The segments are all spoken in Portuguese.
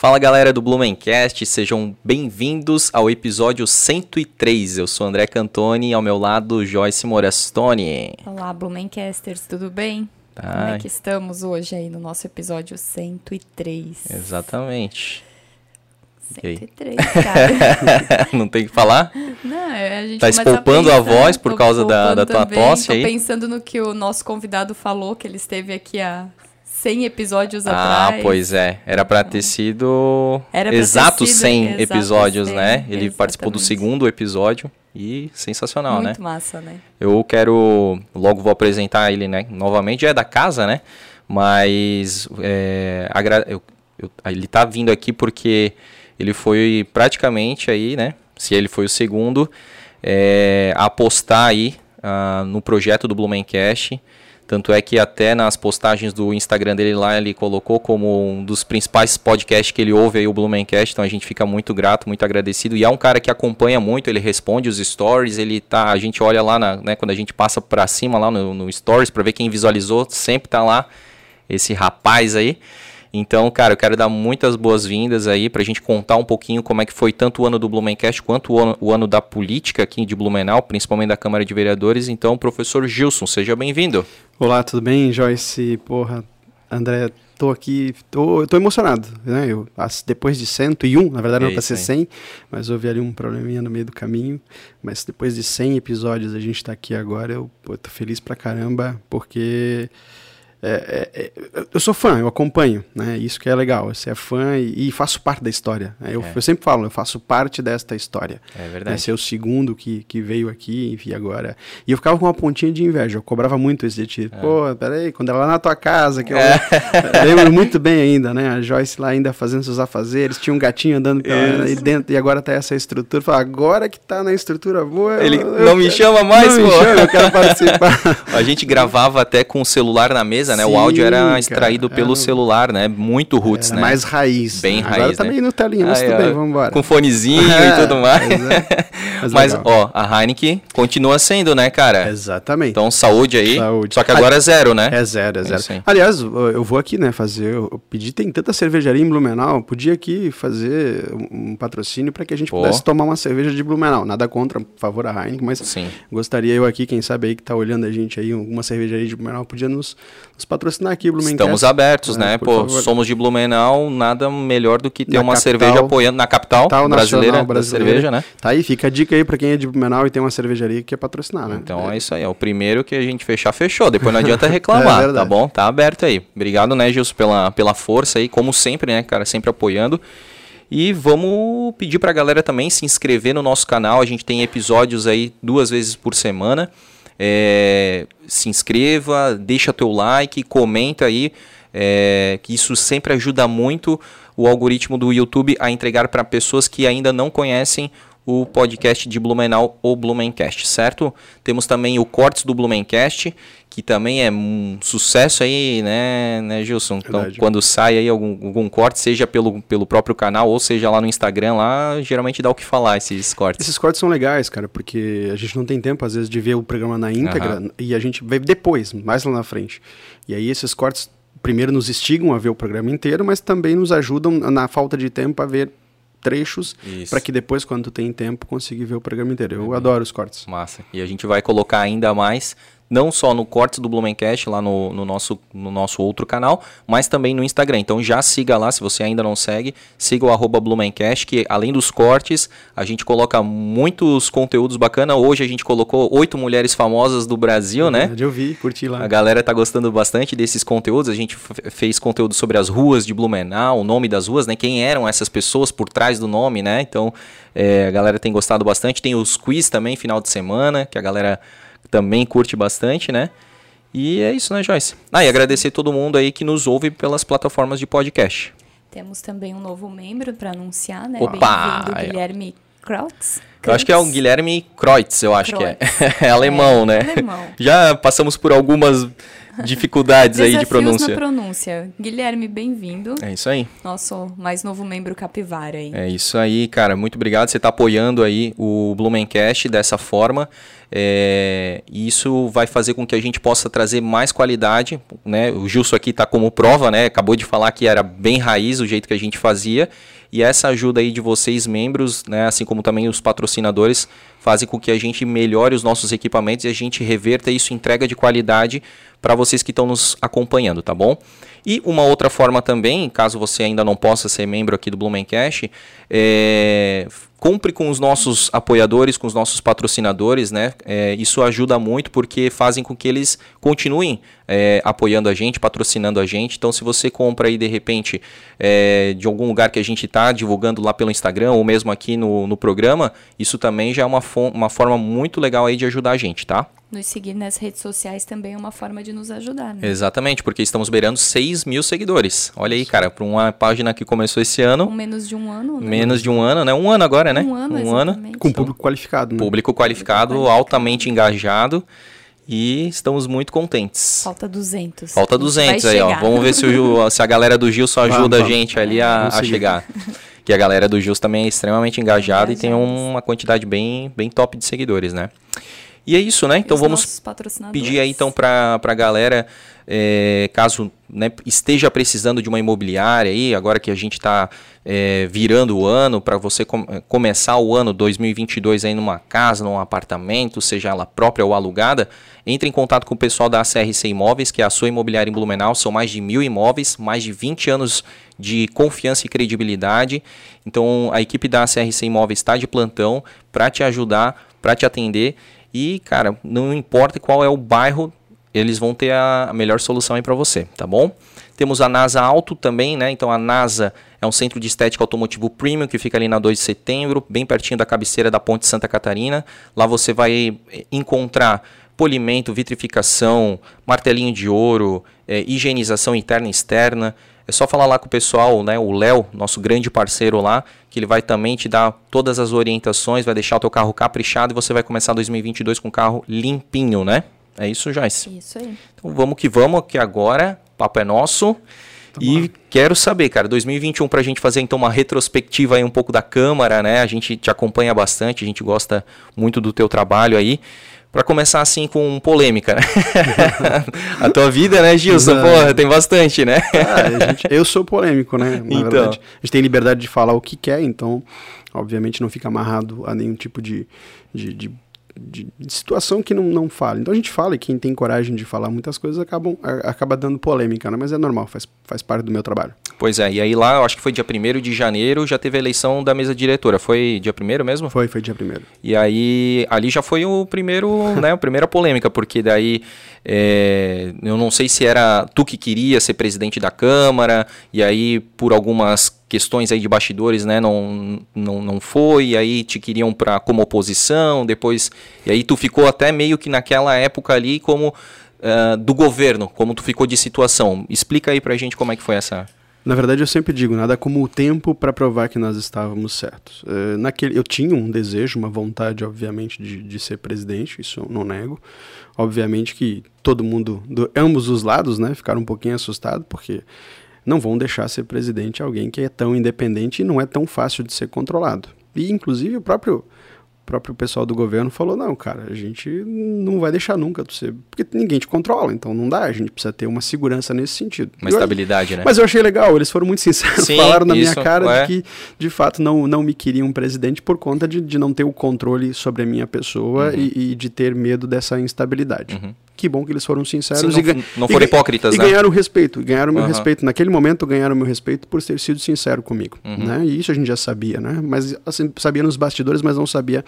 Fala galera do Blumencast, sejam bem-vindos ao episódio 103. Eu sou André Cantoni e ao meu lado Joyce Morastoni. Olá, Blumencasters, tudo bem? Como é que estamos hoje aí no nosso episódio 103? Exatamente. 103, cara. Não tem que falar? Não, é, a gente Tá a espolpando a pensar, voz por causa da- da tua também, tosse tô aí? pensando no que o nosso convidado falou, que ele esteve aqui há 100 episódios Ah, atrás. pois é. Era pra ter sido Era pra ter exato sido 100 exato episódios, 100, né? Ele participou do exatamente. segundo episódio e sensacional, né? Muito massa, né? Eu quero. Logo vou apresentar ele, né? Novamente, já é da casa, né? Mas. é, agra- eu- eu- ele tá vindo aqui porque ele foi praticamente aí, né? Se ele foi o segundo, é, a apostar aí ah, no projeto do Blumencast. Tanto é que até nas postagens do Instagram dele lá, ele colocou como um dos principais podcasts que ele ouve aí o Blumencast, então a gente fica muito grato, muito agradecido. E é um cara que acompanha muito, ele responde os stories, ele tá, a gente olha lá, na, né, quando a gente passa pra cima lá no, no stories pra ver quem visualizou, sempre tá lá esse rapaz aí. Então, cara, eu quero dar muitas boas-vindas aí pra gente contar um pouquinho como é que foi tanto o ano do Blumencast quanto o ano, o ano da política aqui de Blumenau, principalmente da Câmara de Vereadores. Então, professor Gilson, seja bem-vindo. Olá, tudo bem, Joyce? Porra, André, tô aqui, tô, tô emocionado, né? Eu, depois de 101, na verdade É não pra isso ser aí. 100, mas houve ali um probleminha no meio do caminho, mas depois de 100 episódios a gente tá aqui agora, eu pô, tô feliz pra caramba, porque é, é, é, eu sou fã, eu acompanho, né? Isso que é legal, você é fã e, e faço parte da história. né? Eu, É. eu sempre falo, eu faço parte desta história. É verdade. ser o segundo que, que veio aqui, enfim, agora. E eu ficava com uma pontinha de inveja, eu cobrava muito esse de É. Pô, peraí, quando ela lá na tua casa, que eu lembro muito bem ainda, né? A Joyce lá ainda fazendo seus afazeres, tinha um gatinho andando pela aí dentro, e agora tá essa estrutura. Fala, agora que tá na estrutura boa. Ele eu- eu não me quero- chama mais, não pô. me chama, eu quero participar. A gente gravava até com o celular na mesa, né? o Sim, áudio era cara, extraído era pelo um- celular, né? Muito roots, Era né? mais raiz. Bem né? Agora raiz, tá né? meio no telinha, mas Aí, tudo ó, bem, vamos embora. Com fonezinho e É, tudo mais. Mas, é, mas Mas, ó, a Heineken continua sendo, né, cara? Exatamente. Então, saúde aí. Saúde. Só que agora é zero, né? É zero, é É zero. aí. Aliás, eu vou aqui, né, fazer. Eu pedi, tem tanta cervejaria em Blumenau, podia aqui fazer um um patrocínio para que a gente Pô. pudesse tomar uma cerveja de Blumenau. Nada contra, por favor, a Heineken, mas Sim. gostaria eu aqui, quem sabe aí que tá olhando a gente aí, alguma cervejaria de Blumenau, podia nos, nos patrocinar aqui, Blumencast. Estamos abertos, É, né? Pô, favor. somos de Blumenau, nada melhor do que ter Na uma capital- cerveja apoiando na capital, Capital brasileira, brasileira. cerveja, né? Tá aí, fica a dica aí para quem é de Blumenau e tem uma cervejaria que quer patrocinar, né? Então é isso aí, é o primeiro que a gente fechar, fechou. Depois não adianta reclamar, É tá bom? Tá aberto aí. Obrigado, né, Gilson, pela, pela força aí, como sempre, né, cara, sempre apoiando. E vamos pedir pra galera também se inscrever no nosso canal. A gente tem episódios aí duas vezes por semana. É, se inscreva, deixa teu like, comenta aí, é, que isso sempre ajuda muito o algoritmo do YouTube a entregar para pessoas que ainda não conhecem o podcast de Blumenau ou Blumencast, certo? Temos também o Cortes do Blumencast, que também é um sucesso aí, né, né Gilson? Então, Verdade. quando sai aí algum, algum corte, seja pelo, pelo próprio canal ou seja lá no Instagram, lá geralmente dá o que falar esses cortes. Esses cortes são legais, cara, porque a gente não tem tempo, às vezes, de ver o programa na íntegra Aham. e a gente vê depois, mais lá na frente. E aí esses cortes, primeiro, nos instigam a ver o programa inteiro, mas também nos ajudam, na falta de tempo, a ver trechos para que depois, quando tu tem tempo, conseguir ver o programa inteiro. Eu adoro os cortes. Massa. E a gente vai colocar ainda mais, não só no Cortes do Blumencast, lá no, no, nosso, no nosso outro canal, mas também no Instagram. Então já siga lá, se você ainda não segue, siga o arroba Blumencast, que além dos cortes, a gente coloca muitos conteúdos bacanas. Hoje a gente colocou oito mulheres famosas do Brasil, né? Eu vi, curti lá. A galera tá gostando bastante desses conteúdos. A gente fez conteúdo sobre as ruas de Blumenau, o nome das ruas, né? Quem eram essas pessoas por trás do nome, né? Então, é, a galera tem gostado bastante. Tem os quiz também, final de semana, que a galera também curte bastante, né? E é isso, né, Joyce? Ah, e agradecer todo mundo aí que nos ouve pelas plataformas de podcast. Temos também um novo membro para anunciar, né? Opa! Bem-vindo. Guilherme Krautz. Eu acho que é o Guilherme Kreutz, eu acho que é. É alemão, É, né? alemão. Já passamos por algumas dificuldades aí de pronúncia. na pronúncia. Guilherme, bem-vindo. É isso aí. Nosso mais novo membro capivara aí. É isso aí, cara. Muito obrigado. Você está apoiando aí o Blumencast dessa forma. É, isso vai fazer com que a gente possa trazer mais qualidade. Né? O Gilson aqui está como prova, né? acabou de falar que era bem raiz o jeito que a gente fazia. E essa ajuda aí de vocês, membros, né, assim como também os patrocinadores, fazem com que a gente melhore os nossos equipamentos e a gente reverta isso em entrega de qualidade para vocês que estão nos acompanhando, tá bom? E uma outra forma também, caso você ainda não possa ser membro aqui do Blumencast, é compre com os nossos apoiadores, com os nossos patrocinadores, né? É, isso ajuda muito porque fazem com que eles continuem é, apoiando a gente, patrocinando a gente. Então, se você compra aí de repente é, de algum lugar que a gente está divulgando lá pelo Instagram ou mesmo aqui no, no programa, isso também já é uma, uma forma muito legal aí de ajudar a gente, tá? Nos seguir nas redes sociais também é uma forma de nos ajudar, né? Exatamente, porque estamos beirando 6 mil seguidores. Olha aí, cara, para uma página que começou esse ano. Com menos de um ano, né? Menos de um ano, né? Um ano agora, né? Um ano, um ano. Com público qualificado, né? Público qualificado, qualificado, altamente engajado. E estamos muito contentes. Falta 200. Falta 200 aí, ó. Vamos ver se, o, se a galera do Gil só ajuda vamos, a gente ali a, a chegar. que a galera do Gil também é extremamente engajada e tem uma quantidade bem, bem top de seguidores, né? E é isso, né? Então vamos pedir aí então para a galera, é, caso né, esteja precisando de uma imobiliária aí, agora que a gente está é, virando o ano, para você com, é, começar o ano 2022 aí numa casa, num apartamento, seja ela própria ou alugada, entre em contato com o pessoal da CRC Imóveis, que é a sua imobiliária em Blumenau, são mais de mil imóveis, mais de 20 anos de confiança e credibilidade. Então a equipe da CRC Imóveis está de plantão para te ajudar, para te atender e, cara, não importa qual é o bairro, eles vão ter a melhor solução aí para você, tá bom? Temos a NASA Auto também, né? Então a NASA é um centro de estética automotivo premium que fica ali na 2 de setembro, bem pertinho da cabeceira da Ponte Santa Catarina. Lá você vai eh, encontrar polimento, vitrificação, martelinho de ouro, é, higienização interna e externa. É só falar lá com o pessoal, né, o Léo, nosso grande parceiro lá, que ele vai também te dar todas as orientações, vai deixar o teu carro caprichado e você vai começar 2022 com o carro limpinho, né? É isso, Joyce? Isso aí. Então vamos que vamos, que agora o papo é nosso. Tá e quero saber, cara, 2021 para a gente fazer então uma retrospectiva aí um pouco da Câmara, né? A gente te acompanha bastante, a gente gosta muito do teu trabalho aí. Para começar assim com polêmica, né? a tua vida, né, Gilson? Não. Porra, tem bastante, né? ah, gente, eu sou polêmico, né? Na então. verdade, a gente tem liberdade de falar o que quer, então, obviamente, não fica amarrado a nenhum tipo de, de, de de, de, situação que não, não fala. Então a gente fala e quem tem coragem de falar muitas coisas acabam, a, acaba dando polêmica, né? mas é normal, faz, faz parte do meu trabalho. Pois é, e aí lá, eu acho que foi dia 1 de janeiro, já teve a eleição da mesa diretora. Foi dia 1 mesmo? Foi, foi dia 1 E aí, ali já foi o primeiro, né, a primeira polêmica, porque daí é, eu não sei se era tu que queria ser presidente da Câmara, e aí por algumas questões aí de bastidores, né, não, não, não foi, aí te queriam para como oposição, depois, e aí tu ficou até meio que naquela época ali como uh, do governo, como tu ficou de situação. Explica aí pra gente como é que foi essa... Na verdade, eu sempre digo, nada como o tempo para provar que nós estávamos certos. Uh, naquele, eu tinha um desejo, uma vontade, obviamente, de, de ser presidente, isso eu não nego. Obviamente que todo mundo, do, ambos os lados, né, ficaram um pouquinho assustados, porque não vão deixar ser presidente alguém que é tão independente e não é tão fácil de ser controlado. E, inclusive, o próprio próprio pessoal do governo falou: não, cara, a gente não vai deixar nunca tu ser. Porque ninguém te controla, então não dá, a gente precisa ter uma segurança nesse sentido. Uma eu, estabilidade, né? Mas eu achei legal, eles foram muito sinceros, Sim, falaram na isso, minha cara ué. de que, de fato, não, não me queriam um presidente por conta de, de não ter o controle sobre a minha pessoa uhum. e, e, de ter medo dessa instabilidade. Uhum. Que bom que eles foram sinceros Sim, não, e, não foram hipócritas, e, né? E ganharam respeito, ganharam meu uhum. respeito. Naquele momento ganharam meu respeito por ter sido sincero comigo, uhum. né? E isso a gente já sabia, né? Mas assim, sabia nos bastidores, mas não sabia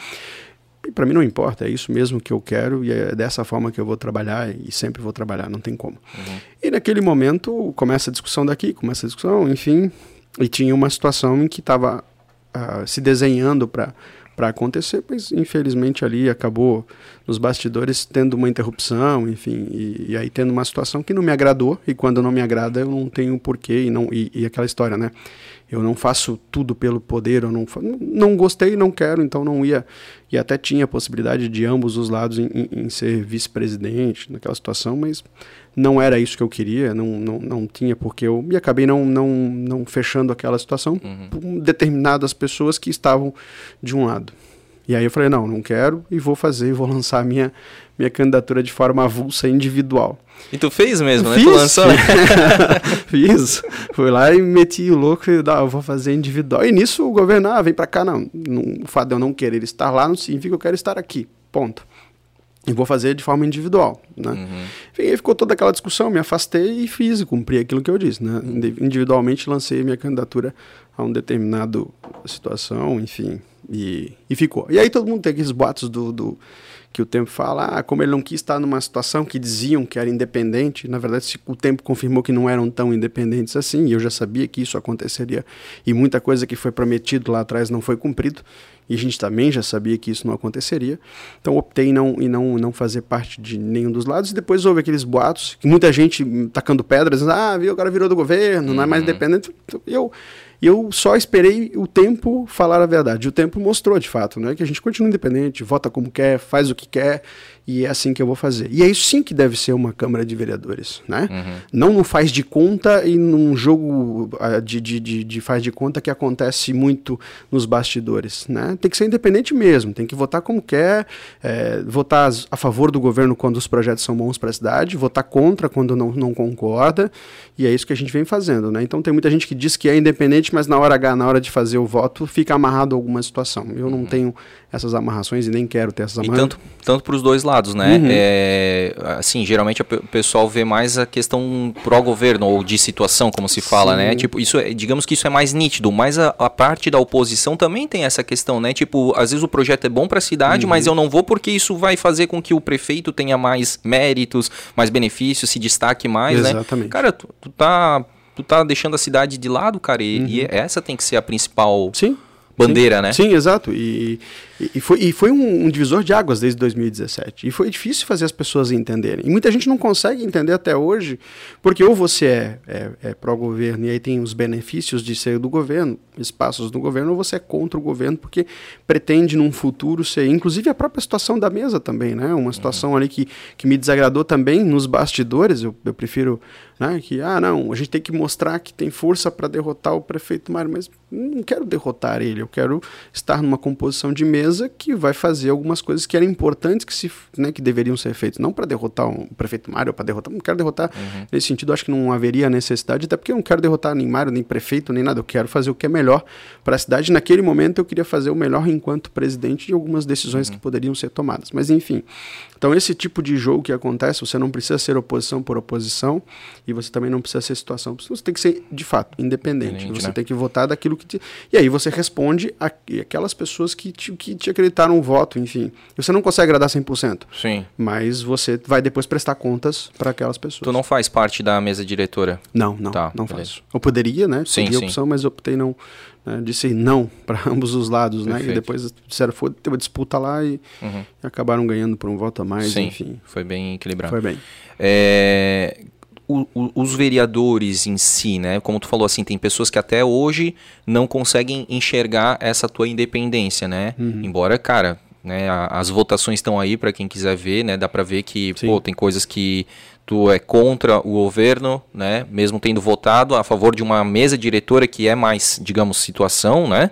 para mim não importa, é isso mesmo que eu quero e é dessa forma que eu vou trabalhar e sempre vou trabalhar, não tem como. Uhum. E naquele momento começa a discussão daqui, começa a discussão, enfim, e tinha uma situação em que estava uh, ah, se desenhando para para acontecer, mas infelizmente ali acabou nos bastidores tendo uma interrupção, enfim, e, e, aí tendo uma situação que não me agradou, e quando não me agrada eu não tenho porquê, e, não, e, e aquela história, né? Eu não faço tudo pelo poder, eu não, não gostei, não quero, então não ia. E até tinha a possibilidade de ambos os lados em, em, em ser vice-presidente naquela situação, mas não era isso que eu queria, não, não, não tinha porque eu. E acabei não, não, não fechando aquela situação uhum. por determinadas pessoas que estavam de um lado. E aí eu falei, não, não quero e vou fazer, vou lançar minha, minha candidatura de forma avulsa individual. E tu fez mesmo, né? Fiz. Tu lançou, né? Fiz. Fui lá e meti o louco e ah, eu vou fazer individual. E nisso o governo, ah, vem pra cá, não. não. O fato de eu não querer estar lá não significa que eu quero estar aqui. Ponto. E vou fazer de forma individual, né? Uhum. Enfim, aí ficou toda aquela discussão, me afastei e fiz, e cumpri aquilo que eu disse, né? Individualmente lancei minha candidatura a um determinado situação, enfim, e, e ficou. E aí todo mundo tem aqueles boatos do, do que o tempo fala, ah, como ele não quis estar numa situação que diziam que era independente, na verdade o tempo confirmou que não eram tão independentes assim, e eu já sabia que isso aconteceria, e muita coisa que foi prometido lá atrás não foi cumprido, e a gente também já sabia que isso não aconteceria, então optei em não, em não, não fazer parte de nenhum dos lados, e depois houve aqueles boatos, muita gente tacando pedras, ah, viu, o cara virou do governo, uhum. não é mais uhum. independente, eu e eu só esperei o tempo falar a verdade. O tempo mostrou, de fato, né, que a gente continua independente, vota como quer, faz o que quer, e é assim que eu vou fazer. E é isso sim que deve ser uma Câmara de Vereadores, né? Uhum. Não no faz de conta e num jogo uh, de, de, de, de, faz de conta que acontece muito nos bastidores, né? Tem que ser independente mesmo, tem que votar como quer, é, votar a favor do governo quando os projetos são bons para a cidade, votar contra quando não, não concorda, e é isso que a gente vem fazendo, né? Então tem muita gente que diz que é independente, mas na hora H, na hora de fazer o voto, fica amarrado a alguma situação. Eu não uhum. tenho essas amarrações e nem quero ter essas amarrações. E tanto, tanto para os dois lados, né? Uhum. É, assim, geralmente o pessoal vê mais a questão pró-governo ou de situação, como se fala, né? Sim. né? Tipo, isso é, digamos que isso é mais nítido, mas a, a, parte da oposição também tem essa questão, né? Tipo, às vezes o projeto é bom para a cidade, uhum. mas eu não vou porque isso vai fazer com que o prefeito tenha mais méritos, mais benefícios, se destaque mais, Exatamente. né? Exatamente. Cara, tu, tu tá tu tá deixando a cidade de lado, cara, e, uhum. e essa tem que ser a principal Sim bandeira, sim, né? Sim, exato. E, e, foi, e foi um, um, divisor de águas desde 2017. E foi difícil fazer as pessoas entenderem. E muita gente não consegue entender até hoje, porque ou você é, é, é pró-governo e aí tem os benefícios de ser do governo, espaços do governo, ou você é contra o governo porque pretende num futuro ser. Inclusive a própria situação da mesa também, né? Uma situação uhum. ali que, que me desagradou também nos bastidores. Eu, eu prefiro né, que, ah, não, a gente tem que mostrar que tem força para derrotar o prefeito Mário, mas não quero derrotar ele, eu quero estar numa composição de mesa que vai fazer algumas coisas que eram importantes que, se, né, que deveriam ser feitas. Não para derrotar o prefeito Mário, para derrotar. Não quero derrotar. Uhum. Nesse sentido, acho que não haveria necessidade, até porque eu não quero derrotar nem Mário, nem prefeito, nem nada. Eu quero fazer o que é melhor para a cidade. Naquele momento, eu queria fazer o melhor enquanto presidente de algumas decisões uhum. que poderiam ser tomadas. Mas, enfim. Então, esse tipo de jogo que acontece, você não precisa ser oposição por oposição e você também não precisa ser situação. Você tem que ser, de fato, independente. você né? tem que votar daquilo que. Te... E aí você responde a, aquelas pessoas que te, que te acreditaram um voto, enfim. Você não consegue agradar 100%. Sim. Mas você vai depois prestar contas para aquelas pessoas. Tu não faz parte da mesa diretora? Não, não, tá, não beleza. faço. Eu poderia, né? Sim, sim. a opção, mas eu optei não. Né, disse não para ambos os lados, Perfeito. né? E depois disseram, foi, teve uma disputa lá e, uhum. e, acabaram ganhando por um voto a mais, sim, enfim. Foi bem equilibrado. Foi bem. É, o, o, os vereadores em si, né? Como tu falou assim, tem pessoas que até hoje não conseguem enxergar essa tua independência, né? Uhum. Embora, cara, né, as votações estão aí para quem quiser ver, né? Dá para ver que, Sim. pô, tem coisas que tu é contra o governo, né? Mesmo tendo votado a favor de uma mesa diretora que é mais, digamos, situação, né?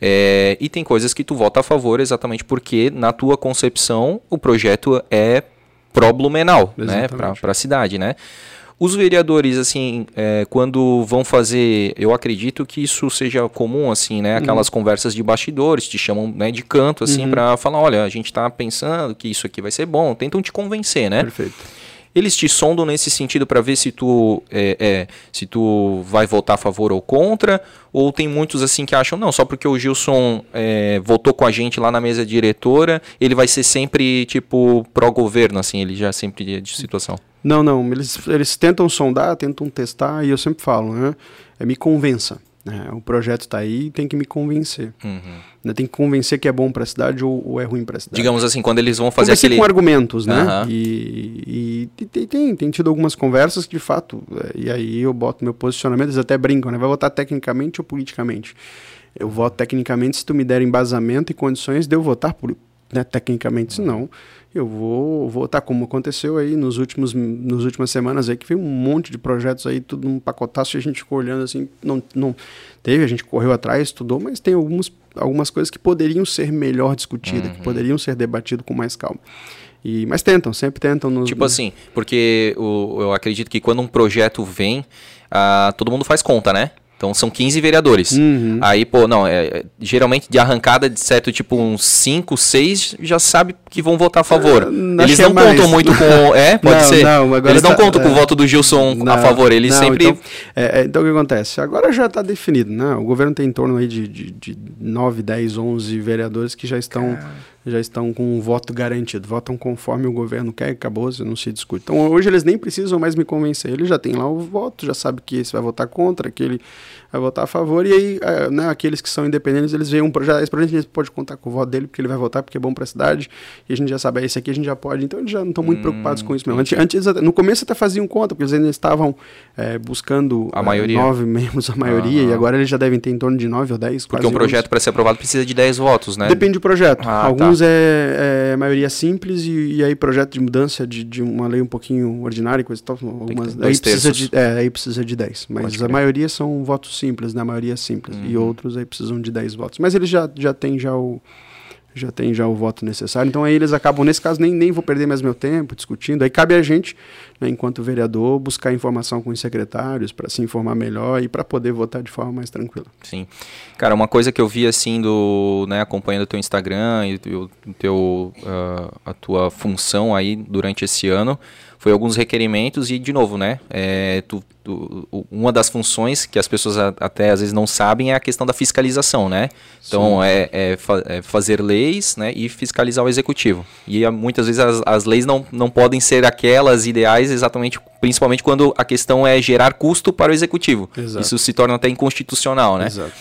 É, e tem coisas que tu vota a favor exatamente porque, na tua concepção, o projeto é pró-blumenau, né? Para a cidade, né? Os vereadores, assim, é, quando vão fazer, eu acredito que isso seja comum, assim, né? Aquelas uhum. conversas de bastidores, te chamam né, de canto, assim, uhum. para falar, olha, a gente está pensando que isso aqui vai ser bom, tentam te convencer, né? Perfeito. Eles te sondam nesse sentido para ver se tu é, é, se tu vai votar a favor ou contra, ou tem muitos assim que acham não, só porque o Gilson é, votou com a gente lá na mesa diretora, ele vai ser sempre tipo pró governo, assim, ele já sempre de situação. Não, não, eles, eles tentam sondar, tentam testar e eu sempre falo, né? É, me convença. Né? O projeto está aí e tem que me convencer. Uhum. Tem que convencer que é bom para a cidade ou, ou, é ruim para a cidade. Digamos assim, quando eles vão fazer convencer aquele... com argumentos, né? Uhum. E, e, tem, tem, tem, tido algumas conversas que, de fato, é, e aí eu boto meu posicionamento, eles até brincam, né? Vai votar tecnicamente ou politicamente? Eu voto tecnicamente se tu me der embasamento e condições de eu votar por, né, tecnicamente, senão eu vou votar como aconteceu aí nos últimos nos últimas semanas aí que veio um monte de projetos aí tudo num pacotaço e a gente ficou olhando assim não não teve a gente correu atrás estudou mas tem alguns, algumas coisas que poderiam ser melhor discutidas uhum. que poderiam ser debatidas com mais calma e, mas tentam, sempre tentam. Nos, tipo assim, porque o, eu acredito que quando um projeto vem, uh, todo mundo faz conta, né? Então são 15 vereadores. Uhum. Aí, pô, não, é, geralmente de arrancada de certo, tipo uns 5, 6 já sabe que vão votar a favor. Uh, eles não contam mais. muito com. É, pode não, ser. Não, eles não tá, contam é, com o voto do Gilson não, a favor. Eles sempre. Então, é, é, então o que acontece? Agora já está definido, né? O governo tem em torno aí de, de, de 9, 10, 11 vereadores que já estão. Cara já estão com um voto garantido, votam conforme o governo quer, acabou, não se discute. Então hoje eles nem precisam mais me convencer, ele já tem lá o voto, já sabe que esse vai votar contra, que ele vai votar a favor, e aí né, aqueles que são independentes, eles veem um projeto, esse projeto a gente pode contar com o voto dele, porque ele vai votar, porque é bom para a cidade, e a gente já sabe, ah, esse aqui a gente já pode, então eles já não estão muito hum, preocupados com isso mesmo. Antes, antes, no começo até faziam conta, porque eles ainda estavam é, buscando a maioria. nove membros, a maioria, e agora eles já devem ter em torno de nove ou dez. Porque um projeto para ser aprovado precisa de dez votos, né? Depende do projeto. Ah, Alguns tá. é, é, maioria simples e, e, aí projeto de mudança de, de uma lei um pouquinho ordinária e coisa e tal. Algumas, aí, precisa de, é, aí precisa de 10. Mas a maioria são votos simples, né? A maioria é simples. Uhum. E outros aí precisam de 10 votos. Mas eles já, já têm já o, já tem já o voto necessário. Então aí eles acabam, nesse caso, nem, nem vou perder mais meu tempo discutindo. Aí cabe a gente, né, enquanto vereador, buscar informação com os secretários para se informar melhor e para poder votar de forma mais tranquila. Sim. Cara, uma coisa que eu vi assim do, né, acompanhando o teu Instagram e o teu, uh, a tua função aí durante esse ano, foi alguns requerimentos e de novo, né, é, tu, tu, uma das funções que as pessoas a, até às vezes não sabem é a questão da fiscalização, né? Então é, é, fa é, fazer leis, né, e fiscalizar o executivo. E muitas vezes as, as leis não, não podem ser aquelas ideais exatamente, principalmente quando a questão é gerar custo para o executivo. Exato. Isso se torna até inconstitucional, né? Exato.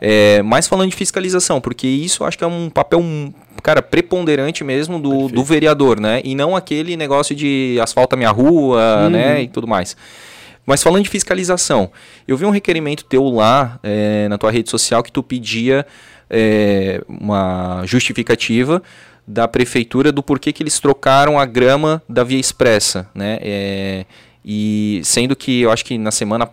É, mas falando de fiscalização, porque isso acho que é um papel, cara, preponderante mesmo do, do vereador, né? E não aquele negócio de asfalta minha rua, né? E tudo mais. Mas falando de fiscalização, eu vi um requerimento teu lá é, na tua rede social que tu pedia é, uma justificativa da prefeitura do porquê que eles trocaram a grama da via expressa, né? É, e sendo que eu acho que na semana,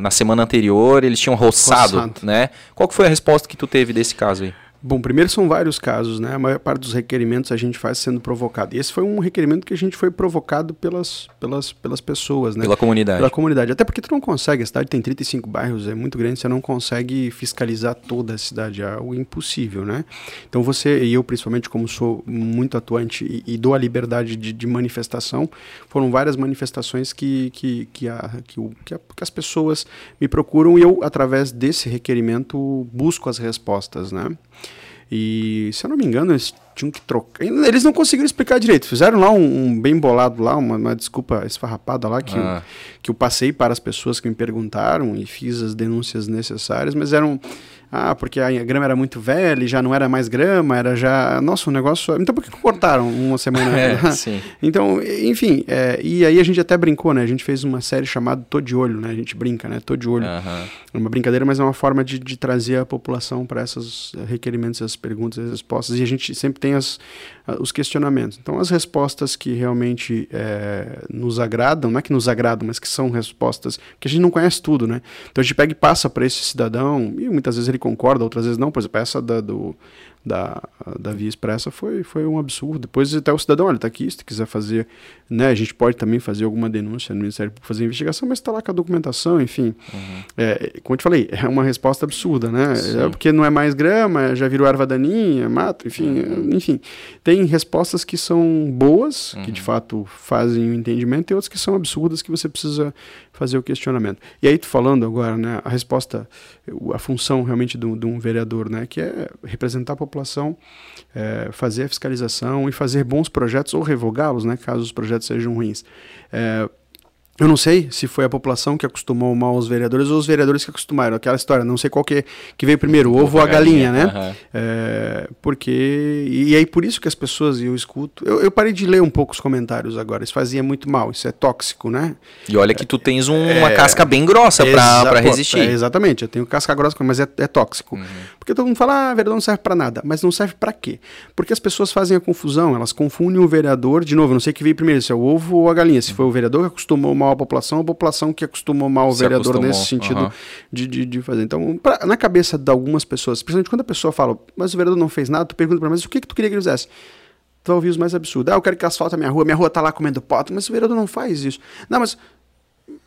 na semana anterior eles tinham roçado, roçado, né? Qual que foi a resposta que tu teve desse caso aí? Bom, primeiro são vários casos, né? A maior parte dos requerimentos a gente faz sendo provocado. E esse foi um requerimento que a gente foi provocado pelas, pelas, pelas pessoas, né? Pela comunidade. Pela comunidade. Até porque tu não consegue, a cidade tem 35 bairros, é muito grande, você não consegue fiscalizar toda a cidade, é algo impossível, né? Então você, e eu principalmente como sou muito atuante e, e dou a liberdade de, de, manifestação, foram várias manifestações que, que, que, a, que, o, que, a, que as pessoas me procuram e eu, através desse requerimento, busco as respostas, né? E, se eu não me engano, eles tinham que trocar. Eles não conseguiram explicar direito. Fizeram lá um, um bem bolado lá, uma, uma, desculpa esfarrapada lá, que, ah. eu, que eu passei para as pessoas que me perguntaram e fiz as denúncias necessárias, mas eram ah, porque a grama era muito velha e já não era mais grama, era já. Nossa, um negócio. Então por que cortaram uma semana? é, sim. Então, enfim, é, e aí a gente até brincou, né? A gente fez uma série chamada Tô de Olho, né? A gente brinca, né? Tô de Olho. Uhum. É uma brincadeira, mas é uma forma de, de trazer a população para esses requerimentos, essas perguntas, essas respostas. E a gente sempre tem as, os questionamentos. Então, as respostas que realmente é, nos agradam, não é que nos agradam, mas que são respostas que a gente não conhece tudo, né? Então a gente pega e passa para esse cidadão, e muitas vezes ele concorda, outras vezes não. Por exemplo, essa da, do, da, da Via Expressa foi, foi um absurdo. Depois até o cidadão, olha, está aqui, se quiser fazer, né, a gente pode também fazer alguma denúncia no Ministério Público, fazer investigação, mas está lá com a documentação, enfim. Uhum. É, como eu te falei, é uma resposta absurda, né? É porque não é mais grama, já virou erva daninha, mato, enfim, uhum. enfim. Tem respostas que são boas, uhum. que de uhum. fato fazem o entendimento, e outras que são absurdas que você precisa fazer o questionamento. E aí, tu falando agora, né, a resposta, a função realmente de um vereador, né, que é representar a população, é, fazer a fiscalização e fazer bons projetos ou revogá-los, né, caso os projetos sejam ruins. É, Eu não sei se foi a população que acostumou mal os vereadores ou os vereadores que acostumaram. Aquela história, não sei qual que, que veio primeiro, o ovo ou a galinha, galinha né? Uhum. É, porque. E aí por isso que as pessoas, eu escuto. Eu, eu, parei de ler um pouco os comentários agora. Isso fazia muito mal, isso é tóxico, né? E olha que tu tens um, é, uma casca bem grossa para resistir. É, exatamente, eu tenho casca grossa, mas é, é tóxico. Uhum. Porque todo mundo fala, ah, vereador não serve para nada. Mas não serve para quê? Porque as pessoas fazem a confusão, elas confundem o vereador, de novo, não sei o que veio primeiro, se é o ovo ou a galinha. Se uhum. foi o vereador que acostumou mal a população, a população que acostumou mal o Se vereador acostumou. nesse sentido uhum. de, de, de, fazer. Então, pra, na cabeça de algumas pessoas, principalmente quando a pessoa fala, mas o vereador não fez nada, tu pergunta para mas o que, que tu queria que ele fizesse? Tu vai ouvir os mais absurdos. Ah, eu quero que asfalta a minha rua, minha rua tá lá comendo pote, mas o vereador não faz isso. Não, mas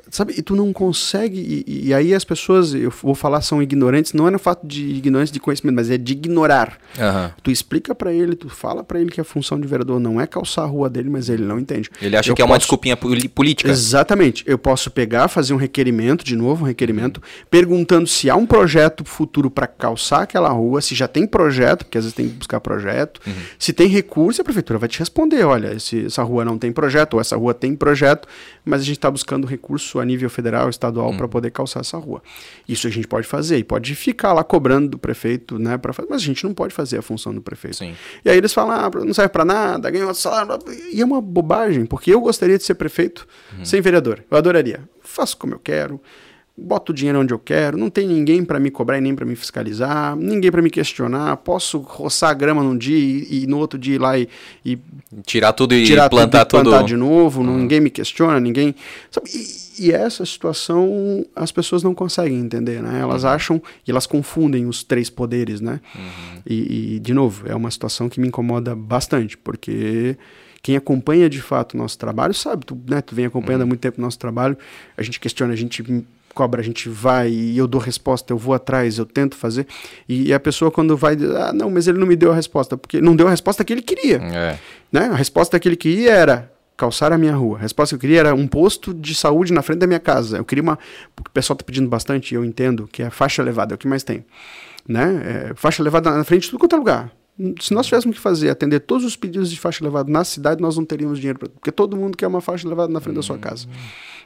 sabe, e tu não consegue, e, e, aí as pessoas, eu vou falar, são ignorantes, não é no fato de ignorância de conhecimento, mas é de ignorar. Uhum. Tu explica para ele, tu fala para ele que a função de vereador não é calçar a rua dele, mas ele não entende. Ele acha eu que é uma desculpinha política. Exatamente. Eu posso pegar, fazer um requerimento, de novo, um requerimento, perguntando se há um projeto futuro para calçar aquela rua, se já tem projeto, porque às vezes tem que buscar projeto, uhum. se tem recurso, a prefeitura vai te responder, olha, esse, essa rua não tem projeto, ou essa rua tem projeto, mas a gente está buscando recurso a nível federal, estadual, hum. para poder calçar essa rua. Isso a gente pode fazer, e pode ficar lá cobrando do prefeito, né, para fazer, mas a gente não pode fazer a função do prefeito. Sim. E aí eles falam, ah, não serve para nada, ganha outro salário, e é uma bobagem, porque eu gostaria de ser prefeito hum. sem vereador, eu adoraria. Faço como eu quero, boto o dinheiro onde eu quero, não tem ninguém para me cobrar e nem para me fiscalizar, ninguém para me questionar, posso roçar a grama num dia e, e no outro dia ir lá e, e tirar tudo e tirar plantar tudo, plantar de novo, uhum. ninguém me questiona, ninguém, sabe? E, e, essa situação as pessoas não conseguem entender, né? Elas uhum. acham e elas confundem os três poderes, né? Uhum. E, e de novo, é uma situação que me incomoda bastante, porque quem acompanha de fato o nosso trabalho sabe, tu, né, tu vem acompanhando há muito tempo o nosso trabalho, a gente questiona, a gente cobra, a gente vai e eu dou resposta, eu vou atrás, eu tento fazer. E, a pessoa quando vai, ah, não, mas ele não me deu a resposta, porque não deu a resposta que ele queria. É. Né? A resposta que ele queria era calçar a minha rua. A resposta que eu queria era um posto de saúde na frente da minha casa. Eu queria uma, porque o pessoal está pedindo bastante, e eu entendo que é faixa elevada, é o que mais tem. Né? É, faixa elevada na frente de tudo quanto é lugar se nós tivéssemos que fazer, atender todos os pedidos de faixa elevada na cidade, nós não teríamos dinheiro, pra, porque todo mundo quer uma faixa elevada na frente da sua casa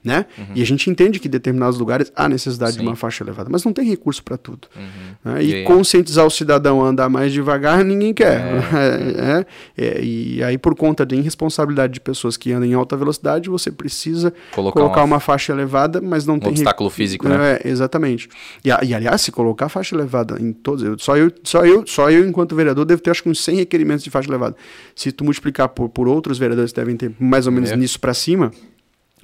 né? Uhum. E a gente entende que em determinados lugares há necessidade Sim. de uma faixa elevada, mas não tem recurso para tudo. Uhum. Né? E, e conscientizar o cidadão a andar mais devagar, ninguém quer. É. É, é, e aí, por conta da irresponsabilidade de pessoas que andam em alta velocidade, você precisa colocar, colocar uma... uma... faixa elevada, mas não um tem... obstáculo físico, né? É, exatamente. E, e, aliás, se colocar faixa elevada em todos... Eu, só, eu, só, eu, só eu, enquanto vereador, devo ter acho que uns 100 requerimentos de faixa elevada. Se tu multiplicar por, por outros vereadores que devem ter mais ou menos é. nisso para cima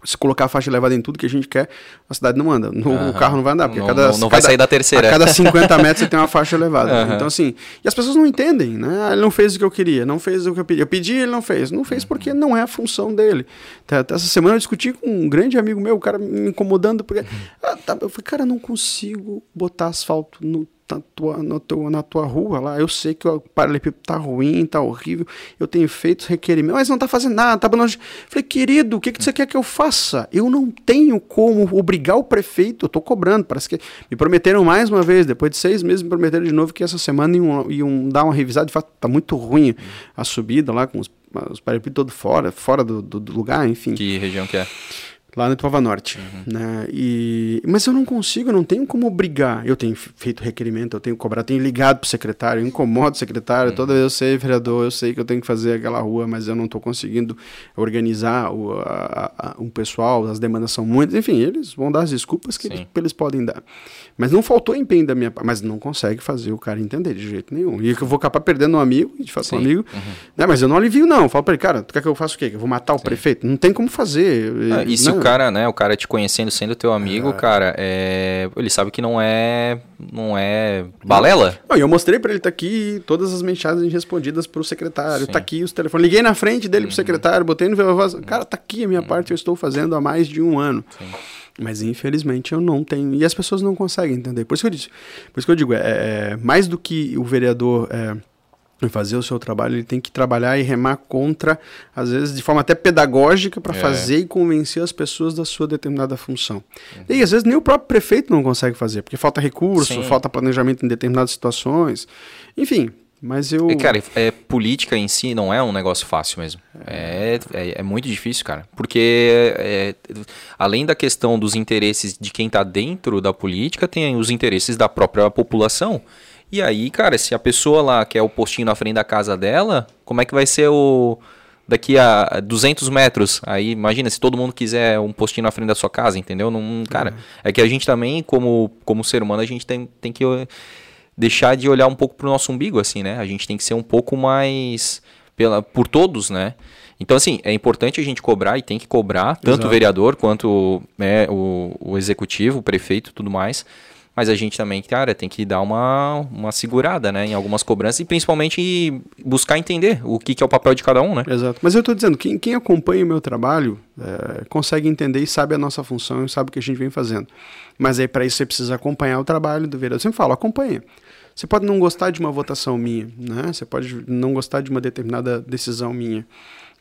se colocar a faixa elevada em tudo que a gente quer, a cidade não anda. No, uhum. O carro não vai andar, porque não, cada, não, não vai cada, sair da terceira. A cada 50 metros você tem uma faixa elevada. Uhum. Então, assim, e as pessoas não entendem, né? Ah, ele não fez o que eu queria, não fez o que eu pedi. Eu pedi ele não fez. Não fez porque não é a função dele. Essa semana eu discuti com um grande amigo meu, o cara me incomodando, porque. Uhum. Ah, tá, eu falei, cara, não consigo botar asfalto no na tua, na, tua, na tua rua lá, eu sei que o paralelepípedo tá ruim, tá horrível, eu tenho feito requerimento, mas não tá fazendo nada, tá abandonando. Falei, querido, o que, que você quer que eu faça? Eu não tenho como obrigar o prefeito, eu tô cobrando, parece que me prometeram mais uma vez, depois de seis meses me prometeram de novo que essa semana iam, iam dar uma revisada, de fato tá muito ruim a subida lá, com os, os paralelepípedos fora, fora do, do, do lugar, enfim. Que região que é? Lá no Ituava Norte. Uhum. Né? E, mas eu não consigo, eu não tenho como obrigar. Eu tenho feito requerimento, eu tenho cobrado, tenho ligado para o secretário, eu incomodo o secretário. Uhum. Toda vez eu sei, vereador, eu sei que eu tenho que fazer aquela rua, mas eu não estou conseguindo organizar o, a, a, um pessoal, as demandas são muitas. Enfim, eles vão dar as desculpas que, que eles podem dar. Mas não faltou empenho da minha parte, mas não consegue fazer o cara entender de jeito nenhum. E eu vou acabar perdendo um amigo, de fato um amigo, uhum. né? mas eu não alivio, não. Eu falo para ele, cara, tu quer que eu faça o quê? Que eu vou matar o Sim. prefeito? Não tem como fazer. Ah, e se o cara, né, o cara te conhecendo, sendo teu amigo, é. cara, é... ele sabe que não é não é balela? Não, eu mostrei para ele, tá aqui todas as mensagens respondidas pro secretário, Sim. tá aqui os telefones. Liguei na frente dele uhum. pro secretário, botei no voz, cara, tá aqui a minha uhum. parte, eu estou fazendo há mais de um ano. Sim. Mas infelizmente eu não tenho. E as pessoas não conseguem entender. Por isso que eu disse. Por isso que eu digo, é, é mais do que o vereador é, fazer o seu trabalho, ele tem que trabalhar e remar contra, às vezes de forma até pedagógica, para é. fazer e convencer as pessoas da sua determinada função. Uhum. E às vezes nem o próprio prefeito não consegue fazer, porque falta recurso, Sim. falta planejamento em determinadas situações. Enfim, Mas eu. É, cara, é, política em si não é um negócio fácil mesmo. É, é, é muito difícil, cara. Porque é, além da questão dos interesses de quem tá dentro da política, tem os interesses da própria população. E aí, cara, se a pessoa lá quer o postinho na frente da casa dela, como é que vai ser o. Daqui a 200 metros, aí imagina se todo mundo quiser um postinho na frente da sua casa, entendeu? Não, cara, uhum. é que a gente também, como, como ser humano, a gente tem, tem que deixar de olhar um pouco pro nosso umbigo, assim, né? A gente tem que ser um pouco mais pela, por todos, né? Então, assim, é importante a gente cobrar e tem que cobrar, tanto Exato. o vereador quanto né, o, o executivo, o prefeito tudo mais. Mas a gente também, cara, tem que dar uma, uma segurada, né? Em algumas cobranças e principalmente buscar entender o que, que é o papel de cada um, né? Exato. Mas eu estou dizendo, quem, quem acompanha o meu trabalho é, consegue entender e sabe a nossa função e sabe o que a gente vem fazendo. Mas aí, para isso, você precisa acompanhar o trabalho do vereador. Eu sempre falo, acompanha. Você pode não gostar de uma votação minha, né? Você pode não gostar de uma determinada decisão minha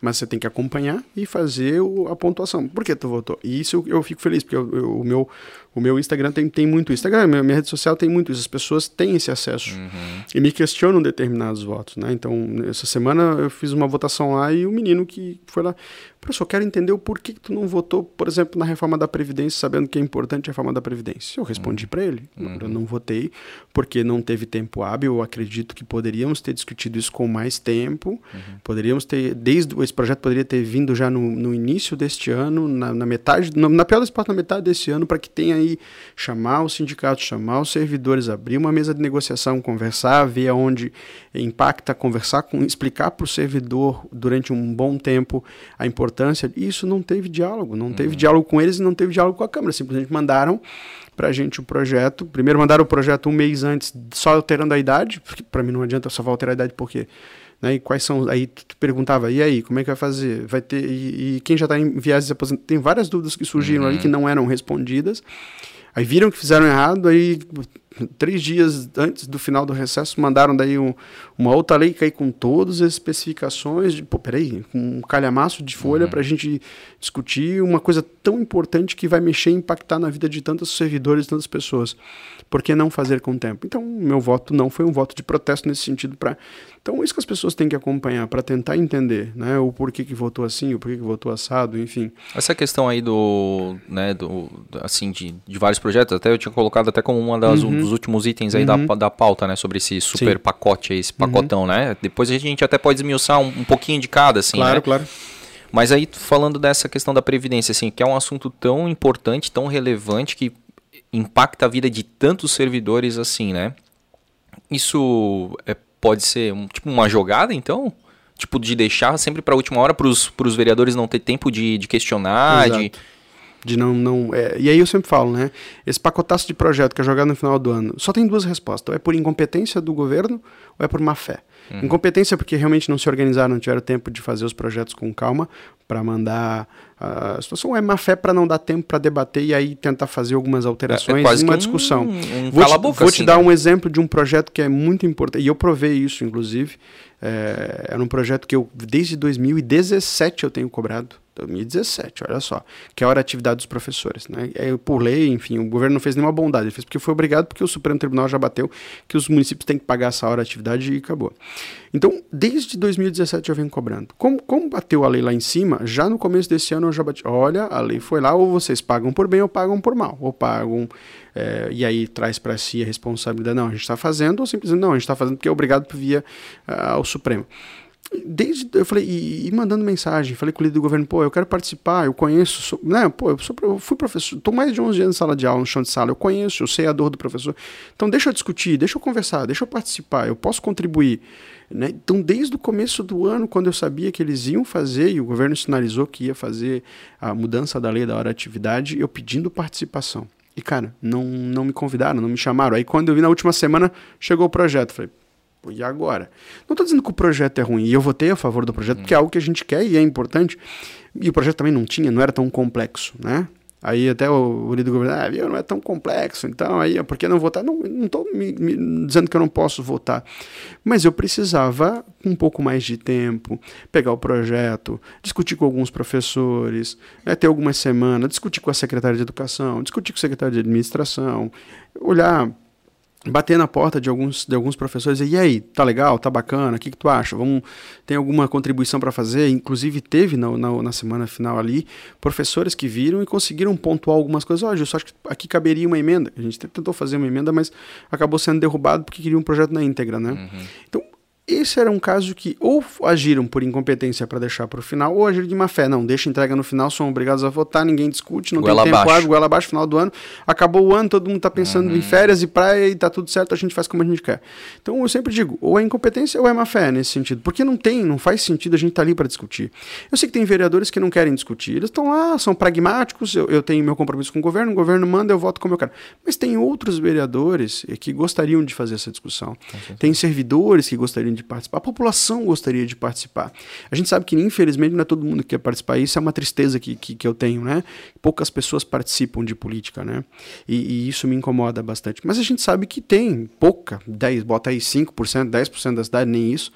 mas você tem que acompanhar e fazer o, a pontuação. Por que tu votou? E isso eu, eu fico feliz, porque eu, eu, o meu o meu Instagram tem, tem muito Instagram, minha, minha rede social tem muito isso. As pessoas têm esse acesso uhum. e me questionam determinados votos, né? Então, essa semana eu fiz uma votação lá e o menino que foi lá, professor, eu quero entender o porquê que tu não votou, por exemplo, na reforma da Previdência, sabendo que é importante a reforma da Previdência. Eu respondi uhum. para ele, uhum. eu não votei porque não teve tempo hábil, eu acredito que poderíamos ter discutido isso com mais tempo, uhum. poderíamos ter, desde, esse projeto poderia ter vindo já no, no início deste ano, na, na metade, na, na pior das partes, na metade desse ano, para que tenha aí chamar os sindicatos, chamar os servidores, abrir uma mesa de negociação, conversar, ver aonde impacta, conversar com, explicar para o servidor durante um bom tempo a importância. Isso não teve diálogo, não uhum. teve diálogo com eles e não teve diálogo com a Câmara. Simplesmente mandaram para a gente o projeto. Primeiro mandaram o projeto um mês antes, só alterando a idade, porque para mim não adianta só alterar a idade porque né? E quais são. Aí tu perguntava, e aí, como é que vai fazer? Vai ter. E, e quem já está em viagens de Tem várias dúvidas que surgiram uhum. ali que não eram respondidas. Aí viram que fizeram errado, aí três dias antes do final do recesso mandaram daí um, uma outra lei que aí com todas as especificações de, pô, peraí, um calhamaço de folha uhum. para a gente discutir uma coisa tão importante que vai mexer e impactar na vida de tantos servidores, tantas pessoas. Por que não fazer com o tempo? Então, meu voto não foi um voto de protesto nesse sentido para então, isso que as pessoas têm que acompanhar para tentar entender, né, o porquê que votou assim, o porquê que votou assado, enfim. Essa questão aí do, né, do, assim, de, de vários projetos, até eu tinha colocado até como uma das, uhum. um dos últimos itens aí uhum. da, da pauta, né, sobre esse super Sim. pacote aí, esse uhum. pacotão, uhum. né? Depois a gente até pode esmiuçar um, um pouquinho de cada, assim, Claro, né? claro. Mas aí, falando dessa questão da previdência, assim, que é um assunto tão importante, tão relevante, que impacta a vida de tantos servidores assim, né? Isso é pode ser um, tipo uma jogada, então? Tipo, de deixar sempre para a última hora para os vereadores não ter tempo de, de questionar, Exato. de de não. não é, e aí eu sempre falo, né? Esse pacotaço de projeto que é jogado no final do ano, só tem duas respostas: ou é por incompetência do governo ou é por má fé. Uhum. Incompetência porque realmente não se organizaram, não tiveram tempo de fazer os projetos com calma para mandar a situação, é má fé para não dar tempo para debater e aí tentar fazer algumas alterações é, é uma discussão. Um, um vou te, vou te dar né? um exemplo de um projeto que é muito importante, e eu provei isso, inclusive. É, era um projeto que eu, desde 2017, eu tenho cobrado 2017, olha só, que é a hora atividade dos professores. Né? É, por lei, enfim, o governo não fez nenhuma bondade, ele fez porque foi obrigado, porque o Supremo Tribunal já bateu que os municípios têm que pagar essa hora atividade e acabou. Então, desde 2017 eu venho cobrando. Como, como bateu a lei lá em cima, já no começo desse ano eu já bati, olha, a lei foi lá, ou vocês pagam por bem ou pagam por mal, ou pagam, é, e aí traz para si a responsabilidade, não, a gente está fazendo, ou simplesmente, não, a gente está fazendo porque é obrigado via uh, o Supremo desde eu falei e, e, mandando mensagem, falei com o líder do governo, pô, eu quero participar, eu conheço, sou, né, pô, eu, sou, fui professor, tô mais de 11 anos em sala de aula, no chão de sala, eu conheço, eu sei a dor do professor. Então deixa eu discutir, deixa eu conversar, deixa eu participar, eu posso contribuir, né? Então desde o começo do ano, quando eu sabia que eles iam fazer e o governo sinalizou que ia fazer a mudança da lei da hora de atividade, eu pedindo participação. E cara, não não me convidaram, não me chamaram. Aí quando eu vi na última semana, chegou o projeto, falei, e agora? Não estou dizendo que o projeto é ruim, e eu votei a favor do projeto, porque é algo que a gente quer e é importante. E o projeto também não tinha, não era tão complexo, né? Aí até o, o líder do governo, ah, viu, não é tão complexo, então aí, por que não votar? Não estou dizendo que eu não posso votar, mas eu precisava, um pouco mais de tempo, pegar o projeto, discutir com alguns professores, né, ter algumas semanas, discutir com a secretária de educação, discutir com o secretário de administração, olhar bater na porta de alguns, de alguns professores e, e aí, tá legal, tá bacana, o que, que tu acha? Vamos, tem alguma contribuição para fazer? Inclusive teve na, na, na, semana final ali professores que viram e conseguiram pontuar algumas coisas. Olha, eu só acho que aqui caberia uma emenda. A gente tentou fazer uma emenda, mas acabou sendo derrubado porque queria um projeto na íntegra, né? Uhum. Então, esse era um caso que ou agiram por incompetência para deixar para o final, ou agiram de má fé. Não, deixa entrega no final, são obrigados a votar, ninguém discute, não goela tem tempo abaixo. ágil, goela abaixo, final do ano. Acabou o ano, todo mundo está pensando uhum. em férias e praia e tá tudo certo, a gente faz como a gente quer. Então eu sempre digo, ou é incompetência ou é má fé nesse sentido. Porque não tem, não faz sentido a gente estar tá ali para discutir. Eu sei que tem vereadores que não querem discutir. Eles estão lá, são pragmáticos, eu, eu tenho meu compromisso com o governo, o governo manda, eu voto como eu quero. Mas tem outros vereadores que gostariam de fazer essa discussão. Tem servidores que gostariam de participar. A população população gostaria de participar. A gente sabe que, infelizmente, não é todo mundo que quer participar. Isso é uma tristeza que, que, que eu tenho, né? Poucas pessoas participam de política, né? E, e, isso me incomoda bastante. Mas a gente sabe que tem pouca, 10, bota aí 5%, 10% da cidade, nem isso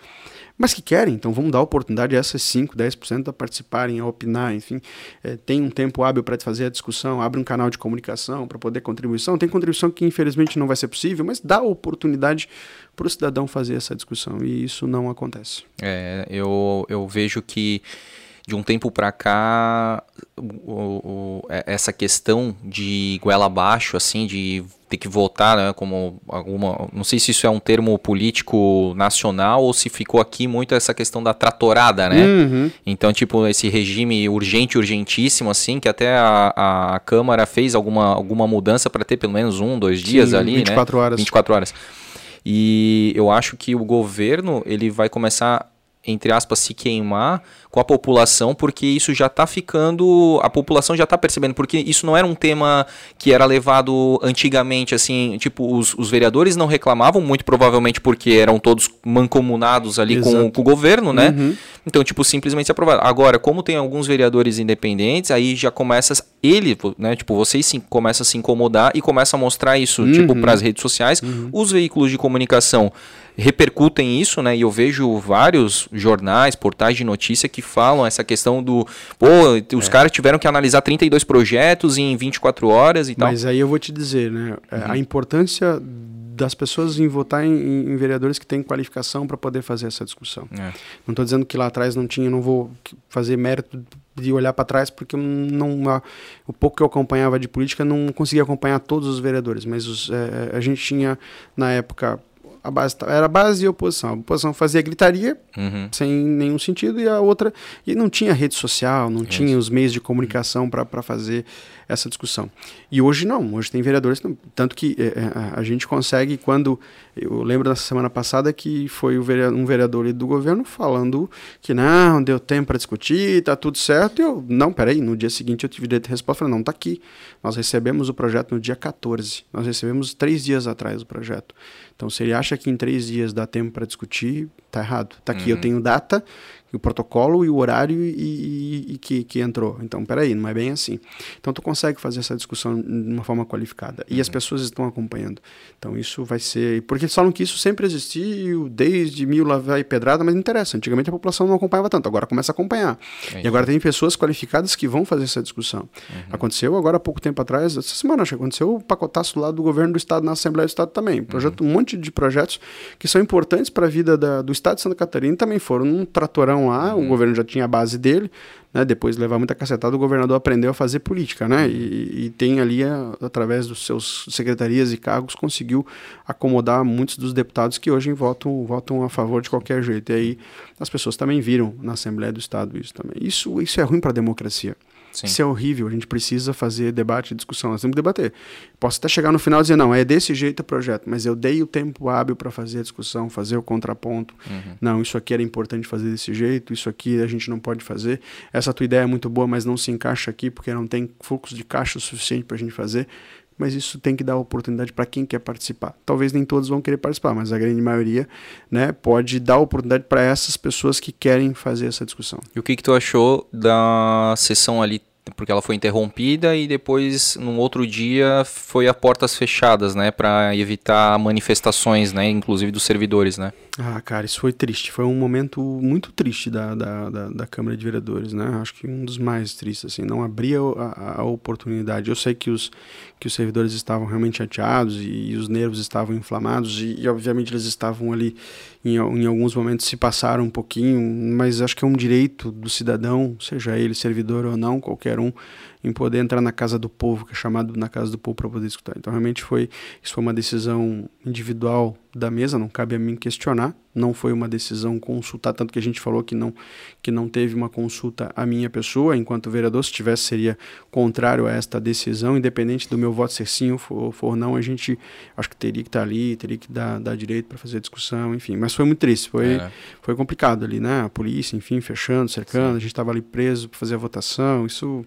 mas que querem, então vamos dar oportunidade a essas 5, 10% a participarem, a opinar, enfim, é, tem um tempo hábil para fazer a discussão, abre um canal de comunicação para poder contribuição, tem contribuição que infelizmente não vai ser possível, mas dá oportunidade para o cidadão fazer essa discussão, e isso não acontece. É, eu, eu vejo que de um tempo para cá, o, o, é, essa questão de goela abaixo, assim, de ter que votar, né, como alguma, não sei se isso é um termo político nacional ou se ficou aqui muito essa questão da tratorada, né? Uhum. Então, tipo, esse regime urgente, urgentíssimo, assim, que até a, a Câmara fez alguma, alguma mudança para ter pelo menos um, dois dias Sim, ali, 24 né? horas. 24 horas. E eu acho que o governo, ele vai começar entre aspas, se queimar com a população, porque isso já está ficando. A população já está percebendo, porque isso não era um tema que era levado antigamente, assim, tipo, os, os vereadores não reclamavam, muito provavelmente porque eram todos mancomunados ali com, com, o governo, né? Uhum. Então, tipo, simplesmente se aprovaram. Agora, como tem alguns vereadores independentes, aí já começa. Ele, né? Tipo, vocês sim, começa a se incomodar e começa a mostrar isso, tipo, uhum. tipo, para as redes sociais. Uhum. Os veículos de comunicação repercutem isso, né? E eu vejo vários jornais, portais de notícia que falam essa questão do, pô, os é. caras tiveram que analisar 32 projetos em 24 horas e tal. Mas aí eu vou te dizer, né? É, uhum. A importância das pessoas em votar em, em vereadores que têm qualificação para poder fazer essa discussão. É. Não estou dizendo que lá atrás não tinha, não vou fazer mérito de olhar para trás porque não a, o pouco que eu acompanhava de política não conseguia acompanhar todos os vereadores, mas os, é, a gente tinha na época a base era base e oposição. A oposição fazia gritaria uhum. sem nenhum sentido e a outra e não tinha rede social, não Isso. tinha os meios de comunicação para fazer essa discussão. E hoje não, hoje tem vereadores, tanto que é, é, a gente consegue quando eu lembro da semana passada que foi um vereador do governo falando que não deu tempo para discutir, tá tudo certo. E eu não, peraí, no dia seguinte eu tive direito de resposta, falei, não, tá aqui. Nós recebemos o projeto no dia 14. Nós recebemos três dias atrás o projeto. Então, se ele acha que em três dias dá tempo para discutir, tá errado. Tá aqui, uhum. eu tenho data, o protocolo e o horário e, e, e, que, que entrou. Então, peraí, não é bem assim. Então, tu consegue fazer essa discussão de uma forma qualificada. E as uhum. pessoas estão acompanhando. Então, isso vai ser... Porque eles falam que isso sempre existiu, desde mil lá vai pedrada, mas não interessa. Antigamente a população não acompanhava tanto, agora começa a acompanhar. É e agora tem pessoas qualificadas que vão fazer essa discussão. Uhum. Aconteceu agora há pouco tempo atrás, essa semana acho que aconteceu o pacotaço lá do governo do Estado na Assembleia do Estado também. Projeto, uhum. Um monte de projetos que são importantes para a vida da, do Estado de Santa Catarina também foram num tratorão lá, uhum. o governo já tinha a base dele, né? Depois de levar muita cacetada, o governador aprendeu a fazer política, né? E, e tem ali, a, através dos seus secretarias e cargos, conseguiu acomodar muitos dos deputados que hoje votam, votam a favor de qualquer jeito. E aí as pessoas também viram na Assembleia do Estado isso também. Isso, isso é ruim para a democracia. Sim. Isso é horrível, a gente precisa fazer debate e discussão, nós temos que debater. Posso até chegar no final e dizer, não, é desse jeito o projeto, mas eu dei o tempo hábil para fazer a discussão, fazer o contraponto. Uhum. Não, isso aqui era importante fazer desse jeito, isso aqui a gente não pode fazer. Essa tua ideia é muito boa, mas não se encaixa aqui porque não tem fluxo de caixa suficiente para a gente fazer mas isso tem que dar oportunidade para quem quer participar. Talvez nem todos vão querer participar, mas a grande maioria né, pode dar oportunidade para essas pessoas que querem fazer essa discussão. E o que, que tu achou da sessão ali porque ela foi interrompida e depois, num outro dia, foi a portas fechadas, né? Para evitar manifestações, né? Inclusive dos servidores, né? Ah, cara, isso foi triste. Foi um momento muito triste da, da, da, da Câmara de Vereadores, né? Acho que um dos mais tristes, assim. Não abria a, a oportunidade. Eu sei que os, que os servidores estavam realmente chateados e, e os nervos estavam inflamados e, e, obviamente, eles estavam ali, em, em alguns momentos, se passaram um pouquinho, mas acho que é um direito do cidadão, seja ele servidor ou não, qualquer um, em poder entrar na casa do povo, que é chamado na casa do povo para poder escutar. Então, realmente foi isso foi uma decisão individual da mesa, não cabe a mim questionar. Não foi uma decisão consultar, tanto que a gente falou que não que não teve uma consulta à minha pessoa, enquanto vereador, se tivesse seria contrário a esta decisão, independente do meu voto ser sim ou for, for não, a gente acho que teria que estar ali, teria que dar, dar direito para fazer a discussão, enfim. Mas foi muito triste, foi, é. foi complicado ali, né? A polícia, enfim, fechando, cercando, sim. a gente estava ali preso para fazer a votação, isso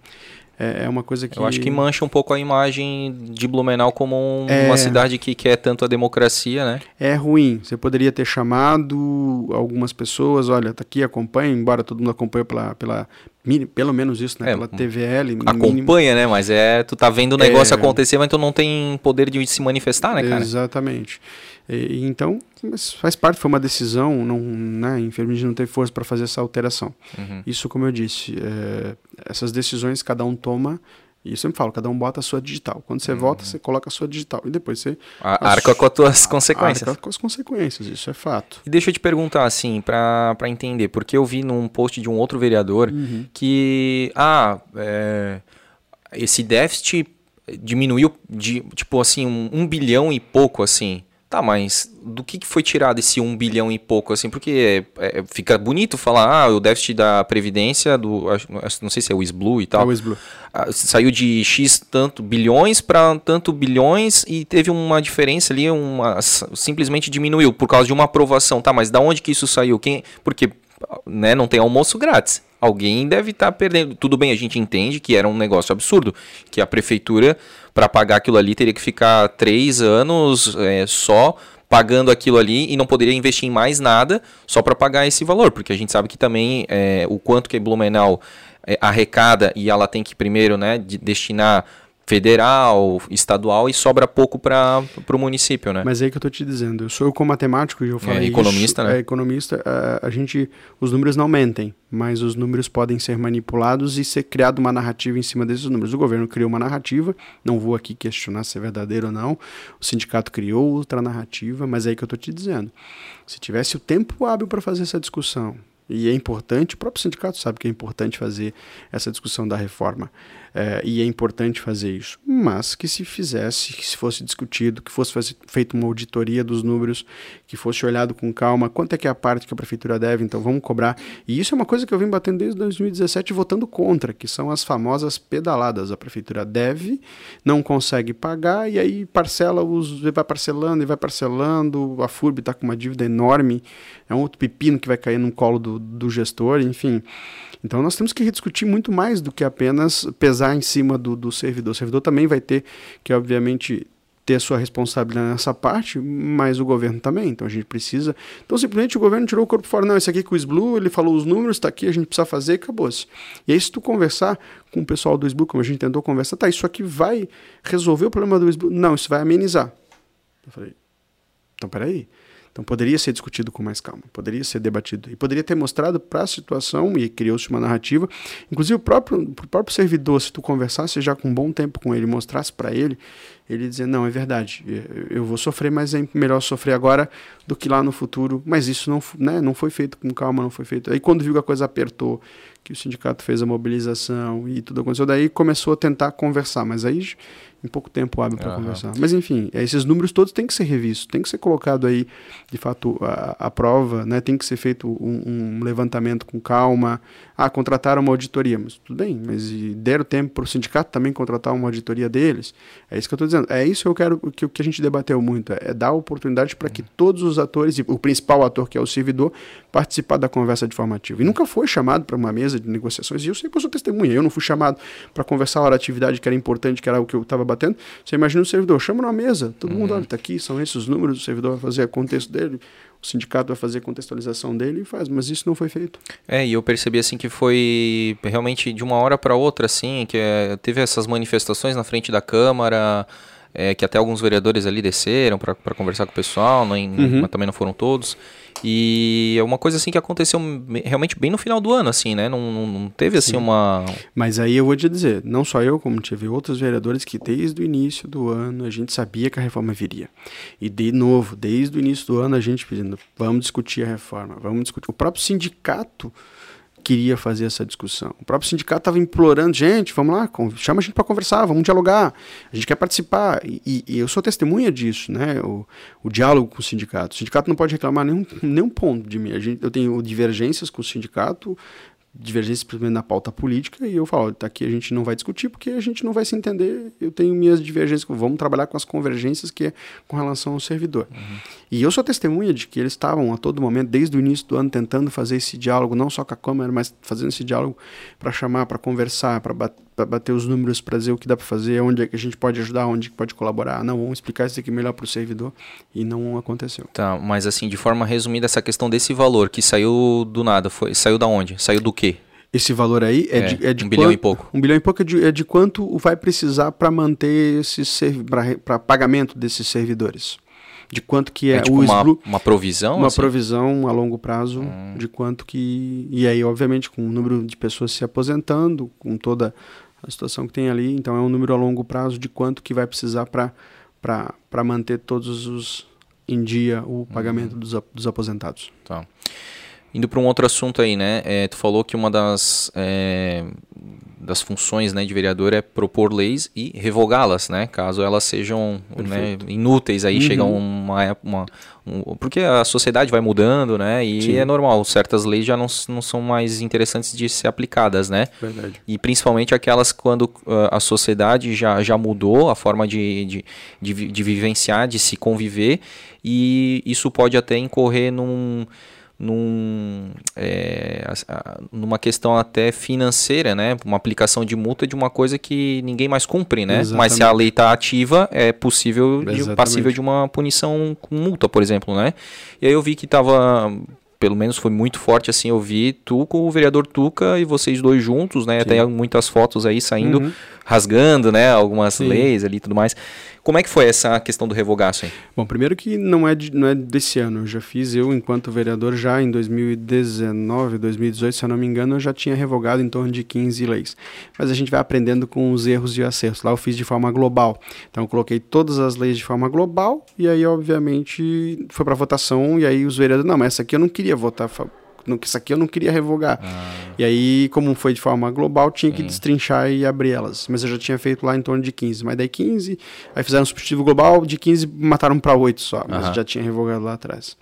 é, é, uma coisa que. Eu acho que mancha um pouco a imagem de Blumenau como um, é... uma cidade que quer tanto a democracia, né? É ruim. Você poderia ter chamado algumas pessoas, olha, tá aqui, acompanha, embora todo mundo acompanhe pela, pela, pelo menos isso, né? É, pela TVL. Acompanha, mínimo. né? Mas é. Tu tá vendo o negócio é, acontecer, mas tu não tem poder de se manifestar, né, cara? Exatamente. E, então, mas faz parte, foi uma decisão, não, né, infelizmente não teve força para fazer essa alteração. Uhum. Isso, como eu disse, é, essas decisões cada um toma e eu sempre falo, cada um bota a sua digital. Quando você uhum. vota, você coloca a sua digital. E depois você. arca com as tuas consequências. Arca com as consequências, isso é fato. E deixa eu te perguntar, assim, para entender, porque eu vi num post de um outro vereador uhum. que. Ah, é, esse déficit diminuiu de, tipo assim, um, um bilhão e pouco, assim. Tá, mas do que, que foi tirado esse 1 bilhão e pouco, assim? Porque é, é, fica bonito falar, ah, o déficit da Previdência, do, não sei se é o SBLU e tal. É o SBLU. Ah, saiu de X tanto bilhões para tanto bilhões e teve uma diferença ali, uma, simplesmente diminuiu por causa de uma aprovação. Tá, mas da onde que isso saiu? Quem, porque né, não tem almoço grátis. Alguém deve estar tá perdendo. Tudo bem, a gente entende que era um negócio absurdo, que a prefeitura para pagar aquilo ali teria que ficar três anos é, só pagando aquilo ali e não poderia investir em mais nada só para pagar esse valor, porque a gente sabe que também é, o quanto que a Blumenau é, arrecada e ela tem que primeiro né, de destinar federal, estadual e sobra pouco para o município, né? Mas é aí que eu estou te dizendo. Eu sou eu como matemático e eu falei é, economista, isso, né? É, economista. A, a, gente, os números não mentem, mas os números podem ser manipulados e ser criada uma narrativa em cima desses números. O governo criou uma narrativa. Não vou aqui questionar se é verdadeiro ou não. O sindicato criou outra narrativa, mas é aí que eu estou te dizendo. Se tivesse o tempo hábil para fazer essa discussão, e é importante, o próprio sindicato sabe que é importante fazer essa discussão da reforma. É, e é importante fazer isso. Mas que se fizesse, que se fosse discutido, que fosse feita uma auditoria dos números, que fosse olhado com calma, quanto é que é a parte que a prefeitura deve, então vamos cobrar. E isso é uma coisa que eu venho batendo desde 2017 votando contra, que são as famosas pedaladas. A prefeitura deve, não consegue pagar, e aí parcela os. vai parcelando e vai parcelando. A FURB está com uma dívida enorme, é um outro pepino que vai cair no colo do, do gestor, enfim. Então nós temos que rediscutir muito mais do que apenas pesar em cima do, do servidor. O servidor também vai ter que, obviamente, ter a sua responsabilidade nessa parte, mas o governo também. Então a gente precisa. Então simplesmente o governo tirou o corpo fora. Não, esse aqui com o SBLU, ele falou os números, está aqui, a gente precisa fazer acabou-se. E aí, se tu conversar com o pessoal do SBLU, como a gente tentou conversar, tá, isso aqui vai resolver o problema do SBLU? Não, isso vai amenizar. Eu falei, então peraí. Então poderia ser discutido com mais calma, poderia ser debatido e poderia ter mostrado para a situação e criou-se uma narrativa. Inclusive o próprio, o próprio servidor, se tu conversasse já com um bom tempo com ele, mostrasse para ele, ele dizia não é verdade, eu vou sofrer, mas é melhor sofrer agora do que lá no futuro. Mas isso não, né, não foi feito com calma, não foi feito. Aí quando viu que a coisa apertou, que o sindicato fez a mobilização e tudo aconteceu, daí começou a tentar conversar, mas aí em pouco tempo hábil para uhum. conversar. Mas enfim, esses números todos têm que ser revistos, tem que ser colocado aí, de fato, a, a prova, né? tem que ser feito um, um, levantamento com calma. Ah, contrataram uma auditoria, mas tudo bem, mas deram tempo para o sindicato também contratar uma auditoria deles. É isso que eu estou dizendo. É isso que eu quero que, que a gente debateu muito, é dar oportunidade para que todos os atores, e o principal ator que é o servidor, participar da conversa de formativa. E nunca foi chamado para uma mesa de negociações, e eu sei que eu sou testemunha, eu não fui chamado para conversar a atividade que era importante, que era o que eu estava batendo. Você imagina o servidor, chama numa mesa, todo uhum. mundo, olha, está aqui, são esses os números, o servidor vai fazer o contexto dele, o sindicato vai fazer a contextualização dele e faz, mas isso não foi feito. É, e eu percebi assim que foi realmente de uma hora para outra, assim, que é, teve essas manifestações na frente da Câmara, é, que até alguns vereadores ali desceram para conversar com o pessoal, não, uhum. mas também não foram todos. E é uma coisa assim que aconteceu realmente bem no final do ano, assim, né? Não, não, não teve assim Sim. uma. Mas aí eu vou te dizer, não só eu, como tive outros vereadores que desde o início do ano a gente sabia que a reforma viria. E de novo, desde o início do ano a gente pedindo, vamos discutir a reforma, vamos discutir. O próprio sindicato queria fazer essa discussão. O próprio sindicato estava implorando, gente, vamos lá, chama a gente para conversar, vamos dialogar, a gente quer participar. E, e, eu sou testemunha disso, né? O, o, diálogo com o sindicato. O sindicato não pode reclamar nenhum, nenhum ponto de mim. A gente, eu tenho divergências com o sindicato, divergências principalmente na pauta política e eu falo, tá aqui a gente não vai discutir porque a gente não vai se entender. Eu tenho minhas divergências, vamos trabalhar com as convergências que é com relação ao servidor. Uhum. E eu sou testemunha de que eles estavam a todo momento, desde o início do ano, tentando fazer esse diálogo, não só com a Câmara, mas fazendo esse diálogo para chamar, para conversar, para bater os números, para dizer o que dá para fazer, onde é que a gente pode ajudar, onde pode colaborar. Não, vamos explicar isso aqui melhor para o servidor e não aconteceu. Tá, mas assim, de forma resumida, essa questão desse valor que saiu do nada, foi saiu da onde? Saiu do quê? Esse valor aí é, é de, é de um bilhão quanto, e pouco. Um bilhão e pouco é de, é de quanto vai precisar para manter esse para pagamento desses servidores de quanto que é, é tipo o uma, uma provisão uma assim? provisão a longo prazo hum. de quanto que e aí obviamente com o número de pessoas se aposentando com toda a situação que tem ali então é um número a longo prazo de quanto que vai precisar para para manter todos os em dia o pagamento hum. dos, dos aposentados tá Indo para um outro assunto aí, né? É, tu falou que uma das, é, das funções né, de vereador é propor leis e revogá-las, né? Caso elas sejam né, inúteis, aí uhum. chega uma, uma um, porque a sociedade vai mudando, né? E Sim. é normal, certas leis já não, não são mais interessantes de ser aplicadas, né? Verdade. E principalmente aquelas quando uh, a sociedade já, já mudou a forma de, de, de, de vivenciar, de se conviver, e isso pode até incorrer num num, é, numa questão até financeira, né? Uma aplicação de multa de uma coisa que ninguém mais cumpre, né? Exatamente. Mas se a lei está ativa, é possível, de, passível de uma punição com multa, por exemplo, né? E aí eu vi que estava pelo menos foi muito forte assim, eu vi tu com o vereador Tuca e vocês dois juntos, né? Sim. Até muitas fotos aí saindo, uhum. Rasgando, né? Algumas Sim. leis ali e tudo mais. Como é que foi essa questão do revogaço aí? Bom, primeiro que não é, de, não é desse ano. Eu já fiz, eu, enquanto vereador, já em 2019, 2018, se eu não me engano, eu já tinha revogado em torno de 15 leis. Mas a gente vai aprendendo com os erros e acertos. Lá eu fiz de forma global. Então eu coloquei todas as leis de forma global e aí, obviamente, foi para votação. E aí os vereadores, não, mas essa aqui eu não queria votar isso aqui eu não queria revogar. Ah. E aí, como foi de forma global, tinha que destrinchar e abrir elas. Mas eu já tinha feito lá em torno de 15. Mas daí 15, aí fizeram um substitutivo global, de 15 mataram para 8 só. Mas já tinha revogado lá atrás.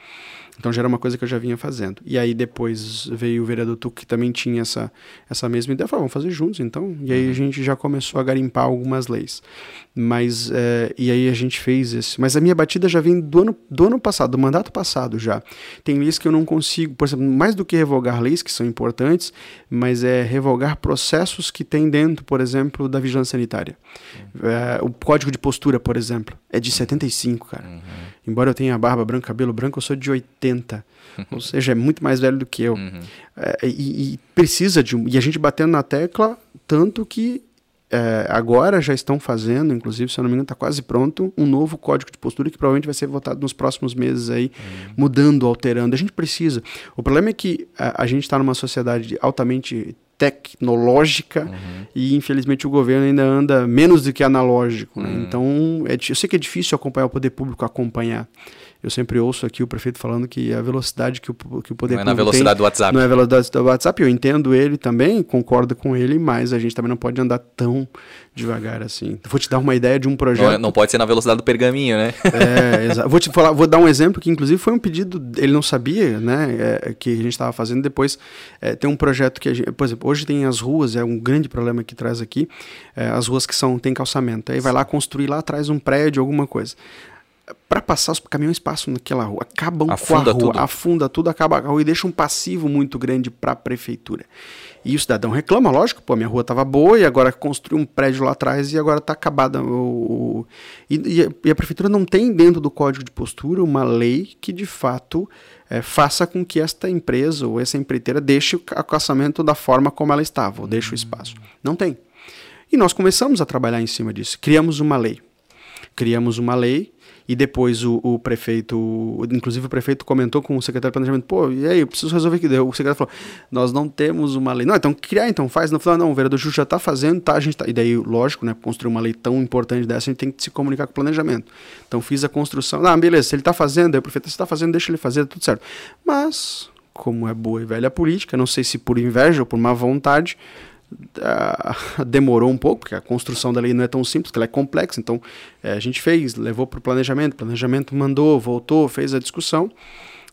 Então já era uma coisa que eu já vinha fazendo. E aí depois veio o vereador Tuco, que também tinha essa, essa mesma ideia. Falou, vamos fazer juntos então. E aí a uhum. gente já começou a garimpar algumas leis. Mas, é, e aí a gente fez isso. Mas a minha batida já vem do ano, do ano passado, do mandato passado já. Tem leis que eu não consigo, por exemplo, mais do que revogar leis, que são importantes, mas é revogar processos que tem dentro, por exemplo, da vigilância sanitária. É, o código de postura, por exemplo, é de 75, cara. Uhum. Embora eu tenha barba branca, cabelo branco, eu sou de 80. Ou seja, é muito mais velho do que eu. Uhum. É, e, e, precisa de um. E a gente batendo na tecla, tanto que é, agora já estão fazendo, inclusive, se eu não me engano, está quase pronto, um novo código de postura que provavelmente vai ser votado nos próximos meses aí, uhum. mudando, alterando. A gente precisa. O problema é que a, a gente está numa sociedade altamente tecnológica uhum. e infelizmente o governo ainda anda menos do que analógico. Né? Uhum. Então é, eu sei que é difícil acompanhar o poder público acompanhar. Eu sempre ouço aqui o prefeito falando que a velocidade que o, que o poder não é na velocidade tem, do WhatsApp. Não é a velocidade do WhatsApp. Eu entendo ele também, concordo com ele, mas a gente também não pode andar tão devagar assim. Vou te dar uma ideia de um projeto. Não, é, não pode ser na velocidade do pergaminho, né? É, exato. Vou te falar, vou dar um exemplo que inclusive foi um pedido, ele não sabia, né, é, que a gente estava fazendo. Depois é, tem um projeto que a gente, por exemplo, hoje tem as ruas, é um grande problema que traz aqui, é, as ruas que são tem calçamento. Aí vai lá construir lá atrás um prédio, alguma coisa para passar os caminhões passam naquela rua, acabam afunda com a rua, tudo. afunda tudo, acaba com a rua e deixa um passivo muito grande para a prefeitura. E o cidadão reclama, lógico, pô, minha rua estava boa e agora construiu um prédio lá atrás e agora está acabada. O, e, e, a, prefeitura não tem dentro do código de postura uma lei que de fato é, faça com que esta empresa ou essa empreiteira deixe o acostamento da forma como ela estava, ou deixe o espaço. Não tem. E nós começamos a trabalhar em cima disso. Criamos uma lei. Criamos uma lei e depois o, o, prefeito, inclusive o prefeito comentou com o secretário de planejamento, pô, e aí, eu preciso resolver que deu. O secretário falou, nós não temos uma lei. Não, então criar, então faz. No final, não, o vereador Ju já está fazendo, tá, a gente tá. E daí, lógico, né, construir uma lei tão importante dessa, a gente tem que se comunicar com o planejamento. Então fiz a construção, ah, beleza, se ele está fazendo, aí o prefeito está fazendo, deixa ele fazer, tudo certo. Mas, como é boa e velha política, não sei se por inveja ou por má vontade, Uh, demorou um pouco, porque a construção da lei não é tão simples, ela é complexa. Então, é, a gente fez, levou para o planejamento, planejamento mandou, voltou, fez a discussão.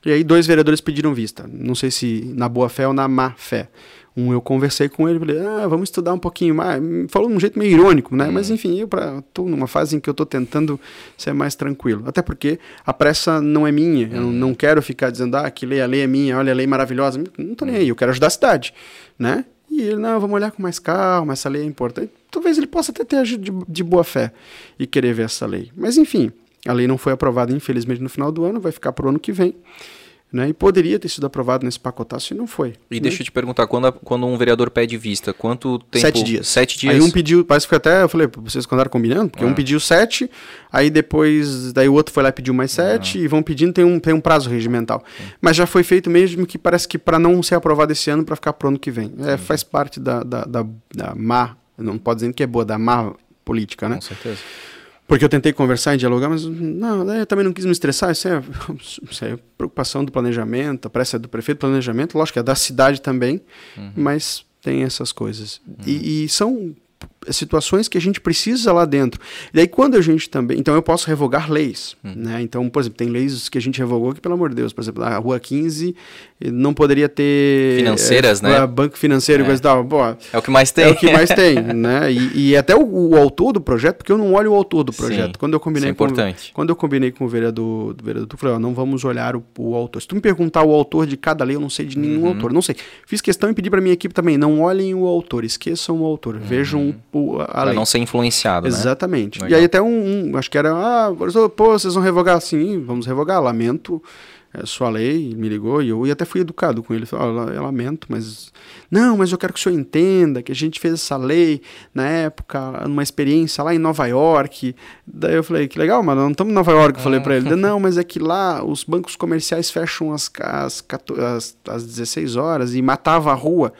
E aí, dois vereadores pediram vista. Não sei se na boa fé ou na má fé. Um eu conversei com ele, falei, ah, vamos estudar um pouquinho mais. Falou de um jeito meio irônico, né? Mas uhum. enfim, eu estou numa fase em que eu estou tentando ser mais tranquilo. Até porque a pressa não é minha. Eu não quero ficar dizendo, ah, que lei, a lei é minha, olha, a lei é maravilhosa. Não estou nem aí, eu quero ajudar a cidade, né? E ele, não, vamos olhar com mais calma, essa lei é importante. Talvez ele possa até ter agido de, de boa fé e querer ver essa lei. Mas enfim, a lei não foi aprovada, infelizmente, no final do ano, vai ficar para o ano que vem. Né? E poderia ter sido aprovado nesse pacotaço e não foi. E né? deixa eu te perguntar, quando, a, quando um vereador pede vista, quanto tempo? Sete dias. Sete dias. Aí um pediu, parece que até, eu falei, vocês andaram combinando, porque ah. um pediu sete, aí depois, daí o outro foi lá e pediu mais sete, ah. e vão pedindo, tem um, tem um prazo regimental. Mas já foi feito mesmo que parece que para não ser aprovado esse ano, para ficar pro ano que vem. É, faz parte da, da, da, da má, não pode dizer que é boa, da má política, né? Com certeza. Porque eu tentei conversar e dialogar, mas não, eu também não quis me estressar. Isso é, isso é preocupação do planejamento, a pressa é do prefeito planejamento, lógico, é da cidade também, uhum. mas tem essas coisas. Uhum. E, e, são situações que a gente precisa lá dentro. E aí quando a gente também, então eu posso revogar leis, hum. né? Então, por exemplo, tem leis que a gente revogou que pelo amor de Deus, por exemplo, a Rua 15 não poderia ter financeiras, é, né? Banco financeiro e é. coisa e tal. Pô, é o que mais tem. É o que mais tem, né? E, e até o, o, autor do projeto, porque eu não olho o autor do projeto. Sim, quando eu combinei é importante. Com, quando eu combinei com o vereador, do vereador, eu falei, ó, não vamos olhar o, o, autor. Se tu me perguntar o autor de cada lei, eu não sei de nenhum uhum. autor, não sei. Fiz questão e pedi para minha equipe também, não olhem o autor, esqueçam o autor, uhum. vejam o, a pra lei. não ser influenciado, né? Exatamente. Né? E aí até um, um, acho que era, ah, pô, vocês vão revogar? Sim, vamos revogar, lamento é, sua lei, me ligou e eu e até fui educado com ele. Falei, oh, eu lamento, mas. Não, mas eu quero que o senhor entenda que a gente fez essa lei na época, numa experiência lá em Nova York. Daí eu falei, que legal, mas não estamos em Nova York. Eu falei para ele, não, mas é que lá os bancos comerciais fecham às, às, às, às 16 horas e matava a rua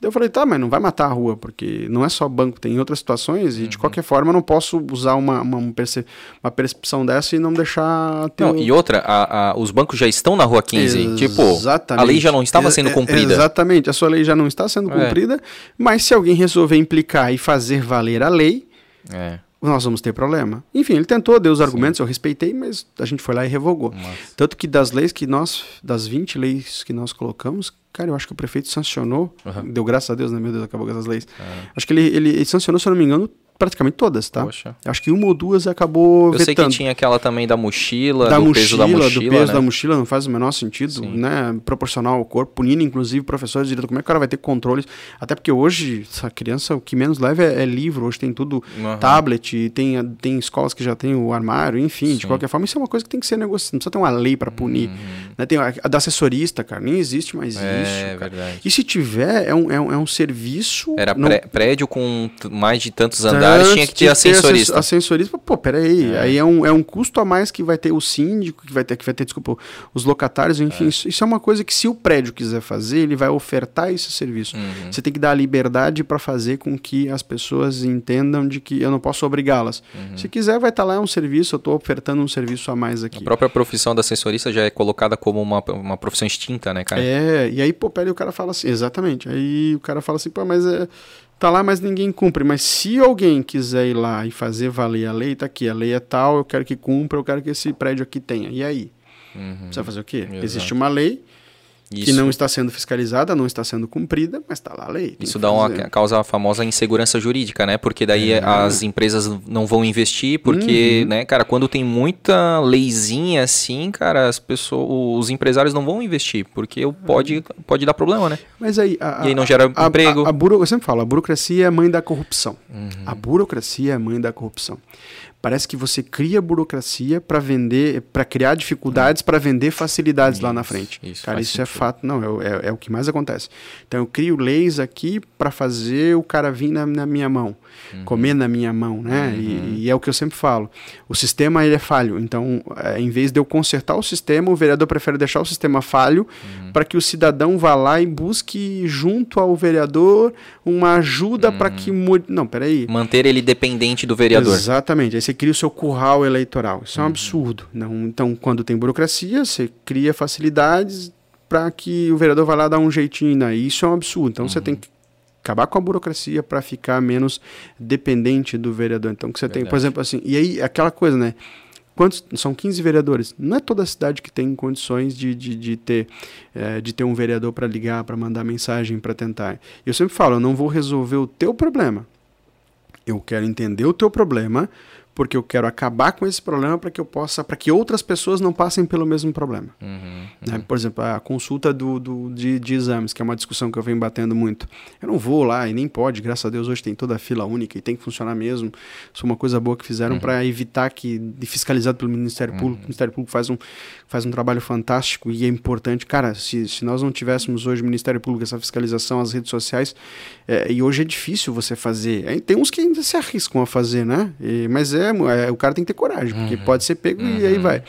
eu falei, tá, mas não vai matar a rua, porque não é só banco, tem outras situações, e de uhum. qualquer forma eu não posso usar uma, uma, uma percepção dessa e não deixar. Não, e outra, a, a, os bancos já estão na rua 15. Tipo, exatamente. a lei já não estava sendo cumprida. É, exatamente, a sua lei já não está sendo é. cumprida, mas se alguém resolver implicar e fazer valer a lei. É nós vamos ter problema. Enfim, ele tentou, deu os argumentos, Sim. eu respeitei, mas a gente foi lá e revogou. Nossa. Tanto que das leis que nós, das 20 leis que nós colocamos, Cara, eu acho que o prefeito sancionou, uhum. deu graças a Deus, né? Meu Deus, acabou com essas leis. É. Acho que ele, ele, ele sancionou, se eu não me engano, praticamente todas, tá? Poxa. Acho que uma ou duas acabou Eu vetando. sei que tinha aquela também da mochila, da do mochila, peso da mochila, do peso né? da mochila, não faz o menor sentido, Sim. né? Proporcional ao corpo, punindo inclusive professores de como é que o cara vai ter controles, até porque hoje essa criança o que menos leva é, é livro, hoje tem tudo uhum. tablet, tem, tem escolas que já tem o armário, enfim, Sim. de qualquer forma isso é uma coisa que tem que ser negociada, não precisa ter uma lei para punir, uhum. né? Tem a, a, da assessorista, cara, nem existe mais é, isso, É verdade. E se tiver, é um, é um, é um serviço... Era não... prédio com mais de tantos andares, tinha que ter ascensorista. Ascensorista, pô, peraí. É. Aí é um, é um custo a mais que vai ter o síndico, que vai ter, que vai ter, desculpa, os locatários, enfim. É. Isso, isso, é uma coisa que, se o prédio quiser fazer, ele vai ofertar esse serviço. Uhum. Você tem que dar a liberdade para fazer com que as pessoas entendam de que eu não posso obrigá-las. Uhum. Se quiser, vai estar tá lá, é um serviço, eu estou ofertando um serviço a mais aqui. A própria profissão da ascensorista já é colocada como uma, uma profissão extinta, né, cara? É, e aí, pô, peraí, o cara fala assim, exatamente. Aí o cara fala assim, pô, mas é tá lá, mas ninguém cumpre. Mas se alguém quiser ir lá e fazer valer a lei, tá aqui, a lei é tal, eu quero que cumpra, eu quero que esse prédio aqui tenha. E aí? Uhum. Você vai fazer o quê? Exato. Existe uma lei Isso. que não está sendo fiscalizada, não está sendo cumprida, mas está lá a lei. Isso dá uma causa a famosa insegurança jurídica, né? Porque daí é. as empresas não vão investir, porque, uhum. né, cara, quando tem muita leizinha assim, cara, as pessoas, os empresários não vão investir, porque pode, pode dar problema, né? Mas aí, a, e aí não gera a, emprego. A, a, buro, eu sempre falo, a burocracia é a mãe da corrupção. Uhum. A burocracia é a mãe da corrupção. Parece que você cria burocracia para vender, para criar dificuldades para vender facilidades isso, lá na frente. Isso Cara, isso é sentido. é fato, não, é, é, é, o que mais acontece. Então eu crio leis aqui para fazer o cara vir na, na minha mão, uhum. comer na minha mão, né? Uhum. E, e, é o que eu sempre falo. O sistema ele é falho. Então, é, em vez de eu consertar o sistema, o vereador prefere deixar o sistema falho uhum. para que o cidadão vá lá e busque junto ao vereador uma ajuda para que mude. Não, peraí. Manter ele dependente do vereador. Exatamente. Aí você cria o seu curral eleitoral. Isso é um uhum. absurdo. Não, então, quando tem burocracia, você cria facilidades para que o vereador vá lá dar um jeitinho. Né? Isso é um absurdo. Então, uhum. você tem que acabar com a burocracia para ficar menos dependente do vereador. Então, que você Verdade. tem, por exemplo, assim, e aí aquela coisa, né? Quantos, são 15 vereadores. Não é toda a cidade que tem condições de, de, de ter, é, de ter um vereador para ligar, para mandar mensagem, para tentar. Eu sempre falo, eu não vou resolver o teu problema. Eu quero entender o teu problema, porque eu quero acabar com esse problema para que eu possa, para que outras pessoas não passem pelo mesmo problema. Uhum, uhum. Né? Por exemplo, a consulta do, do de, de, exames, que é uma discussão que eu venho batendo muito. Eu não vou lá e nem pode, graças a Deus hoje tem toda a fila única e tem que funcionar mesmo. Isso é uma coisa boa que fizeram uhum. para evitar que, fiscalizado pelo Ministério Público, uhum. o Ministério Público faz um, faz um trabalho fantástico e é importante. Cara, se, se nós não tivéssemos hoje o Ministério Público, essa fiscalização, as redes sociais, é, e hoje é difícil você fazer. É, tem uns que ainda se arriscam a fazer, né? E, mas é, é, o cara tem que ter coragem, porque uhum. pode ser pego uhum. e aí uhum. vai.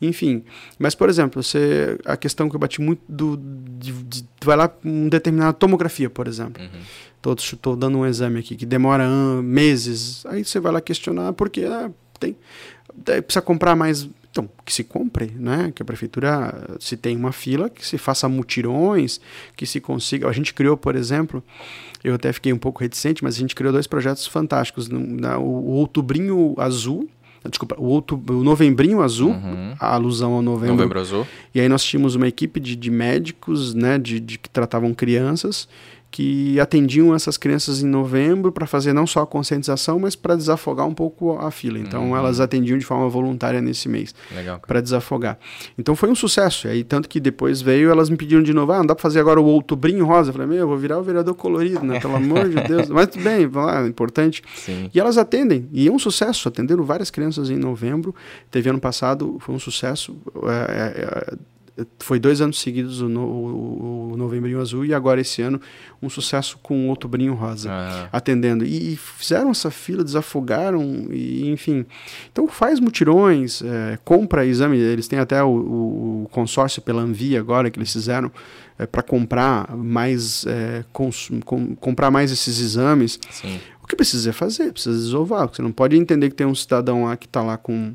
Enfim, mas por exemplo, você, a questão que eu bati muito do. De, de, vai lá um determinada tomografia, por exemplo. Uhum. Estou dando um exame aqui que demora meses. Aí você vai lá questionar porque ah, tem, precisa comprar mais então, que se compre, né? Que a prefeitura, se tem uma fila, que se faça mutirões, que se consiga. A gente criou, por exemplo, eu até fiquei um pouco reticente, mas a gente criou dois projetos fantásticos. Na, o, Outubrinho Azul, desculpa, o, outubro, o Novembrinho Azul, uhum. a alusão ao novembro. Novembro Azul. E aí nós tínhamos uma equipe de, de médicos, né, de, de, que tratavam crianças, que atendiam essas crianças em novembro para fazer não só a conscientização, mas para desafogar um pouco a fila. Então uhum. elas atendiam de forma voluntária nesse mês para desafogar. Então foi um sucesso. E aí tanto que depois veio, elas me pediram de novo, ah, não dá para fazer agora o outubrinho rosa. Eu falei, meu, eu vou virar o vereador colorido, né? Pelo amor de Deus. Mas tudo bem, lá, é importante. Sim. E elas atendem. E é um sucesso. Atenderam várias crianças em novembro. Teve ano passado, foi um sucesso. É, é, foi dois anos seguidos o, o, o Novembrinho Azul e agora esse ano um sucesso com o Outubrinho Rosa ah. atendendo. E, e, fizeram essa fila, desafogaram, e, enfim. Então faz mutirões, é, compra exame, eles têm até o, o, consórcio pela Anvia agora que eles fizeram é, para comprar mais é, cons, com, comprar mais esses exames. Sim. O que precisa fazer? Precisa desovar. Você não pode entender que tem um cidadão lá que está lá com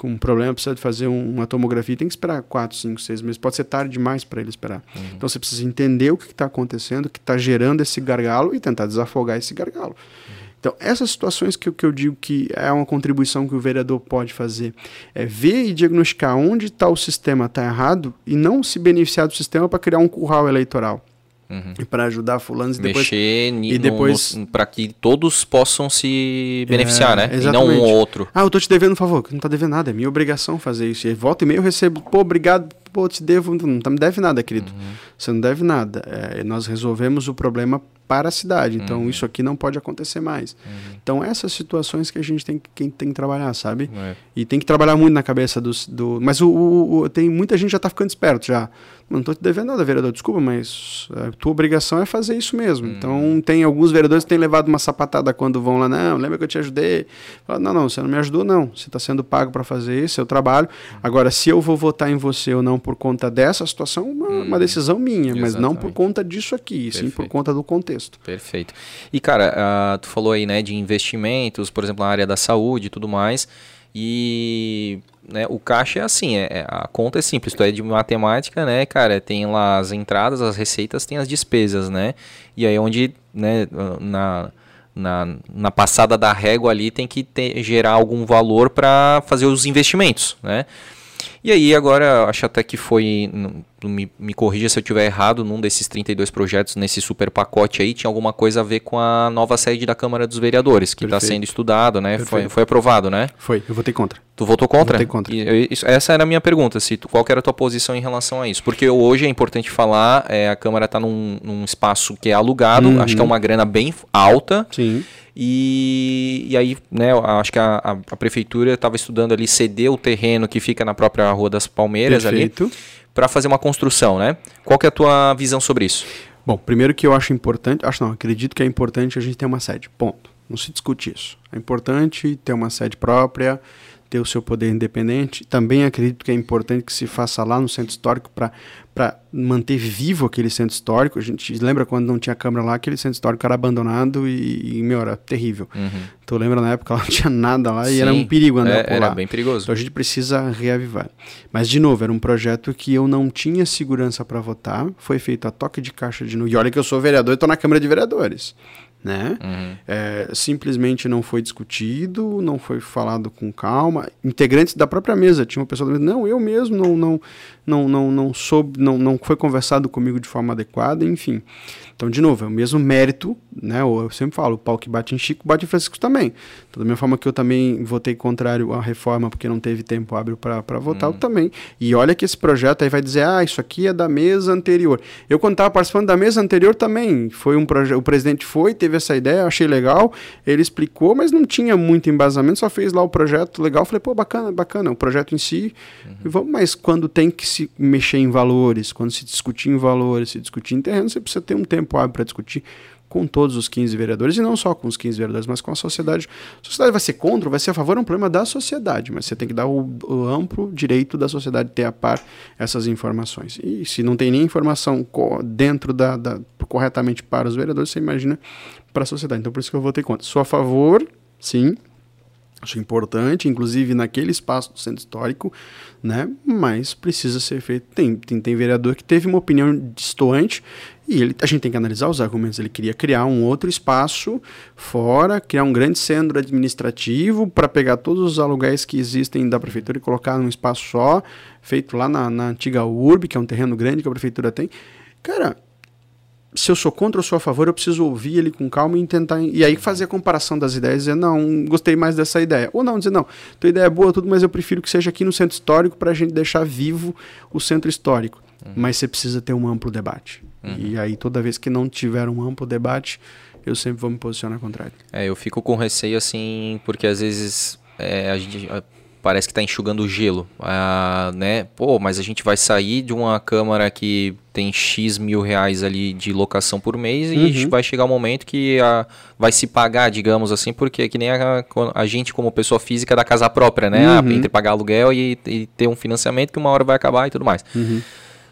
com um problema, precisa de fazer uma tomografia, tem que esperar 4, 5, 6 meses. Pode ser tarde demais para ele esperar. Uhum. Então você precisa entender o que está acontecendo, o que está gerando esse gargalo e tentar desafogar esse gargalo. Uhum. Então, essas situações que, que eu digo que é uma contribuição que o vereador pode fazer é ver e diagnosticar onde está o sistema está errado e não se beneficiar do sistema para criar um curral eleitoral. Uhum. E para ajudar fulanos e depois. Mexer e depois para que todos possam se beneficiar, é, né? Exatamente. E não um ou outro. Ah, eu tô te devendo um favor. Não tá devendo nada, é minha obrigação fazer isso. E volta e meia eu recebo, pô, obrigado, pô, te devo. Não tá me deve nada, querido. Uhum. Você não deve nada. É, nós resolvemos o problema para a cidade. Então, uhum. isso aqui não pode acontecer mais. Uhum. Então, essas situações que a gente tem, que, tem que trabalhar, sabe? É. E tem que trabalhar muito na cabeça dos, do. Mas o, o, o tem muita gente já está ficando esperto já. Não estou te devendo nada, vereador, desculpa, mas a tua obrigação é fazer isso mesmo. Uhum. Então, tem alguns vereadores que têm levado uma sapatada quando vão lá, não, lembra que eu te ajudei? Fala, não, não, você não me ajudou, não. Você está sendo pago para fazer isso, seu trabalho. Uhum. Agora, se eu vou votar em você ou não por conta dessa situação, uma, uma uhum. decisão minha, Exatamente. mas não por conta disso aqui, Perfeito. sim por conta do contexto. Perfeito. E cara, uh, tu falou aí, né, de investimentos, por exemplo, na área da saúde e tudo mais. E né, o caixa é assim, é, é, a conta é simples, tu é de matemática, né, cara, tem lá as entradas, as receitas, tem as despesas, né? E aí onde, né, na, na, na passada da régua ali tem que ter, gerar algum valor para fazer os investimentos, né? E aí, agora, acho até que foi. Me, me corrija se eu estiver errado, num desses 32 projetos, nesse super pacote aí, tinha alguma coisa a ver com a nova sede da Câmara dos Vereadores, que está sendo estudado, né? Foi, foi aprovado, né? Foi, eu votei contra. Tu votou contra? Votei contra. E, isso, essa era a minha pergunta, se tu, qual era a tua posição em relação a isso? Porque hoje é importante falar, é, a Câmara está num, num, espaço que é alugado, uhum. acho que é uma grana bem alta. Sim. E, e aí, né, acho que a, a, a prefeitura estava estudando ali ceder o terreno que fica na própria Rua das Palmeiras Perfeito. ali para fazer uma construção, né? Qual que é a tua visão sobre isso? Bom, primeiro que eu acho importante, acho não, acredito que é importante a gente ter uma sede. Ponto. Não se discute isso. É importante ter uma sede própria, ter o seu poder independente. Também acredito que é importante que se faça lá no centro histórico para manter vivo aquele centro histórico. A gente lembra quando não tinha câmera lá, aquele centro histórico era abandonado e, e meu, era terrível. Uhum. Tu lembra na época lá não tinha nada lá Sim, e era um perigo andar é, por era lá. bem perigoso. Então a gente precisa reavivar. Mas, de novo, era um projeto que eu não tinha segurança para votar. Foi feito a toque de caixa de novo. E olha que eu sou vereador e estou na Câmara de Vereadores né? Uhum. É, simplesmente não foi discutido, não foi falado com calma. Integrantes da própria mesa, tinha uma pessoa da mesa, não, eu mesmo não não não não não soube, não, não foi conversado comigo de forma adequada, enfim. Então, de novo, é o mesmo mérito, né? Eu sempre falo, o pau que bate em Chico, bate em Francisco também. Então, da mesma forma que eu também votei contrário à reforma porque não teve tempo hábil para votar, uhum. eu também. E olha que esse projeto aí vai dizer, ah, isso aqui é da mesa anterior. Eu, quando estava participando da mesa anterior também, foi um projeto, o presidente foi, teve essa ideia, achei legal, ele explicou, mas não tinha muito embasamento, só fez lá o projeto legal, falei, pô, bacana, bacana, o projeto em si, uhum. vamos, mas quando tem que se mexer em valores, quando se discutir em valores, se discutir em terreno, você precisa ter um tempo hábil para discutir com todos os 15 vereadores, e não só com os 15 vereadores, mas com a sociedade. A sociedade vai ser contra, vai ser a favor, é um problema da sociedade, mas você tem que dar o, o amplo direito da sociedade ter a par essas informações. E se não tem nem informação dentro da, da corretamente para os vereadores, você imagina para a sociedade. Então, por isso que eu votei contra. Sou a favor, sim, Acho importante, inclusive naquele espaço do centro histórico, né? Mas precisa ser feito. Tem, tem, tem vereador que teve uma opinião distoante e ele, a gente tem que analisar os argumentos. Ele queria criar um outro espaço fora, criar um grande centro administrativo para pegar todos os aluguéis que existem da prefeitura e colocar num espaço só, feito lá na, na antiga URB, que é um terreno grande que a prefeitura tem. Cara, se eu sou contra ou sou a favor, eu preciso ouvir ele com calma e tentar. E aí fazer a comparação das ideias e dizer, não, gostei mais dessa ideia. Ou não, dizer, não, tua ideia é boa, tudo, mas eu prefiro que seja aqui no centro histórico para a gente deixar vivo o centro histórico. Uhum. Mas você precisa ter um amplo debate. Uhum. E aí, toda vez que não tiver um amplo debate, eu sempre vou me posicionar contrário. É, eu fico com receio assim, porque às vezes é, a gente parece que está enxugando o gelo, ah, né? Pô, mas a gente vai sair de uma câmara que tem X mil reais ali de locação por mês uhum. e vai chegar um momento que a, vai se pagar, digamos assim, porque é que nem a, a gente como pessoa física da casa própria, né? Ah, uhum. entre pagar aluguel e, e, ter um financiamento que uma hora vai acabar e tudo mais. Uhum.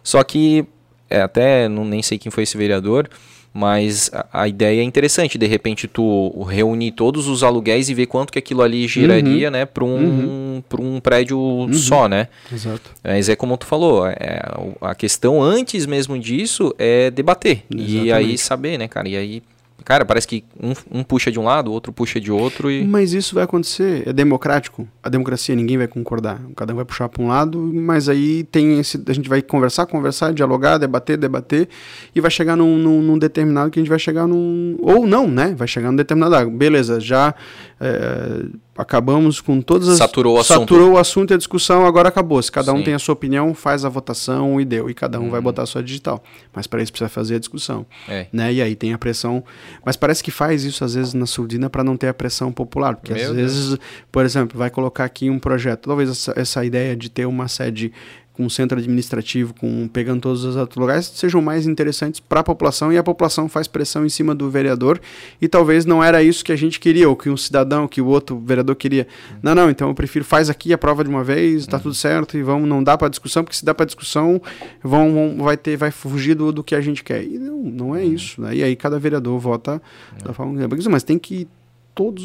Só que, é, até não, nem sei quem foi esse vereador, mas a, a, ideia é interessante, de repente tu reunir todos os aluguéis e ver quanto que aquilo ali giraria, uhum. né, para um, uhum. um prédio uhum. só, né? Exato. Mas é como tu falou, é, a questão antes mesmo disso é debater. Exatamente. E aí saber, né, cara? E aí Cara, parece que um, um, puxa de um lado, o outro puxa de outro e. Mas isso vai acontecer, é democrático. A democracia ninguém vai concordar. Cada um vai puxar para um lado, mas aí tem esse. A gente vai conversar, conversar, dialogar, debater, debater, e vai chegar num, num, num determinado que a gente vai chegar num. Ou não, né? Vai chegar num determinado. Beleza, já. É acabamos com todas as. Saturou o assunto. Saturou o assunto e a discussão, agora acabou. Se cada Sim. um tem a sua opinião, faz a votação e deu. E cada um uhum. vai botar a sua digital. Mas para isso precisa fazer a discussão. É. Né? E aí tem a pressão. Mas parece que faz isso às vezes na Surdina para não ter a pressão popular. Porque Meu às Deus. vezes, por exemplo, vai colocar aqui um projeto. Talvez essa, essa ideia de ter uma sede com um centro administrativo, com pegando todos os outros lugares, sejam mais interessantes para a população e a população faz pressão em cima do vereador e talvez não era isso que a gente queria, ou que um cidadão, que o outro vereador queria. Uhum. Não, não, então eu prefiro faz aqui a prova de uma vez, está uhum. tudo certo e vamos, não dá para discussão, porque se dá para discussão, vão, vão, vai ter, vai fugir do, do que a gente quer. E não, não é uhum. isso. Né? E aí cada vereador vota da forma que mas tem que todos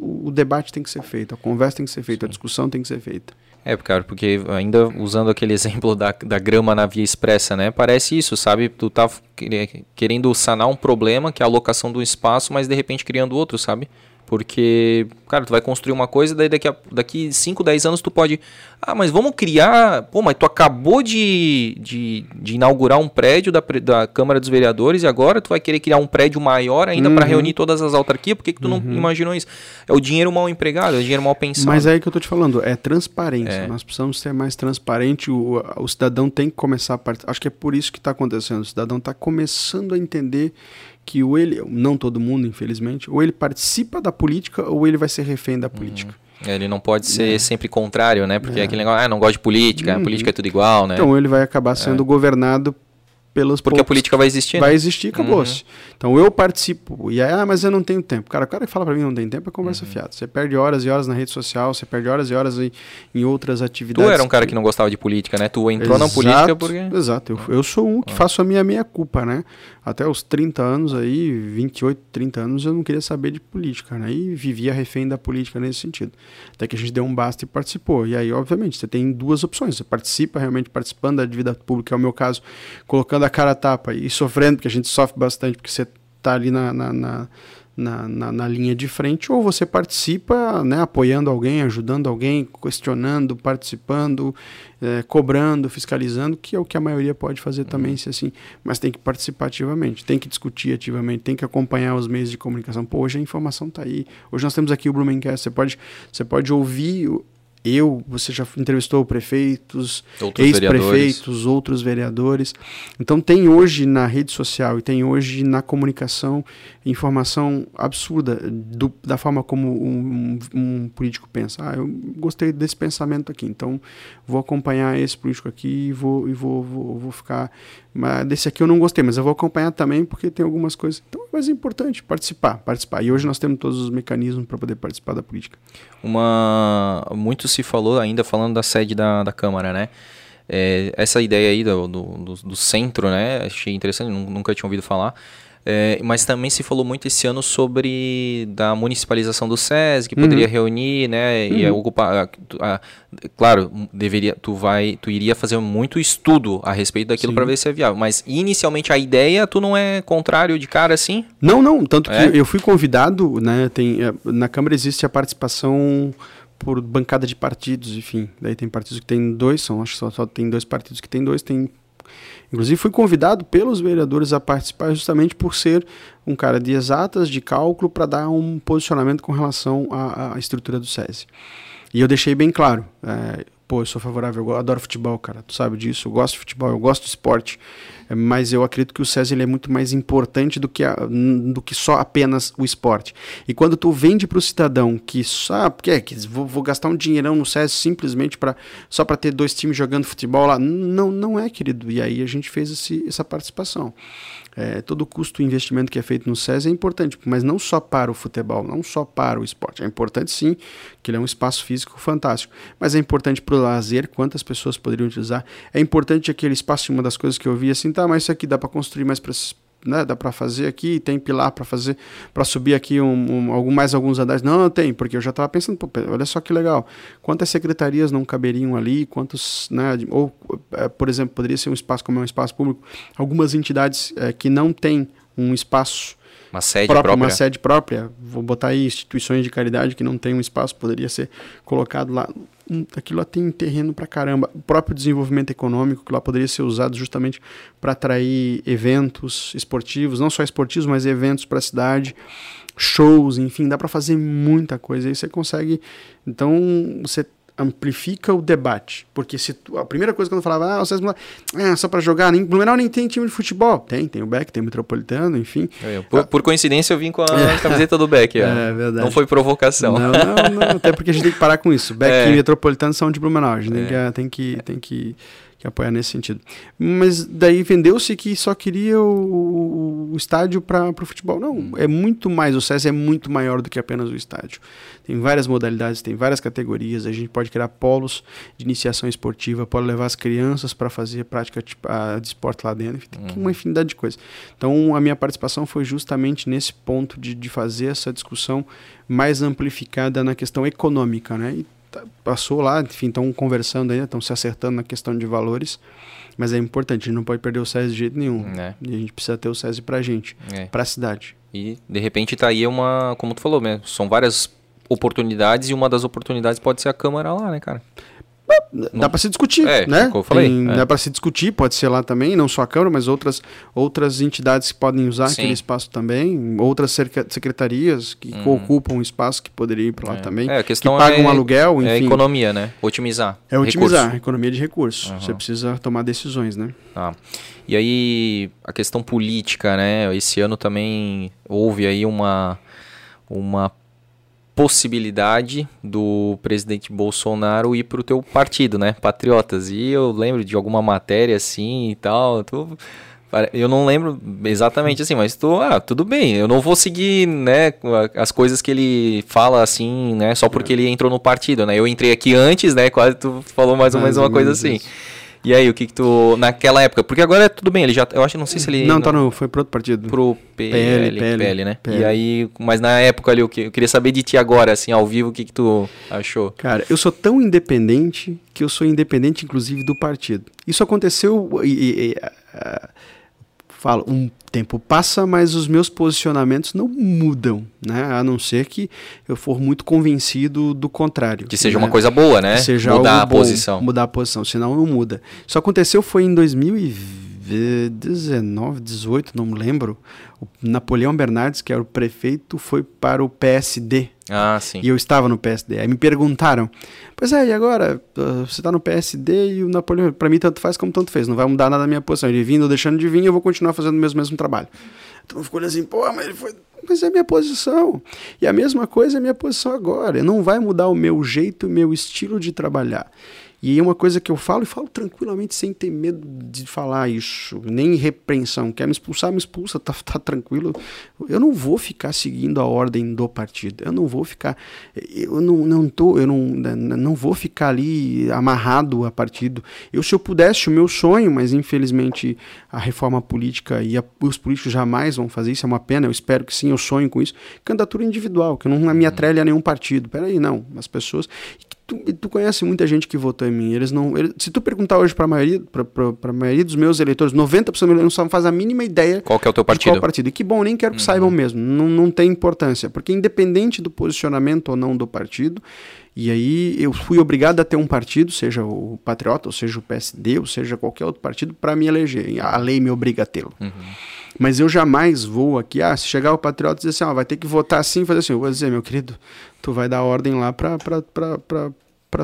o debate tem que ser feito, a conversa tem que ser feita, Sim. a discussão tem que ser feita. É, cara, porque ainda usando aquele exemplo da, da grama na via expressa, né? Parece isso, sabe? Tu tá querendo sanar um problema, que é a alocação do espaço, mas de repente criando outro, sabe? Porque, cara, tu vai construir uma coisa, daí daqui, a, daqui 5, 10 anos tu pode. Ah, mas vamos criar. Pô, mas tu acabou de, de, de inaugurar um prédio da, da Câmara dos Vereadores e agora tu vai querer criar um prédio maior ainda uhum. para reunir todas as autarquias? Por que, que tu uhum. não imaginou isso? É o dinheiro mal empregado, é o dinheiro mal pensado. Mas é aí que eu tô te falando, é transparência. É. Nós precisamos ser mais transparente. O, o cidadão tem que começar a participar. Acho que é por isso que está acontecendo. O cidadão está começando a entender que ou ele, não todo mundo, infelizmente, ou ele participa da política ou ele vai ser refém da política. Uhum. Ele não pode ser é. sempre contrário, né? Porque é. aquele negócio, ah, não gosto de política, uhum. a política é tudo igual, né? Então ele vai acabar sendo é. governado pelos Porque poucos. a política vai existir. Vai né? existir, acabou-se. Uhum. Então eu participo. E aí, ah, mas eu não tenho tempo. Cara, o cara que fala para mim não tem tempo é conversa uhum. fiada. Você perde horas e horas na rede social, você perde horas e horas em, em outras atividades. Tu era um cara que não gostava de política, né? Tu entrou Exato, na política porque. Exato. Eu, eu sou um que ah. faço a minha meia culpa, né? Até os 30 anos aí, 28, 30 anos, eu não queria saber de política, né? E vivia refém da política nesse sentido. Até que a gente deu um basta e participou. E aí, obviamente, você tem duas opções. Você participa realmente participando da vida pública, é o meu caso, colocando a cara a tapa e sofrendo, porque a gente sofre bastante, porque você está ali na, na, na na, na, na, linha de frente, ou você participa né, apoiando alguém, ajudando alguém, questionando, participando, é, cobrando, fiscalizando, que é o que a maioria pode fazer também, uhum. se assim, mas tem que participar ativamente, tem que discutir ativamente, tem que acompanhar os meios de comunicação. Pô, hoje a informação está aí. Hoje nós temos aqui o Blumencast, você pode, você pode ouvir eu, você já entrevistou prefeitos, ex-prefeitos, outros vereadores. Então tem hoje na rede social e tem hoje na comunicação informação absurda do, da forma como um, um, político pensa. Ah, eu gostei desse pensamento aqui, então vou acompanhar esse político aqui e vou, e vou, vou, vou ficar. Mas desse aqui eu não gostei, mas eu vou acompanhar também porque tem algumas coisas. Então é mais importante participar, participar. E hoje nós temos todos os mecanismos para poder participar da política. Uma muito se falou ainda falando da sede da, da Câmara, né? É, essa ideia aí do, do, do centro, né? Achei interessante, nunca tinha ouvido falar. É, mas também se falou muito esse ano sobre da municipalização do SESC, que poderia uhum. reunir, né, uhum. e ocupar, a, a, claro, deveria, tu vai, tu iria fazer muito estudo a respeito daquilo para ver se é viável, mas inicialmente a ideia, tu não é contrário de cara assim? Não, não, tanto é? que eu fui convidado, né, tem, é, na Câmara existe a participação por bancada de partidos, enfim, daí tem partidos que tem dois, são, acho que só, só tem dois partidos que tem dois, tem Inclusive fui convidado pelos vereadores a participar justamente por ser um cara de exatas, de cálculo, para dar um posicionamento com relação à, à, estrutura do SESI. E eu deixei bem claro, é, pô, eu sou favorável, eu adoro futebol, cara, tu sabe disso, eu gosto de futebol, eu gosto de esporte, é, mas eu acredito que o SESI ele é muito mais importante do que, a, do que só apenas o esporte. E quando tu vende para o cidadão que só, ah, porque é, que vou, vou, gastar um dinheirão no SESI simplesmente para só para ter dois times jogando futebol lá, não, não é, querido. E aí a gente fez esse, essa participação é, todo o custo e investimento que é feito no SES é importante, mas não só para o futebol, não só para o esporte. É importante sim, que ele é um espaço físico fantástico, mas é importante para o lazer, quantas pessoas poderiam utilizar. É importante aquele espaço, uma das coisas que eu vi assim, tá, mas isso aqui dá para construir mais para né, dá para fazer aqui, tem pilar para fazer, para subir aqui um, um, algum, mais alguns andares. Não, não tem, porque eu já estava pensando, olha só que legal, quantas secretarias não caberiam ali, quantos, né, ou, é, por exemplo, poderia ser um espaço como é um espaço público, algumas entidades é, que não têm um espaço uma sede própria, própria, uma sede própria, vou botar aí instituições de caridade que não tem um espaço, poderia ser colocado lá aquilo lá tem terreno para caramba. O próprio desenvolvimento econômico, que lá poderia ser usado justamente para atrair eventos esportivos, não só esportivos, mas eventos para a cidade, shows, enfim, dá para fazer muita coisa. Aí você consegue. Então, você amplifica o debate. Porque se tu, a primeira coisa que eu falava, ah, vocês ah, só para jogar, nem, Blumenau nem tem time de futebol. Tem, tem o Beck, tem o Metropolitano, enfim. É, por, por, coincidência eu vim com a é. camiseta do Beck. É, é verdade. Não foi provocação. Não, não, não, até porque a gente tem que parar com isso. Beck é. e Metropolitano são de Blumenau. A gente tem é. que, tem que, tem que que apoiar nesse sentido. Mas daí vendeu-se que só queria o, o estádio para o futebol. Não, hum. é muito mais, o SES é muito maior do que apenas o estádio. Tem várias modalidades, tem várias categorias, a gente pode criar polos de iniciação esportiva, pode levar as crianças para fazer prática de, de esporte lá dentro, tem uma infinidade de coisas. Então a minha participação foi justamente nesse ponto de, de fazer essa discussão mais amplificada na questão econômica, né? E passou lá, enfim, estão conversando ainda, estão se acertando na questão de valores. Mas é importante, a gente não pode perder o SESI de jeito nenhum. É. E a gente precisa ter o SESI pra gente, é. pra cidade. E de repente tá aí uma, como tu falou, né? São várias oportunidades e uma das oportunidades pode ser a Câmara lá, né, cara? Dá para se discutir, é, né? Eu falei, Tem, é. Dá para se discutir, pode ser lá também, não só a Câmara, mas outras, outras entidades que podem usar Sim. aquele espaço também, outras secretarias que hum. ocupam um espaço que poderia ir para lá é. também, é, a questão que pagam é, um aluguel, é enfim. É economia, né? Otimizar. É otimizar, recurso. economia de recursos. Uhum. Você precisa tomar decisões, né? Ah. E aí, a questão política, né? Esse ano também houve aí uma, uma possibilidade do presidente Bolsonaro ir para o teu partido, né? Patriotas. E eu lembro de alguma matéria assim e tal. Tu, eu não lembro exatamente assim, mas tu, ah, tudo bem. Eu não vou seguir, né, as coisas que ele fala assim, né, só porque ele entrou no partido, né? Eu entrei aqui antes, né? Quase tu falou mais ou menos uma coisa assim. Isso. E aí, o que que tu. Naquela época, porque agora é tudo bem, ele já. Eu acho, não sei se ele. Não, tá no. Foi pro outro partido. Pro PL, PL, PL, PL né? PL. E aí, mas na época ali, eu, eu queria saber de ti agora, assim, ao vivo, o que que tu achou? Cara, eu sou tão independente que eu sou independente, inclusive, do partido. Isso aconteceu. E, e, e, falo, um tempo passa, mas os meus posicionamentos não mudam, né? A não ser que eu for muito convencido do contrário. Que seja né? uma coisa boa, né? Que seja mudar a bom, posição. Mudar a posição, senão não muda. Isso aconteceu foi em 2019, 18, não me lembro. O Napoleão Bernardes, que era o prefeito, foi para o PSD. Ah, sim. E eu estava no PSD. Aí me perguntaram: Pois é, e agora? Uh, você está no PSD e o Napoleão. Para mim, tanto faz como tanto fez. Não vai mudar nada a minha posição. Ele vindo ou deixando de vir, eu vou continuar fazendo o mesmo, mesmo trabalho. Então eu fico olhando assim: pô, mas ele foi. Mas é minha posição. E a mesma coisa é minha posição agora. Não vai mudar o meu jeito, o meu estilo de trabalhar. E é uma coisa que eu falo e falo tranquilamente sem ter medo de falar isso, nem repreensão. Quer me expulsar, me expulsa, tá, tá tranquilo. Eu não vou ficar seguindo a ordem do partido. Eu não vou ficar. Eu não, não tô, eu não, não vou ficar ali amarrado a partido. Eu, se eu pudesse, o meu sonho, mas infelizmente a reforma política e a, os políticos jamais vão fazer isso, é uma pena, eu espero que sim, eu sonho com isso. Candidatura individual, que eu não me atrelhe a nenhum partido. Peraí, não. As pessoas tu, tu conhece muita gente que votou em mim. Eles não. Eles, se tu perguntar hoje para a maioria, pra, maioria dos meus eleitores, 90% não faz a mínima ideia qual é o teu partido. qual partido. E que bom, nem quero que uhum. saibam mesmo. Não, não tem importância. Porque independente do posicionamento ou não do partido, e aí eu fui obrigado a ter um partido, seja o Patriota, ou seja o PSD, ou seja qualquer outro partido, para me eleger. A lei me obriga a tê-lo. Uhum. Mas eu jamais vou aqui, ah, se chegar o patriota e dizer assim, ó, vai ter que votar assim, fazer assim, eu vou dizer, meu querido, tu vai dar ordem lá para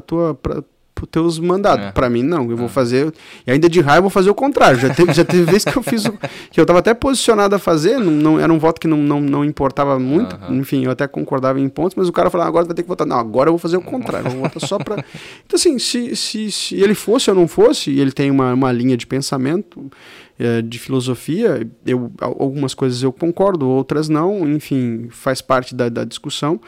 tua pra, teus mandados. É. Para mim, não. Eu é. vou fazer. E ainda de raiva, eu vou fazer o contrário. Já teve, já teve vezes que eu fiz. O, que eu estava até posicionado a fazer. Não, não, era um voto que não, não, não importava muito. Uhum. Enfim, eu até concordava em pontos. Mas o cara falou: ah, agora vai ter que votar. Não, agora eu vou fazer o contrário. Eu vou votar só para. Então, assim, se, se, se ele fosse ou não fosse, e ele tem uma, uma linha de pensamento. É, de filosofia, eu, algumas coisas eu concordo, outras não, enfim, faz parte da, da discussão.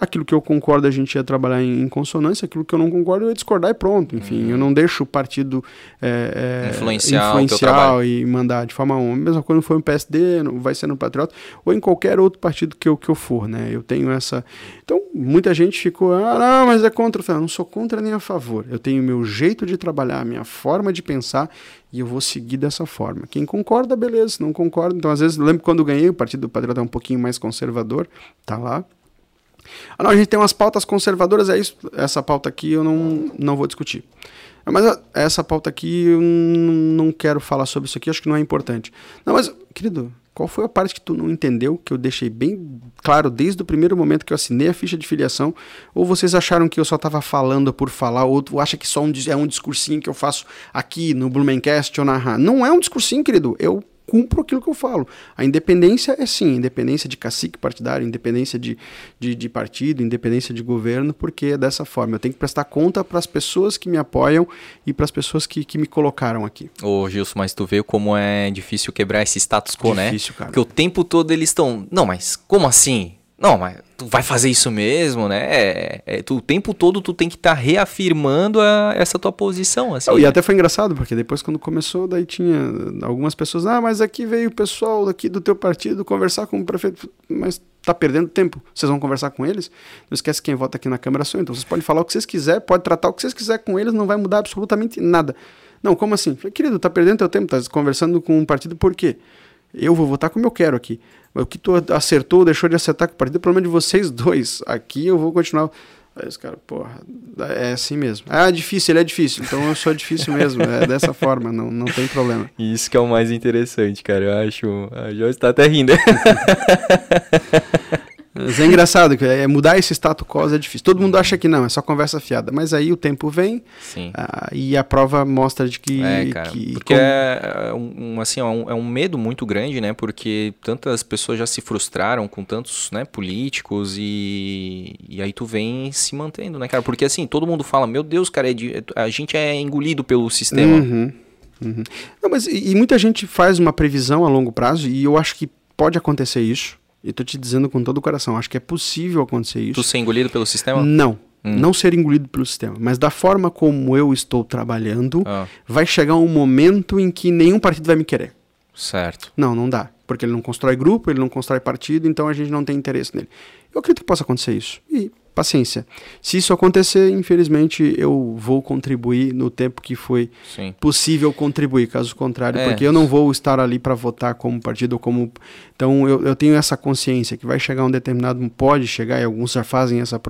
Aquilo que eu concordo a gente ia trabalhar em, em consonância, aquilo que eu não concordo eu ia discordar e pronto. Enfim, uhum. eu não deixo o partido é, é, influenciar, influenciar e mandar de forma uma. Mesmo quando for no PSD, vai ser no Patriota, ou em qualquer outro partido que eu, que eu for, né? Eu tenho essa. Então, muita gente ficou, ah, não, mas é contra. Eu falei, não sou contra nem a favor. Eu tenho o meu jeito de trabalhar, a minha forma de pensar e eu vou seguir dessa forma. Quem concorda, beleza. Não concorda, então às vezes, lembro quando ganhei, o Partido do Patriota é um pouquinho mais conservador, tá lá, ah, não, a gente tem umas pautas conservadoras, é isso. Essa pauta aqui eu não, não vou discutir. Mas ah, essa pauta aqui eu não quero falar sobre isso aqui, acho que não é importante. Não, mas, querido, qual foi a parte que tu não entendeu, que eu deixei bem claro desde o primeiro momento que eu assinei a ficha de filiação? Ou vocês acharam que eu só estava falando por falar, ou tu acha que só um, é um discursinho que eu faço aqui no Blumencast ou na Não é um discursinho, querido. Eu cumpro aquilo que eu falo. A independência é sim, independência de cacique partidário, independência de, de, de partido, independência de governo, porque é dessa forma. Eu tenho que prestar conta para as pessoas que me apoiam e para as pessoas que, que me colocaram aqui. Ô Gilson, mas tu vê como é difícil quebrar esse status quo, difícil, né? Difícil, cara. Porque o tempo todo eles estão. Não, mas como assim? Não, mas tu vai fazer isso mesmo, né? É, é, tu, o tempo todo tu tem que estar tá reafirmando a, essa tua posição, assim. e né? até foi engraçado, porque depois quando começou, daí tinha algumas pessoas, ah, mas aqui veio o pessoal daqui do teu partido conversar com o prefeito, mas tá perdendo tempo. Vocês vão conversar com eles? Não esquece quem vota aqui na Câmara sou então vocês podem falar o que vocês quiserem, pode tratar o que vocês quiserem com eles, não vai mudar absolutamente nada. Não, como assim? Falei, querido, tá perdendo teu tempo, tá conversando com um partido por quê? Eu vou votar como eu quero aqui. O que tu acertou, deixou de acertar com o partido, é problema de vocês dois. Aqui eu vou continuar. Aí os caras, porra, é assim mesmo. Ah, difícil, ele é difícil. Então eu sou difícil mesmo. É dessa forma, não, não tem problema. Isso que é o mais interessante, cara. Eu acho. A Joyce tá até rindo. Mas é engraçado que é, mudar esse status quo é difícil. Todo mundo acha que não, é só conversa fiada. Mas aí o tempo vem ah, e a prova mostra de que. É, cara, que, porque como... é, um, assim, é um, é um medo muito grande, né? Porque tantas pessoas já se frustraram com tantos né, políticos e, e aí tu vem se mantendo, né, cara? Porque assim, todo mundo fala, meu Deus, cara, é de, a gente é engolido pelo sistema. Uhum, uhum. Não, mas, e, e muita gente faz uma previsão a longo prazo e eu acho que pode acontecer isso. Eu tô te dizendo com todo o coração, acho que é possível acontecer isso. Tu ser engolido pelo sistema? Não. Hum. Não ser engolido pelo sistema. Mas da forma como eu estou trabalhando, ah. vai chegar um momento em que nenhum partido vai me querer. Certo. Não, não dá. Porque ele não constrói grupo, ele não constrói partido, então a gente não tem interesse nele. Eu acredito que possa acontecer isso. E paciência. Se isso acontecer, infelizmente, eu vou contribuir no tempo que foi Sim. possível contribuir, caso contrário, é. porque eu não vou estar ali para votar como partido ou como. Então, eu, eu tenho essa consciência que vai chegar um determinado. Pode chegar, e alguns já fazem essa,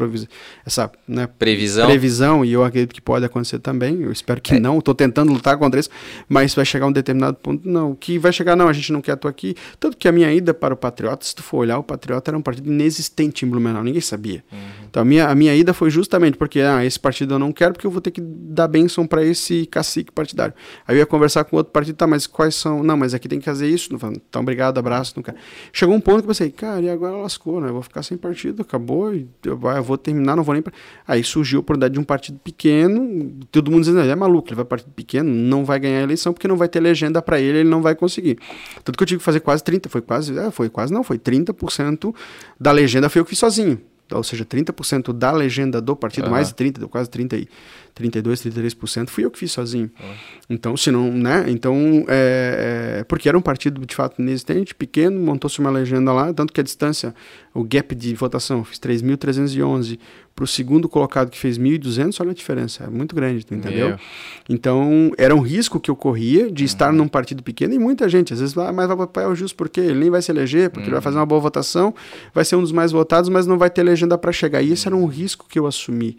essa né, previsão. previsão, e eu acredito que pode acontecer também. Eu espero que é. não, estou tentando lutar contra isso, mas vai chegar um determinado ponto. Não, que vai chegar, não, a gente não quer tu aqui. Tanto que a minha ida para o Patriota, se tu for olhar, o Patriota era um partido inexistente em Blumenau, ninguém sabia. Uhum. Então, a minha, a minha ida foi justamente porque, ah, esse partido eu não quero porque eu vou ter que dar bênção para esse cacique partidário. Aí eu ia conversar com outro partido, tá, mas quais são? Não, mas aqui tem que fazer isso. Então obrigado, abraço, não quero. Chegou um ponto que eu pensei, cara, e agora lascou, né? Eu vou ficar sem partido, acabou, eu, vou terminar, não vou nem pra... Aí surgiu a oportunidade de um partido pequeno, todo mundo dizendo, é maluco, ele vai partido pequeno, não vai ganhar a eleição porque não vai ter legenda para ele, ele não vai conseguir. Tanto que eu tive que fazer quase 30, foi quase, é, foi quase não, foi 30% da legenda foi eu que fiz sozinho ou seja, 30% da legenda do partido, uhum. mais de 30, deu quase 30 e 32, 33%, fui eu que fiz sozinho. Uhum. Então, se não, né? Então, é, é, porque era um partido de fato inexistente, pequeno, montou-se uma legenda lá, tanto que a distância, o gap de votação, fiz 3.311 para o segundo colocado que fez 1.200, olha a diferença, é muito grande, entendeu? Meu. Então, era um risco que eu corria de uhum. estar num partido pequeno e muita gente, às vezes, ah, mas vai para o justo porque ele nem vai se eleger, porque ele vai fazer uhum. uma boa votação, vai ser um dos mais votados, mas não vai ter legenda para chegar. E esse era um risco que eu assumi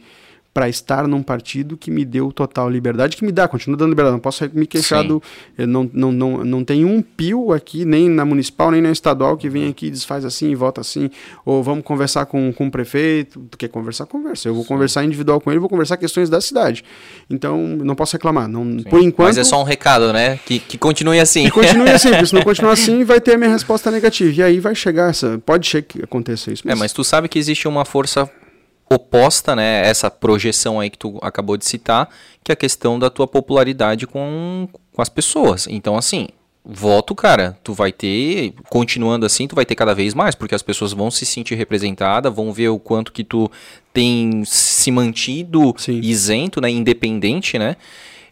para estar num partido que me deu total liberdade, que me dá, continua dando liberdade. Não posso me queixar do. Não, não, não, não tem um pio aqui, nem na municipal, nem na estadual, que vem aqui e desfaz assim, vota assim. Ou vamos conversar com, com o prefeito. Tu quer conversar? Conversa. Eu vou Sim. conversar individual com ele, vou conversar questões da cidade. Então, não posso reclamar. Não, por enquanto. Mas é só um recado, né? Que, que continue assim. Que continue assim, porque se não continuar assim, vai ter a minha resposta negativa. E aí vai chegar essa. Pode ser que aconteça isso. Mas... É, mas tu sabe que existe uma força oposta, né, essa projeção aí que tu acabou de citar, que é a questão da tua popularidade com, com as pessoas. Então, assim, voto, cara, tu vai ter, continuando assim, tu vai ter cada vez mais, porque as pessoas vão se sentir representadas, vão ver o quanto que tu tem se mantido Sim. isento, né, independente, né,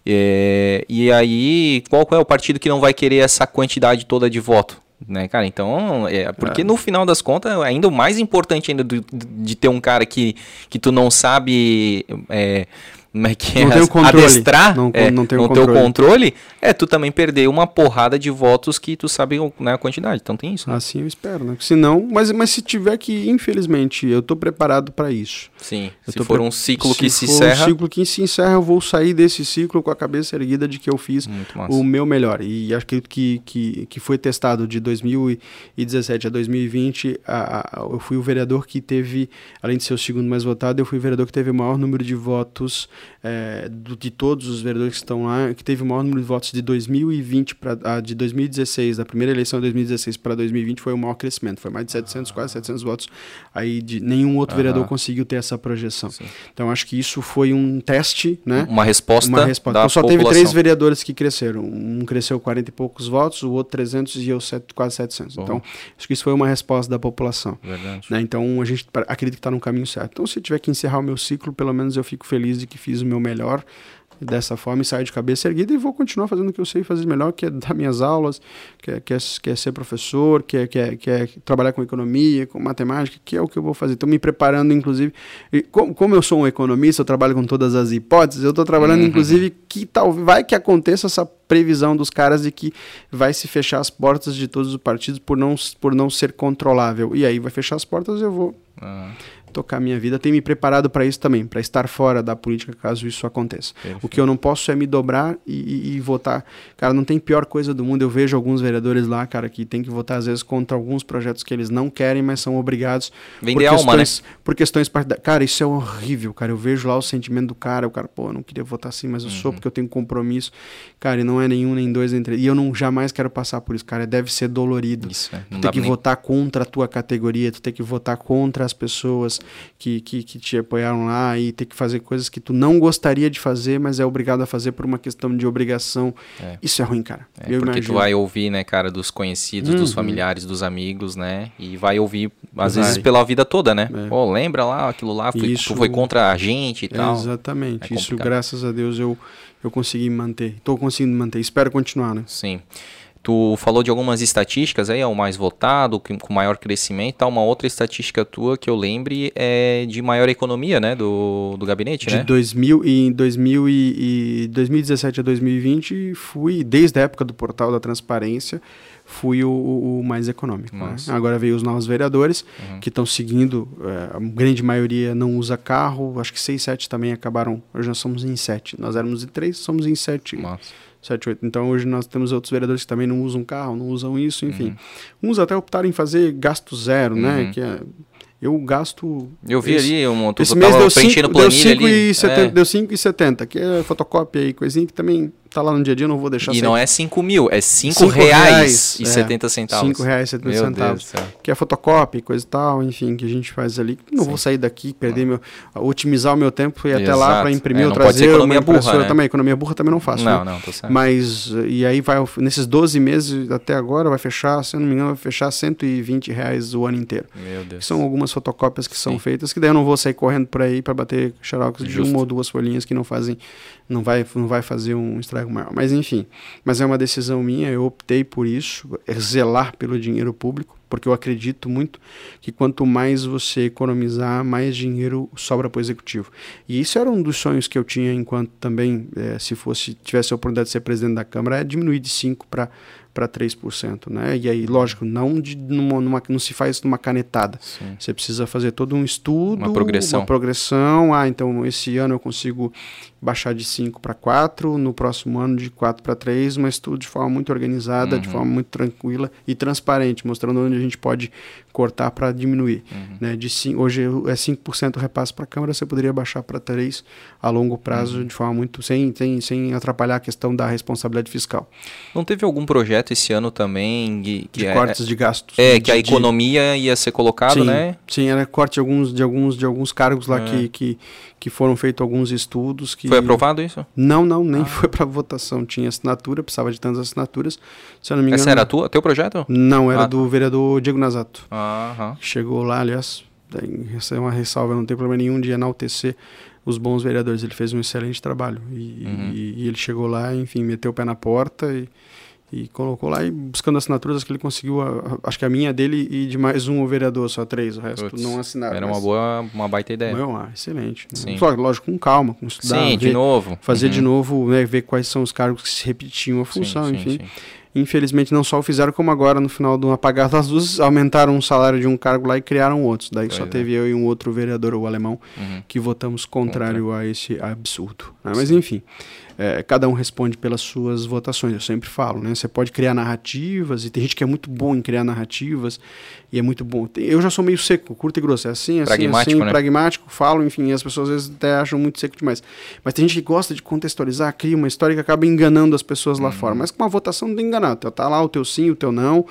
é, e aí, qual é o partido que não vai querer essa quantidade toda de voto? Né, cara? Então, é, porque é. no final das contas, ainda o mais importante ainda do, de ter um cara que, que tu não sabe é, como é que não é, tem controle. adestrar, não, é, não, tem o controle. teu controle, é tu também perder uma porrada de votos que tu sabe né, a quantidade. Então tem isso. Né? Assim eu espero, né? Se não, mas, mas se tiver que, infelizmente, eu tô preparado para isso. Sim, eu se for um ciclo se que se encerra. um ciclo que se encerra, eu vou sair desse ciclo com a cabeça erguida de que eu fiz o meu melhor. E acredito que, que, que foi testado de 2017 a 2020. A, a, eu fui o vereador que teve, além de ser o segundo mais votado, eu fui o vereador que teve o maior número de votos é, do, de todos os vereadores que estão lá, que teve o maior número de votos de 2020 para de 2016, da primeira eleição de 2016 para 2020 foi o maior crescimento, foi mais de 700, ah. quase 700 votos. Aí de nenhum outro vereador conseguiu ter essa projeção. Sim. Então acho que isso foi um teste, né? Uma resposta. Uma resposta. então, só população. teve três vereadores que cresceram. Um cresceu 40 e poucos votos, o outro 300 e eu set, quase 700. Bom. Então acho que isso foi uma resposta da população. Verdade. Né? Então a gente acredita que está no caminho certo. Então se tiver que encerrar o meu ciclo, pelo menos eu fico feliz de que fiz o meu melhor dessa forma e saio de cabeça erguida e vou continuar fazendo o que eu sei fazer melhor, que é dar minhas aulas, que é, que é, que é ser professor, que é, que, é, que é trabalhar com economia, com matemática, que é o que eu vou fazer. Estou me preparando, inclusive, e como, como eu sou um economista, eu trabalho com todas as hipóteses, eu estou trabalhando, uhum. inclusive, que talvez vai que aconteça essa previsão dos caras de que vai se fechar as portas de todos os partidos por não, por não ser controlável. E aí vai fechar as portas, eu vou. Uhum tocar minha vida. Tenho me preparado para isso também, para estar fora da política caso isso aconteça. Perfeito. O que eu não posso é me dobrar e, e, e, votar. Cara, não tem pior coisa do mundo. Eu vejo alguns vereadores lá, cara, que tem que votar às vezes contra alguns projetos que eles não querem, mas são obrigados Vender por alma, questões, né? por questões partidárias. Cara, isso é horrível, cara. Eu vejo lá o sentimento do cara. O cara, pô, eu não queria votar assim, mas eu uhum. sou porque eu tenho compromisso. Cara, e não é nenhum, nem dois, três. E eu não jamais quero passar por isso, cara. Deve ser dolorido. Isso, é. Tu tem que nem... votar contra a tua categoria, tu tem que votar contra as pessoas que, que que, te apoiaram lá e ter que fazer coisas que tu não gostaria de fazer, mas é obrigado a fazer por uma questão de obrigação. É. Isso é ruim, cara. É, porque imagino. tu vai ouvir, né, cara, dos conhecidos, uhum. dos familiares, dos amigos, né? E vai ouvir, às vai. vezes, pela vida toda, né? É. Pô, lembra lá aquilo lá, foi, Isso... tu foi contra a gente e tal. Exatamente. É Isso, graças a Deus, eu, eu consegui manter. Estou conseguindo manter. Espero continuar, né? Sim. Tu falou de algumas estatísticas aí, é o mais votado, com maior crescimento, tá? Uma outra estatística tua que eu lembre é de maior economia, né, do, do gabinete, de né? 2000 e em 2000 e, e 2017 a 2020 fui desde a época do portal da transparência fui o, o mais econômico. Né? Agora veio os novos vereadores uhum. que estão seguindo, é, a grande maioria não usa carro, acho que 6, 7 também acabaram, hoje nós somos em 7. Nós éramos em 3, somos em 7. Nossa 7, 8. Então hoje nós temos outros vereadores que também não usam carro, não usam isso, enfim. Uhum. Uns até optaram em fazer gasto zero, né? uhum. né? Que é, eu gasto. Eu vi esse, ali, um, esse mês deu 5,70, deu 5,70, é. que é fotocópia e coisinha que também tá lá no dia a dia, eu não vou deixar E não é 5 mil, é 5 reais, e 70 é, centavos. 5 reais e 70 meu centavos. Que é fotocópia coisa e tal, enfim, que a gente faz ali. Não Sim. vou sair daqui, perder meu. otimizar o meu tempo e até lá para imprimir é, ou trazer. economia burra, né? também. Economia burra também não faço. Não, né? não, tô certo. Mas, e aí vai, nesses 12 meses até agora, vai fechar, se eu não me engano, vai fechar 120 reais o ano inteiro. Meu Deus. São algumas fotocópias que Sim. são feitas, que daí eu não vou sair correndo por aí para bater xerox de uma ou duas folhinhas que não fazem, não vai, não vai fazer um estrago maior. Mas enfim, mas é uma decisão minha, eu optei por isso, é zelar pelo dinheiro público, porque eu acredito muito que quanto mais você economizar, mais dinheiro sobra para o executivo. E isso era um dos sonhos que eu tinha enquanto também, é, se fosse tivesse a oportunidade de ser presidente da Câmara, é diminuir de 5 para para 3%, né? E aí, lógico, não de numa, numa, não se faz numa canetada. Sim. Você precisa fazer todo um estudo, uma progressão. uma progressão. Ah, então esse ano eu consigo baixar de 5 para 4, no próximo ano de 4 para 3, mas tudo de forma muito organizada, uhum. de forma muito tranquila e transparente, mostrando onde a gente pode cortar para diminuir. Uhum. Né? De cinco, hoje é 5% repasse para a Câmara, você poderia baixar para 3 a longo prazo, uhum. de forma muito. Sem, sem, sem atrapalhar a questão da responsabilidade fiscal. Não teve algum projeto esse ano também que, que de é, cortes de gastos? É, de, que a economia ia ser colocado, sim, né? Sim, era corte de alguns, de alguns, de alguns cargos lá é. que, que, que foram feitos alguns estudos. que Foi aprovado isso? Não, não, nem ah. foi para votação. Tinha assinatura, precisava de tantas assinaturas. Se eu não me engano, Essa era a tua, teu projeto? Não, era ah. do vereador Diego Nazato. Aham. Chegou lá, aliás, essa é uma ressalva, não tem problema nenhum de enaltecer os bons vereadores. Ele fez um excelente trabalho. E, uhum. e, e ele chegou lá, enfim, meteu o pé na porta e e colocou lá e buscando assinaturas que ele conseguiu, a, acho que a minha dele e de mais um o vereador, só três, o resto não assinaram. Era uma boa, uma baita ideia. Não, ah, excelente. Sim. Só, lógico, com calma, com estudar. Sim, ver, de novo. Fazer uhum. de novo, né, ver quais são os cargos que se repetiam a função, sim, enfim. Sim. Infelizmente não só o fizeram, como agora no final do apagar das luzes, aumentaram o salário de um cargo lá e criaram outros. Daí pois só é. teve eu e um outro vereador, o alemão, uhum. que votamos contrário Contra. a esse absurdo. Né? Mas enfim é, cada um responde pelas suas votações. Eu sempre falo, né? Você pode criar narrativas, e tem gente que é muito bom em criar narrativas, e é muito bom. Eu já sou meio seco, curto e grosso, é assim, assim, pragmático, assim, né? pragmático, falo, enfim, as pessoas às vezes até acham muito seco demais. Mas tem gente que gosta de contextualizar, cria uma história que acaba enganando as pessoas lá uhum. fora. Mas com uma votação não tem enganado. Tá lá o teu sim, o teu não,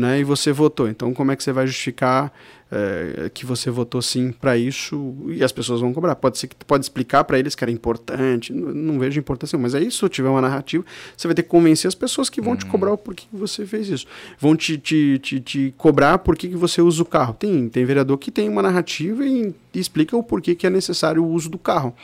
né? E você votou. Então, como é que você vai justificar é, que você votou sim para isso e as pessoas vão cobrar. Pode ser que pode explicar para eles que era importante, não, não, vejo importância, mas é isso. Se tiver uma narrativa, você vai ter que convencer as pessoas que vão uhum. te cobrar o porquê que você fez isso. Vão te, te, te, te cobrar por que você usa o carro. Tem, tem vereador que tem uma narrativa e, e explica o porquê que é necessário o uso do carro.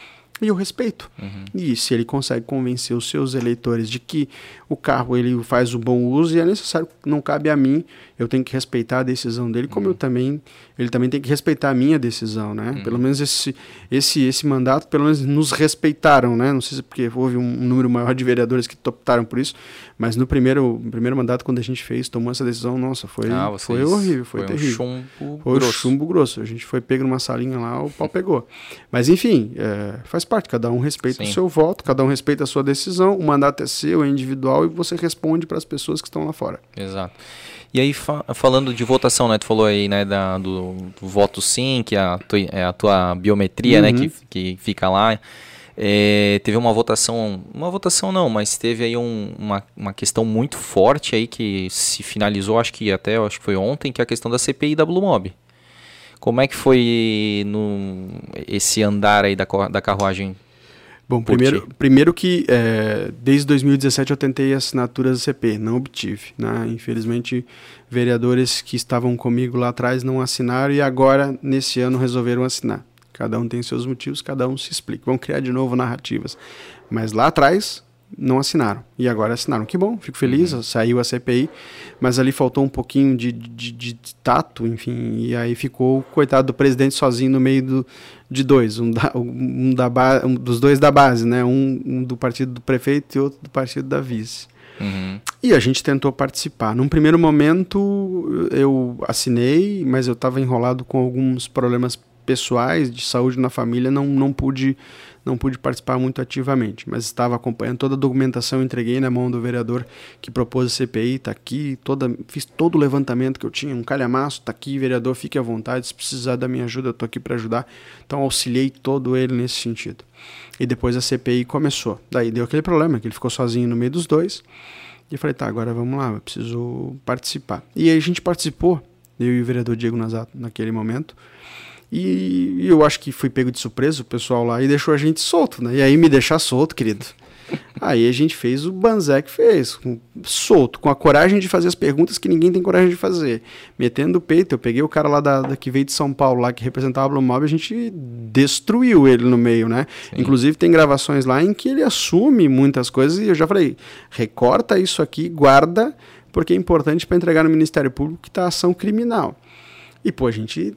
E eu respeito. Uhum. E se ele consegue convencer os seus eleitores de que o carro ele faz o bom uso e é necessário, não cabe a mim, eu tenho que respeitar a decisão dele, como uhum. eu também, ele também tem que respeitar a minha decisão, né? Uhum. Pelo menos esse, esse, esse mandato, pelo menos nos respeitaram, né? Não sei se porque houve um número maior de vereadores que optaram por isso, mas no primeiro, primeiro mandato, quando a gente fez, tomou essa decisão, nossa, foi, ah, foi horrível, foi, foi terrível. Um chumbo foi grosso. chumbo grosso. A gente foi pego numa salinha lá, o pau pegou. Mas enfim, é, faz parte, cada um respeita Sim. o seu voto, cada um respeita a sua decisão, o mandato é seu, é individual e você responde para as pessoas que estão lá fora. Exato. E aí, fa falando de votação, né? Tu falou aí, né, da, do, do voto sim, que é a, tua, é a tua biometria, né, uhum. né, que, que fica lá. É, teve uma votação, uma votação não, mas teve aí um, uma, uma questão muito forte aí que se finalizou, acho que até acho que foi ontem, que é a questão da CPI da Blue Mob. Como é que foi no, esse andar aí da, da carruagem Bom, primeiro, primeiro que é, desde 2017 eu tentei assinaturas do CP, não obtive. Né? Infelizmente, vereadores que estavam comigo lá atrás não assinaram e agora, nesse ano, resolveram assinar. Cada um tem seus motivos, cada um se explica. Vão criar de novo narrativas. Mas lá atrás, não assinaram. E agora assinaram. Que bom, fico feliz, uhum. saiu a CPI, mas ali faltou um pouquinho de, de, de, tato, enfim, e aí ficou o coitado do presidente sozinho no meio do, de dois, um, da, um, da um dos dois da base, né? Um, um, do partido do prefeito e outro do partido da vice. Uhum. E a gente tentou participar. Num primeiro momento eu assinei, mas eu estava enrolado com alguns problemas pessoais de saúde na família, não, não pude não pude participar muito ativamente, mas estava acompanhando toda a documentação, entreguei na mão do vereador que propôs a CPI, está aqui, toda, fiz todo o levantamento que eu tinha, um calhamaço, está aqui, vereador, fique à vontade, se precisar da minha ajuda, eu estou aqui para ajudar. Então auxiliei todo ele nesse sentido. E depois a CPI começou. Daí deu aquele problema, que ele ficou sozinho no meio dos dois. E eu falei, tá, agora vamos lá, eu preciso participar. E aí a gente participou, eu e o vereador Diego Nazato, naquele momento. E eu acho que fui pego de surpresa o pessoal lá e deixou a gente solto, né? E aí me deixar solto, querido. Aí a gente fez o Banzec fez, com, solto, com a coragem de fazer as perguntas que ninguém tem coragem de fazer. Metendo o peito, eu peguei o cara lá da, da que veio de São Paulo, lá que representava a Blue Mob, a gente destruiu ele no meio, né? Sim. Inclusive tem gravações lá em que ele assume muitas coisas e eu já falei, recorta isso aqui, guarda, porque é importante para entregar no Ministério Público que está ação criminal. E pô, a gente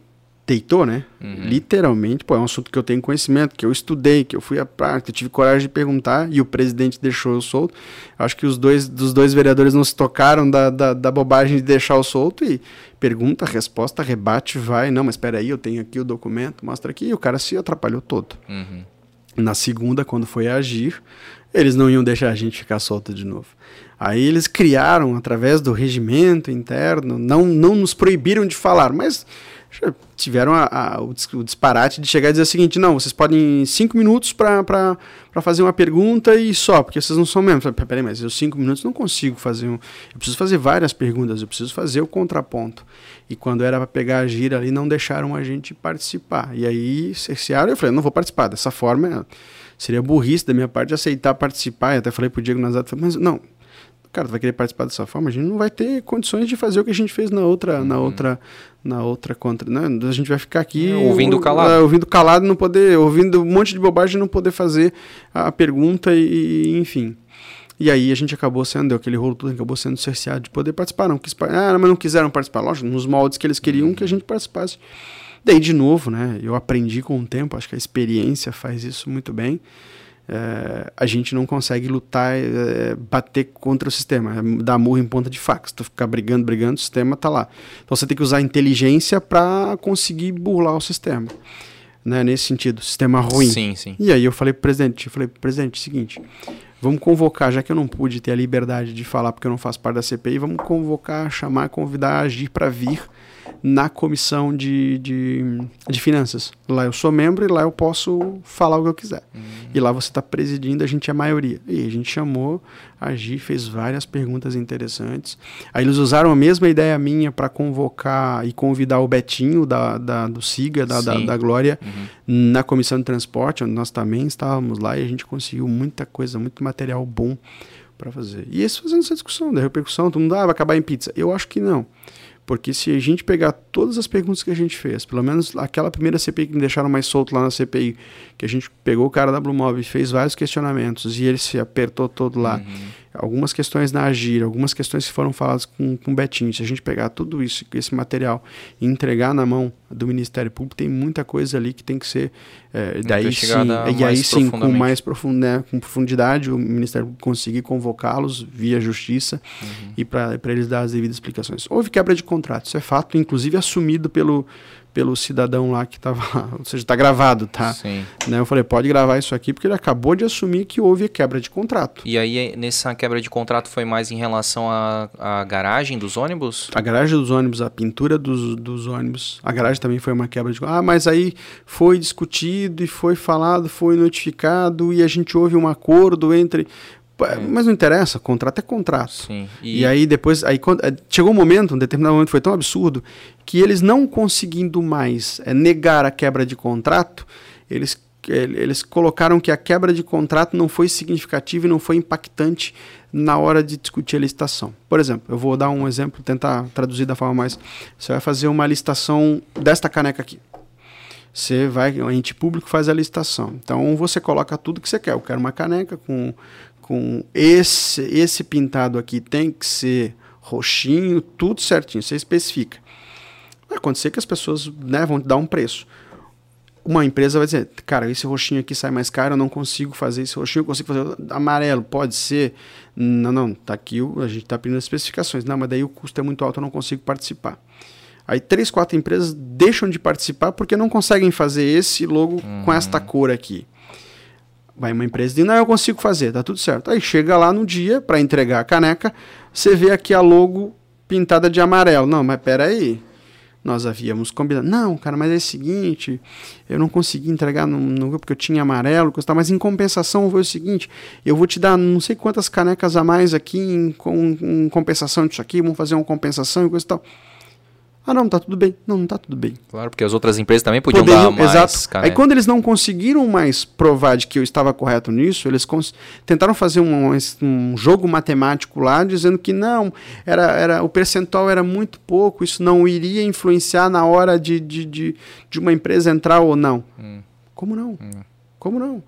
deitou, né? Uhum. Literalmente, pô, é um assunto que eu tenho conhecimento, que eu estudei, que eu fui à parte, eu tive coragem de perguntar e o presidente deixou eu solto. Acho que os dois dos dois vereadores não se tocaram da, da, da bobagem de deixar eu solto e pergunta, resposta, rebate, vai. Não, mas espera aí, eu tenho aqui o documento, mostra aqui. E o cara se atrapalhou todo. Uhum. Na segunda, quando foi agir, eles não iam deixar a gente ficar solto de novo. Aí eles criaram, através do regimento interno, não, não nos proibiram de falar, mas tiveram a, a, o, disparate de chegar e dizer o seguinte: não, vocês podem cinco minutos para fazer uma pergunta e só, porque vocês não são membros. Falei, Peraí, mas eu cinco minutos não consigo fazer um. Eu preciso fazer várias perguntas, eu preciso fazer o contraponto. E quando era para pegar a gira ali, não deixaram a gente participar. E aí cercearam, eu falei: não vou participar. Dessa forma, seria burrice da minha parte aceitar participar. E até falei pro Diego Nazato: mas não cara, tu vai querer participar dessa forma, a gente não vai ter condições de fazer o que a gente fez na outra, uhum. na outra, na outra contra, né? A gente vai ficar aqui é, ouvindo calado, uh, ouvindo calado, não poder, ouvindo um monte de bobagem, não poder fazer a pergunta e, e enfim. E aí a gente acabou sendo, aquele rolo todo acabou sendo cerceado de poder participar. Não quis, ah, mas não quiseram participar, lógico, nos moldes que eles queriam uhum. que a gente participasse. Daí, de novo, né? Eu aprendi com o tempo, acho que a experiência faz isso muito bem é, a gente não consegue lutar, é, bater contra o sistema, é, dar murro em ponta de faca. Se tu ficar brigando, brigando, o sistema está lá. Então você tem que usar a inteligência para conseguir burlar o sistema. Né, nesse sentido, sistema ruim. Sim, sim. E aí eu falei pro presidente, eu falei, presidente, seguinte, vamos convocar, já que eu não pude ter a liberdade de falar porque eu não faço parte da CPI, vamos convocar, chamar, convidar, agir para vir na comissão de, de, de, finanças. Lá eu sou membro e lá eu posso falar o que eu quiser. Uhum. E lá você está presidindo, a gente é a maioria. E a gente chamou, a Gi fez várias perguntas interessantes. Aí eles usaram a mesma ideia minha para convocar e convidar o Betinho da, da do SIGA, da, da, da, Glória, uhum. na comissão de transporte, onde nós também estávamos lá e a gente conseguiu muita coisa, muito material bom para fazer. E eles fazendo essa discussão da repercussão, todo mundo ah, vai acabar em pizza. Eu acho que não Porque se a gente pegar todas as perguntas que a gente fez, pelo menos aquela primeira CPI que me deixaram mais solto lá na CPI, que a gente pegou o cara da Blue Mob e fez vários questionamentos e ele se apertou todo lá. Uhum algumas questões na Agir, algumas questões que foram faladas com, com o Betinho. Se a gente pegar tudo isso, esse material e entregar na mão do Ministério Público, tem muita coisa ali que tem que ser. É, daí sim, e aí sim, com mais profund, né, com profundidade, o Ministério Público conseguir convocá-los via justiça uhum. e para eles dar as devidas explicações. Houve quebra de contrato, isso é fato, inclusive assumido pelo pelo cidadão lá que estava lá. Ou seja, está gravado, tá? Sim. Né, eu falei, pode gravar isso aqui, porque ele acabou de assumir que houve quebra de contrato. E aí, nessa quebra de contrato, foi mais em relação à, à garagem dos ônibus? A garagem dos ônibus, a pintura dos, dos ônibus. A garagem também foi uma quebra de Ah, mas aí foi discutido e foi falado, foi notificado e a gente houve um acordo entre mas não interessa, contrato é contrato. Sim. E... e aí depois, aí eh, chegou um momento, um determinado momento foi tão absurdo que eles não conseguindo mais é, negar a quebra de contrato, eles eles colocaram que a quebra de contrato não foi significativa e não foi impactante na hora de discutir a licitação. Por exemplo, eu vou dar um exemplo, tentar traduzir da forma mais. Você vai fazer uma licitação desta caneca aqui. Você vai, o ente público faz a licitação. Então você coloca tudo que você quer. Eu quero uma caneca com com esse, esse pintado aqui tem que ser roxinho, tudo certinho, você especifica. Vai acontecer que as pessoas né, vão te dar um preço. Uma empresa vai dizer, cara, esse roxinho aqui sai mais caro, eu não consigo fazer esse roxinho, eu consigo fazer amarelo, pode ser. Não, não, tá aqui, a gente está pedindo as especificações. Não, mas daí o custo é muito alto, eu não consigo participar. Aí três, quatro empresas deixam de participar porque não conseguem fazer esse logo uhum. com esta cor aqui. Vai uma empresa e não, eu consigo fazer, tá tudo certo. Aí chega lá no dia para entregar a caneca, você vê aqui a logo pintada de amarelo. Não, mas peraí, nós havíamos combinado. Não, cara, mas é o seguinte, eu não consegui entregar no, no porque eu tinha amarelo, coisa, mas em compensação foi o seguinte, eu vou te dar não sei quantas canecas a mais aqui em, com, em compensação disso aqui, vamos fazer uma compensação e coisa e tal. Ah, não, tá tudo bem. Não, não tá tudo bem. Claro, porque as outras empresas também podiam Poderiam, dar mais. Exato. Aí quando eles não conseguiram mais provar de que eu estava correto nisso, eles tentaram fazer um, um, jogo matemático lá, dizendo que não, era, era o percentual era muito pouco, isso não iria influenciar na hora de, de, de, de uma empresa entrar ou não. Hum. Como não? Hum. Como não?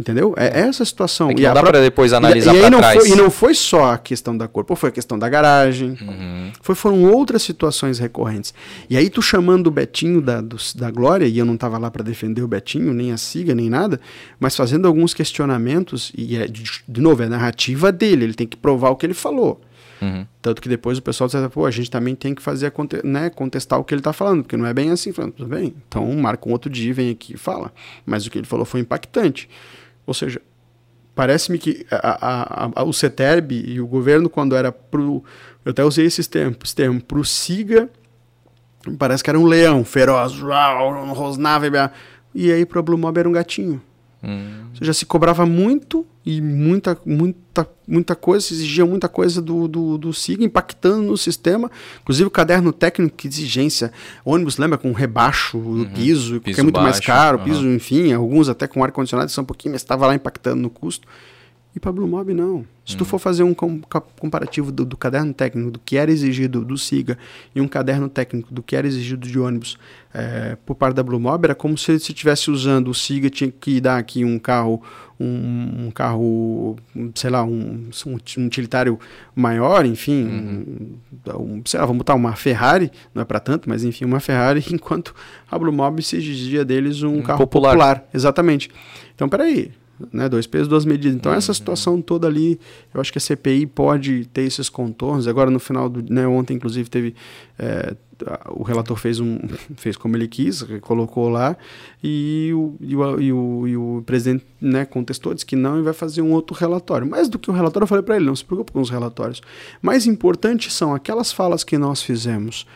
Entendeu? É, é essa a situação. É e não dá para depois analisar e, e trás. Foi, e não foi só a questão da cor, foi a questão da garagem, uhum. foi, foram outras situações recorrentes. E aí tu chamando o Betinho da, do, da Glória, e eu não estava lá para defender o Betinho, nem a Siga, nem nada, mas fazendo alguns questionamentos, e é, de, de novo, é a narrativa dele, ele tem que provar o que ele falou. Uhum. Tanto que depois o pessoal diz, pô, a gente também tem que fazer, né, contestar o que ele está falando, porque não é bem assim. Falando, tudo bem, então marca um outro dia, vem aqui e fala. Mas o que ele falou foi impactante. Ou seja, parece-me que a, a, a, o CETERB e o governo, quando era pro. Eu até usei esses termos, termo, pro SIGA, parece que era um leão feroz, rosnava, e aí pro Blue Mob era um gatinho. Hum. Ou seja, se cobrava muito e muita, muita, muita coisa, se exigia muita coisa do, do, do SIG, impactando no sistema. Inclusive o caderno técnico, que exigência. Ônibus, lembra, com rebaixo do uhum. piso, piso, que é muito baixo, mais caro, uhum. piso, enfim, alguns até com ar-condicionado são um pouquinho, mas estava lá impactando no custo. E para Blue Mob, não. Se tu hum. for fazer um comparativo do, do, caderno técnico do que era exigido do SIGA e um caderno técnico do que era exigido de ônibus é, por parte da Blue Mob, era como se ele estivesse usando o SIGA, tinha que dar aqui um carro, um, um carro, sei lá, um, um, utilitário maior, enfim, uhum. um, sei lá, vamos botar uma Ferrari, não é para tanto, mas enfim, uma Ferrari, enquanto a Blue Mob se exigia deles um, carro popular. popular. Exatamente. Então, peraí, né, dois pesos, duas medidas. Então, essa situação toda ali, eu acho que a CPI pode ter esses contornos. Agora, no final do. Né, ontem, inclusive, teve. É, o relator fez, um, fez como ele quis, colocou lá, e o, e o, e o, e o presidente né, contestou, disse que não e vai fazer um outro relatório. Mais do que um relatório, eu falei para ele: não se preocupe com os relatórios. Mais importantes são aquelas falas que nós fizemos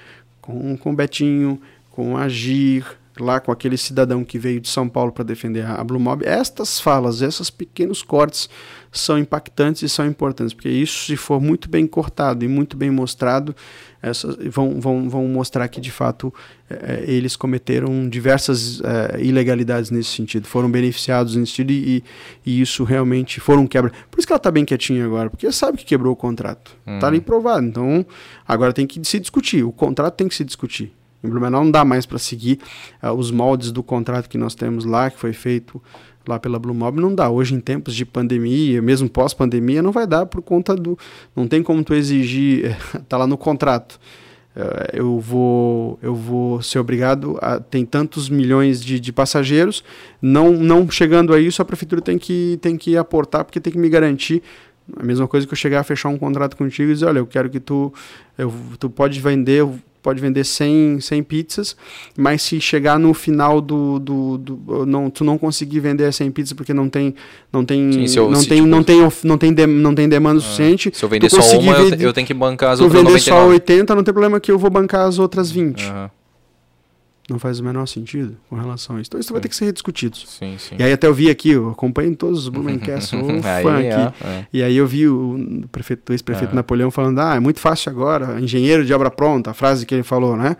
com, com o Betinho, com o Agir lá com aquele cidadão que veio de São Paulo para defender a Blue Mob, estas falas, esses pequenos cortes são impactantes e são importantes, porque isso, se for muito bem cortado e muito bem mostrado, essas, vão, vão, vão mostrar que, de fato, é, eles cometeram diversas é, ilegalidades nesse sentido, foram beneficiados nesse sentido e, e isso realmente foram quebra. Por isso que ela está bem quietinha agora, porque sabe que quebrou o contrato. Está ali provado. Então, agora tem que se discutir. O contrato tem que se discutir. Em Blumenau não dá mais para seguir uh, os moldes do contrato que nós temos lá, que foi feito lá pela Blue Mob, não dá. Hoje, em tempos de pandemia, mesmo pós-pandemia, não vai dar por conta do. Não tem como tu exigir. tá lá no contrato. Uh, eu vou eu vou ser obrigado a tem tantos milhões de, de passageiros não não chegando a isso a prefeitura tem que tem que aportar porque tem que me garantir a mesma coisa que eu chegar a fechar um contrato contigo e dizer olha eu quero que tu eu, tu pode vender pode vender 100, 100 pizzas, mas se chegar no final do, do, do não, tu não conseguir vender 100 pizzas porque não tem não tem Sim, eu, não, tem, tipo, não tem não tem de, não tem demanda ah, suficiente. Se eu vender só uma, vender, eu, tenho que bancar as outras Se eu vender 99. só 80, não tem problema que eu vou bancar as outras 20. Uhum. Não faz o menor sentido com relação a isso. Então isso vai ter que ser rediscutido. Sim, sim. E aí até eu vi aqui, eu acompanho todos os Blumencast, sou fã aqui. É, é. E aí eu vi o prefeito, ex-prefeito é. Napoleão falando, ah, é muito fácil agora, engenheiro de obra pronta, a frase que ele falou, né?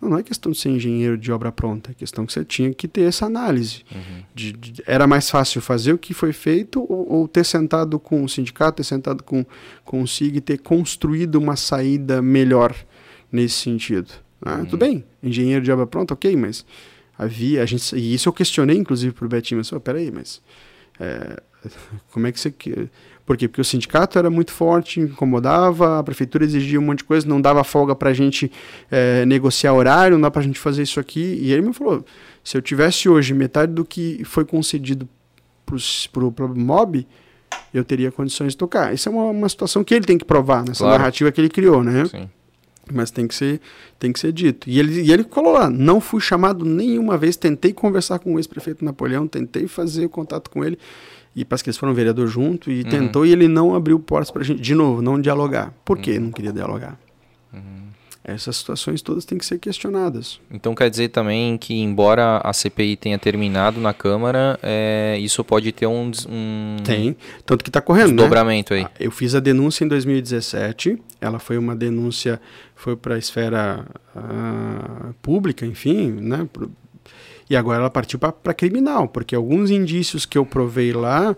Não, não é questão de ser engenheiro de obra pronta, é questão que você tinha que ter essa análise. Uhum. De, de, era mais fácil fazer o que foi feito ou, ou, ter sentado com o sindicato, ter sentado com, com o SIG e ter construído uma saída melhor nesse sentido. Ah, uhum. Tudo bem, engenheiro de obra pronta, ok, mas havia, a gente, e isso eu questionei inclusive para o Betinho, mas, oh, peraí, mas é, como é que você... Por quê? Porque o sindicato era muito forte, incomodava, a prefeitura exigia um monte de coisa, não dava folga para a gente é, negociar horário, não dá para a gente fazer isso aqui. E ele me falou, se eu tivesse hoje metade do que foi concedido para o MOB, eu teria condições de tocar. Isso é uma, uma situação que ele tem que provar nessa claro. narrativa que ele criou, né? Sim. Mas tem que ser, tem que ser dito. E ele, e ele falou lá: não fui chamado nenhuma vez, tentei conversar com o ex-prefeito Napoleão, tentei fazer contato com ele, e parece que eles foram vereador junto, e uhum. tentou, e ele não abriu portas para a gente, de novo, não dialogar. Por que uhum. não queria dialogar? Uhum. Essas situações todas têm que ser questionadas. Então quer dizer também que, embora a CPI tenha terminado na Câmara, é, isso pode ter um, um. Tem. Tanto que está correndo. Né? Desdobramento né? aí. Eu fiz a denúncia em 2017. Ela foi uma denúncia, foi para a esfera uh, pública, enfim, né? E agora ela partiu para criminal, porque alguns indícios que eu provei lá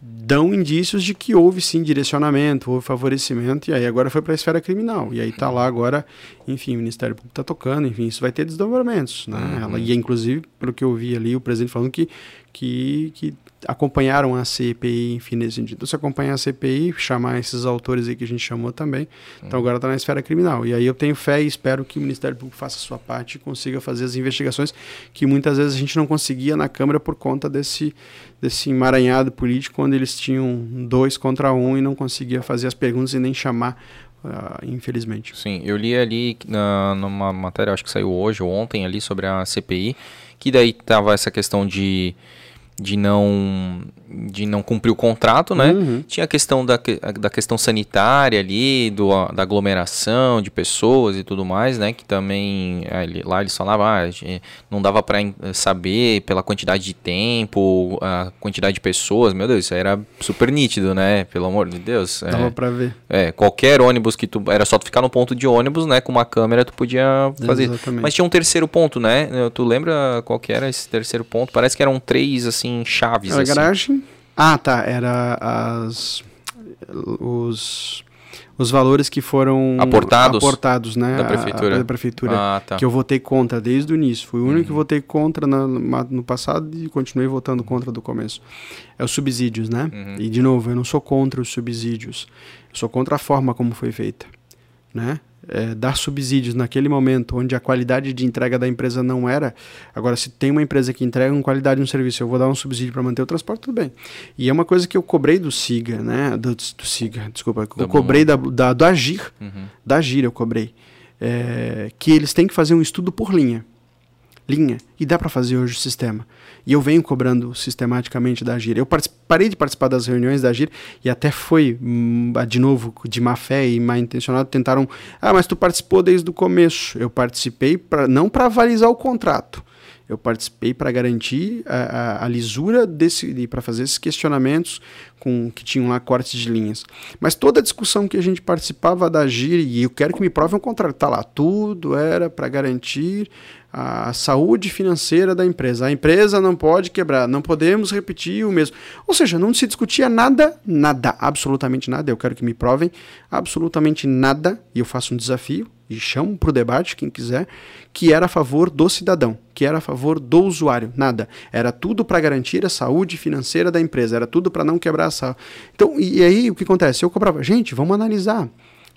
dão indícios de que houve sim direcionamento, houve favorecimento, e aí agora foi para a esfera criminal. E aí está lá agora, enfim, o Ministério Público está tocando, enfim, isso vai ter desdobramentos. Né? Uhum. Ela, e inclusive, pelo que eu vi ali, o presidente falando que, que, que acompanharam a CPI, enfim, nesse sentido. Se acompanhar a CPI, chamar esses autores aí que a gente chamou também, então agora está na esfera criminal. E aí eu tenho fé e espero que o Ministério Público faça a sua parte e consiga fazer as investigações que muitas vezes a gente não conseguia na Câmara por conta desse, desse emaranhado político, quando eles tinham dois contra um e não conseguia fazer as perguntas e nem chamar Uh, infelizmente. Sim, eu li ali na, numa matéria, acho que saiu hoje ou ontem ali sobre a CPI, que daí tava essa questão de de não de não cumprir o contrato, né? Uhum. Tinha a questão da, da questão sanitária ali, do, da aglomeração de pessoas e tudo mais, né? Que também lá eles falavam, ah, não dava para saber pela quantidade de tempo, a quantidade de pessoas. Meu Deus, isso era super nítido, né? Pelo amor de Deus. Dava é, para ver. É, qualquer ônibus que tu era só tu ficar no ponto de ônibus, né? Com uma câmera tu podia fazer. Exatamente. Mas tinha um terceiro ponto, né? Tu lembra qual que era esse terceiro ponto? Parece que eram três assim chaves. Era assim. garagem ah, tá. Era as os os valores que foram aportados, aportados né, da prefeitura, a, a, da prefeitura ah, tá. que eu votei contra desde o início. Fui o único uhum. que votei contra no, no passado e continuei votando contra do começo. É os subsídios, né? Uhum. E de novo, eu não sou contra os subsídios. Eu sou contra a forma como foi feita, né? É, dar subsídios naquele momento onde a qualidade de entrega da empresa não era. Agora, se tem uma empresa que entrega com qualidade um serviço, eu vou dar um subsídio para manter o transporte, tudo bem. E é uma coisa que eu cobrei do SIGA, né? Do, do SIGA, desculpa. eu cobrei da, da, do Agir. Uhum. Da Agir eu cobrei. É, que eles têm que fazer um estudo por linha. Linha. E dá para fazer hoje o sistema. E eu venho cobrando sistematicamente da Agir. Eu parei de participar das reuniões da Agir e até foi, hum, de novo, de má fé e mal intencionado, tentaram. Ah, mas tu participou desde o começo. Eu participei pra, não para avalizar o contrato. eu participei para garantir a, a, a, lisura desse, para fazer esses questionamentos com que tinham lá cortes de linhas. Mas toda a discussão que a gente participava da GIR, e eu quero que me provem o contrário, tá lá, tudo era para garantir a saúde financeira da empresa. A empresa não pode quebrar, não podemos repetir o mesmo. Ou seja, não se discutia nada, nada, absolutamente nada. Eu quero que me provem absolutamente nada, e eu faço um desafio e chamo para o debate quem quiser, que era a favor do cidadão, que era a favor do usuário. Nada. Era tudo para garantir a saúde financeira da empresa, era tudo para não quebrar essa. Então, e, e aí o que acontece? Eu cobrava, gente, vamos analisar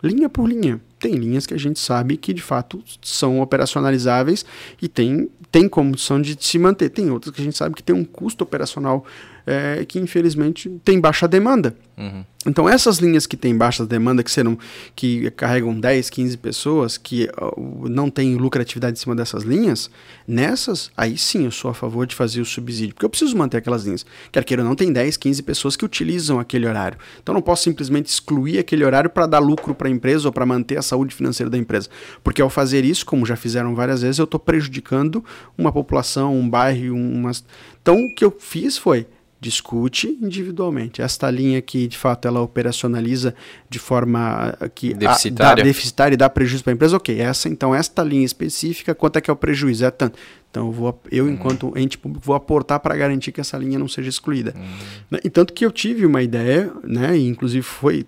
linha por linha. Tem linhas que a gente sabe que de fato são operacionalizáveis e tem, tem condição de se manter. Tem outras que a gente sabe que tem um custo operacional é, que infelizmente tem baixa demanda. Uhum. Então essas linhas que têm baixa demanda, que serão que carregam 10, 15 pessoas, que uh, não tem lucratividade em cima dessas linhas, nessas, aí sim eu sou a favor de fazer o subsídio, porque eu preciso manter aquelas linhas. Quer queira, não tem 10, 15 pessoas que utilizam aquele horário. Então não posso simplesmente excluir aquele horário para dar lucro para a empresa ou para manter a saúde financeira da empresa. Porque ao fazer isso, como já fizeram várias vezes, eu estou prejudicando uma população, um bairro, umas. Então o que eu fiz foi discute individualmente. Esta linha que, de fato, ela operacionaliza de forma ah, que deficitária, a, dá, deficitária e dá prejuízo para a empresa, ok. Essa, então, esta linha específica, quanto é que é o prejuízo? É tanto. Então, eu, vou, eu uhum. enquanto ente público, vou aportar para garantir que essa linha não seja excluída. Uhum. E tanto que eu tive uma ideia, né, e inclusive foi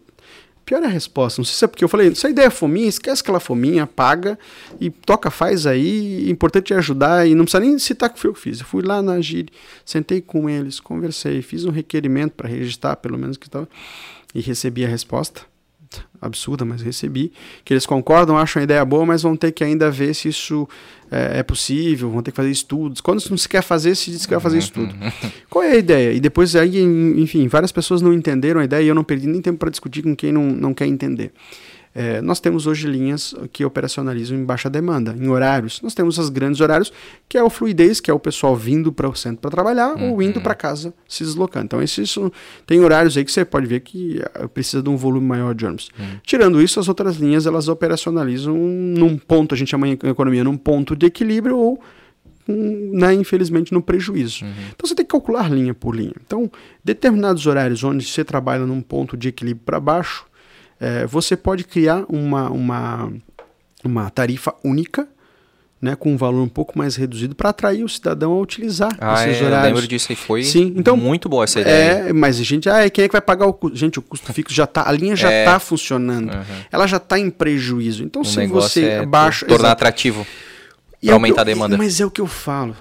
Pior é a resposta. Não sei se é porque eu falei, se a ideia é fominha, esquece aquela fominha, paga e toca, faz aí. Importante é ajudar e não precisa nem citar que foi eu que fiz. Eu fui lá na Gire, sentei com eles, conversei, fiz um requerimento para registrar, pelo menos que estava, e recebi a resposta absurda, mas recebi, que eles concordam, acham a ideia boa, mas vão ter que ainda ver se isso é, é possível, vão ter que fazer estudos. Quando não se quer fazer, se diz que vai fazer estudo. Qual é a ideia? E depois aí, enfim, várias pessoas não entenderam a ideia e eu não perdi nem tempo para discutir com quem não, não quer entender. É, nós temos hoje linhas que operacionalizam em baixa demanda, em horários. Nós temos as grandes horários, que é o fluidez, que é o pessoal vindo para o centro para trabalhar uhum. ou indo para casa se deslocando. Então, esse, isso, tem horários aí que você pode ver que eh, precisa de um volume maior de ônibus. Uhum. Tirando isso, as outras linhas elas operacionalizam num ponto, a gente chama em economia, num ponto de equilíbrio ou né, infelizmente, no prejuízo. Uhum. Então você tem que calcular linha por linha. Então, determinados horários onde você trabalha num ponto de equilíbrio para baixo, é, você pode criar uma, uma, uma tarifa única, né, com um valor um pouco mais reduzido para atrair o cidadão a utilizar ah, esses é, horários. Eu lembro disso e foi Sim, então, muito boa essa ideia. É, mas a gente, ah, quem é que vai pagar o custo? Gente, o custo fixo já tá, a linha já está é. Tá funcionando. Uhum. Ela já está em prejuízo. Então, o se você é baixa. Tornar exato. atrativo. Para aumentar eu, a demanda. Mas é o que eu falo.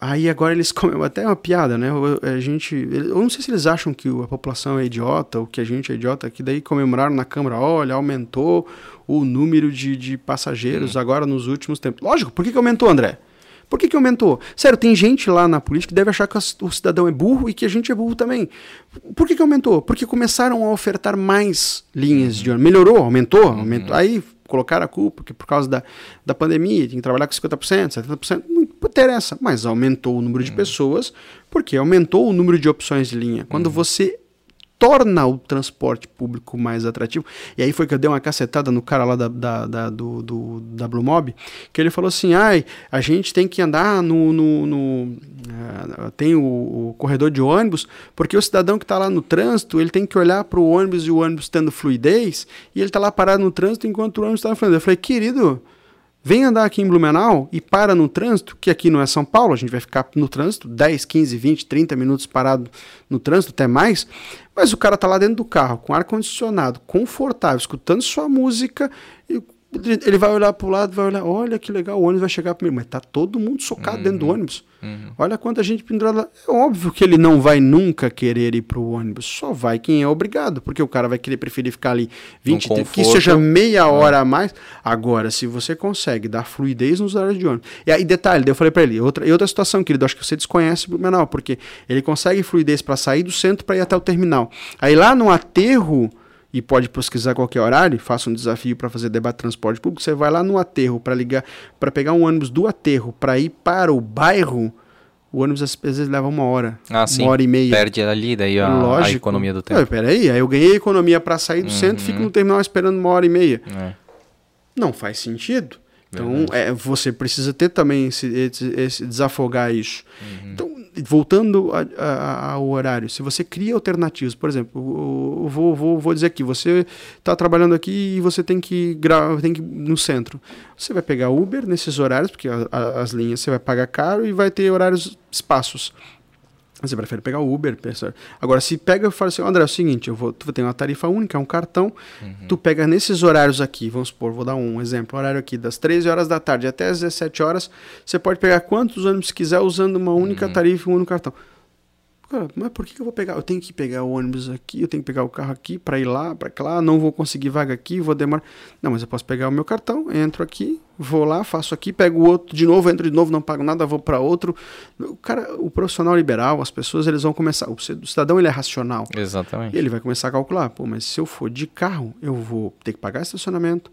Aí agora eles comem até uma piada, né? A gente, eu não sei se eles acham que a população é idiota ou que a gente é idiota, que daí comemoraram na Câmara, olha, aumentou o número de, de passageiros hum. agora nos últimos tempos. Lógico, por que, que aumentou, André? Por que, que aumentou? Sério, tem gente lá na política que deve achar que o cidadão é burro e que a gente é burro também. Por que, que aumentou? Porque começaram a ofertar mais linhas de ônibus. Melhorou, aumentou, uhum. aumentou. Aí colocar a culpa, que por causa da, da pandemia tem que trabalhar com 50%, 70%, não interessa, mas aumentou o número de uhum. pessoas, porque aumentou o número de opções de linha. Quando uhum. você torna o transporte público mais atrativo. E aí foi que eu dei uma cacetada no cara lá da, da, da do, do, da Blue Mob, que ele falou assim, ai, a gente tem que andar no... no, no uh, tem o, o, corredor de ônibus, porque o cidadão que está lá no trânsito, ele tem que olhar para o ônibus e o ônibus tendo fluidez, e ele está lá parado no trânsito enquanto o ônibus está fluidez. Eu falei, querido... Vem andar aqui em Blumenau e para no trânsito, que aqui não é São Paulo, a gente vai ficar no trânsito 10, 15, 20, 30 minutos parado no trânsito, até mais. Mas o cara tá lá dentro do carro, com ar-condicionado, confortável, escutando sua música, e ele vai olhar para o lado, vai olhar, olha que legal, o ônibus vai chegar primeiro. Mas tá todo mundo socado uhum. dentro do uhum. ônibus. Uhum. Olha quanta gente pendurada. É óbvio que ele não vai nunca querer ir para o ônibus. Só vai quem é obrigado, porque o cara vai querer preferir ficar ali 20, um que seja meia hora a mais. Agora, se você consegue dar fluidez nos horários de ônibus. E aí, detalhe, eu falei para ele, outra, e outra situação, querido, acho que você desconhece Blumenau, porque ele consegue fluidez para sair do centro para ir até o terminal. Aí lá no aterro e pode pesquisar qualquer horário, faça um desafio para fazer debate de transporte público, você vai lá no aterro para ligar, para pegar um ônibus do aterro para ir para o bairro, o ônibus às vezes leva uma hora, ah, uma sim. hora e meia. Perde ali daí a, Lógico. a economia do tempo. Peraí, aí eu ganhei economia para sair do uhum. centro, fico no terminal esperando uma hora e meia. É. Não faz sentido. Então, é, você precisa ter também esse, esse, esse desafogar isso. Uhum. Então, voltando a, a, ao horário, se você cria alternativas, por exemplo, eu vou, vou, vou dizer aqui, você está trabalhando aqui e você tem que, tem que ir no centro. Você vai pegar Uber nesses horários, porque a, as linhas você vai pagar caro e vai ter horários espaços. Você prefere pegar o Uber, pessoal. Agora, se pega e fala assim, André, é o seguinte, eu vou, tu tem uma tarifa única, é um cartão, uhum. tu pega nesses horários aqui, vamos supor, vou dar um exemplo, horário aqui das 13 horas da tarde até as 17 horas, você pode pegar quantos ônibus quiser usando uma única uhum. tarifa e um único cartão. Cara, mas por que, eu vou pegar? Eu tenho que pegar o ônibus aqui, eu tenho que pegar o carro aqui para ir lá, para lá, não vou conseguir vaga aqui, vou demorar. Não, mas eu posso pegar o meu cartão, entro aqui, vou lá, faço aqui, pego o outro de novo, entro de novo, não pago nada, vou para outro. O cara, o profissional liberal, as pessoas, eles vão começar. O cidadão ele é racional. Exatamente. ele vai começar a calcular, pô, mas se eu for de carro, eu vou ter que pagar estacionamento,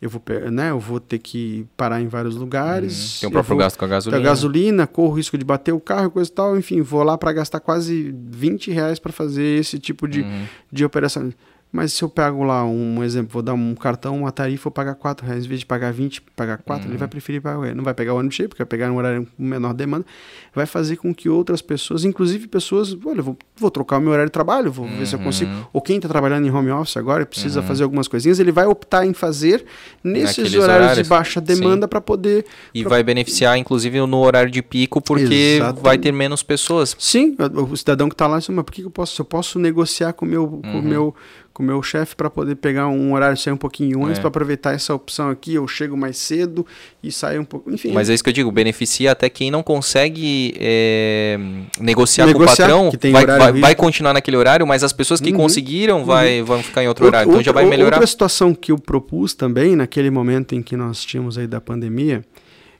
eu vou, né, eu vou ter que parar em vários lugares. Hum, tem o próprio gasto com a gasolina. Com a gasolina, corro o risco de bater o carro e coisa e tal. Enfim, vou lá para gastar quase 20 reais para fazer esse tipo de, uhum. de operação. Mas se eu pego lá um exemplo, vou dar um cartão, uma tarifa, vou pagar 4 reais, em vez de pagar 20, pagar 4, uhum. ele vai preferir pagar, não vai pegar o ônibus cheio, porque vai pegar um horário com menor demanda, vai fazer com que outras pessoas, inclusive pessoas, olha, vou, vou trocar o meu horário de trabalho, vou uhum. ver se eu consigo, uhum. ou quem está trabalhando em home office agora precisa uhum. fazer algumas coisinhas, ele vai optar em fazer nesses Naqueles horários, horários, de baixa demanda para poder... E pra... vai beneficiar, inclusive, no horário de pico, porque Exatamente. vai ter menos pessoas. Sim, o cidadão que está lá, mas por que eu posso, eu posso negociar com meu, o com meu com o meu chefe para poder pegar um horário sair um pouquinho antes é. para aproveitar essa opção aqui. Eu chego mais cedo e saio um pouco. Enfim. Mas é isso que eu digo, beneficia até quem não consegue é, negociar, negociar, com o patrão. Vai, vai, vai, continuar naquele horário, mas as pessoas que uhum. conseguiram uhum. vai, vão ficar em outro horário. Então já vai melhorar. Outra situação que eu propus também, naquele momento em que nós tínhamos aí da pandemia,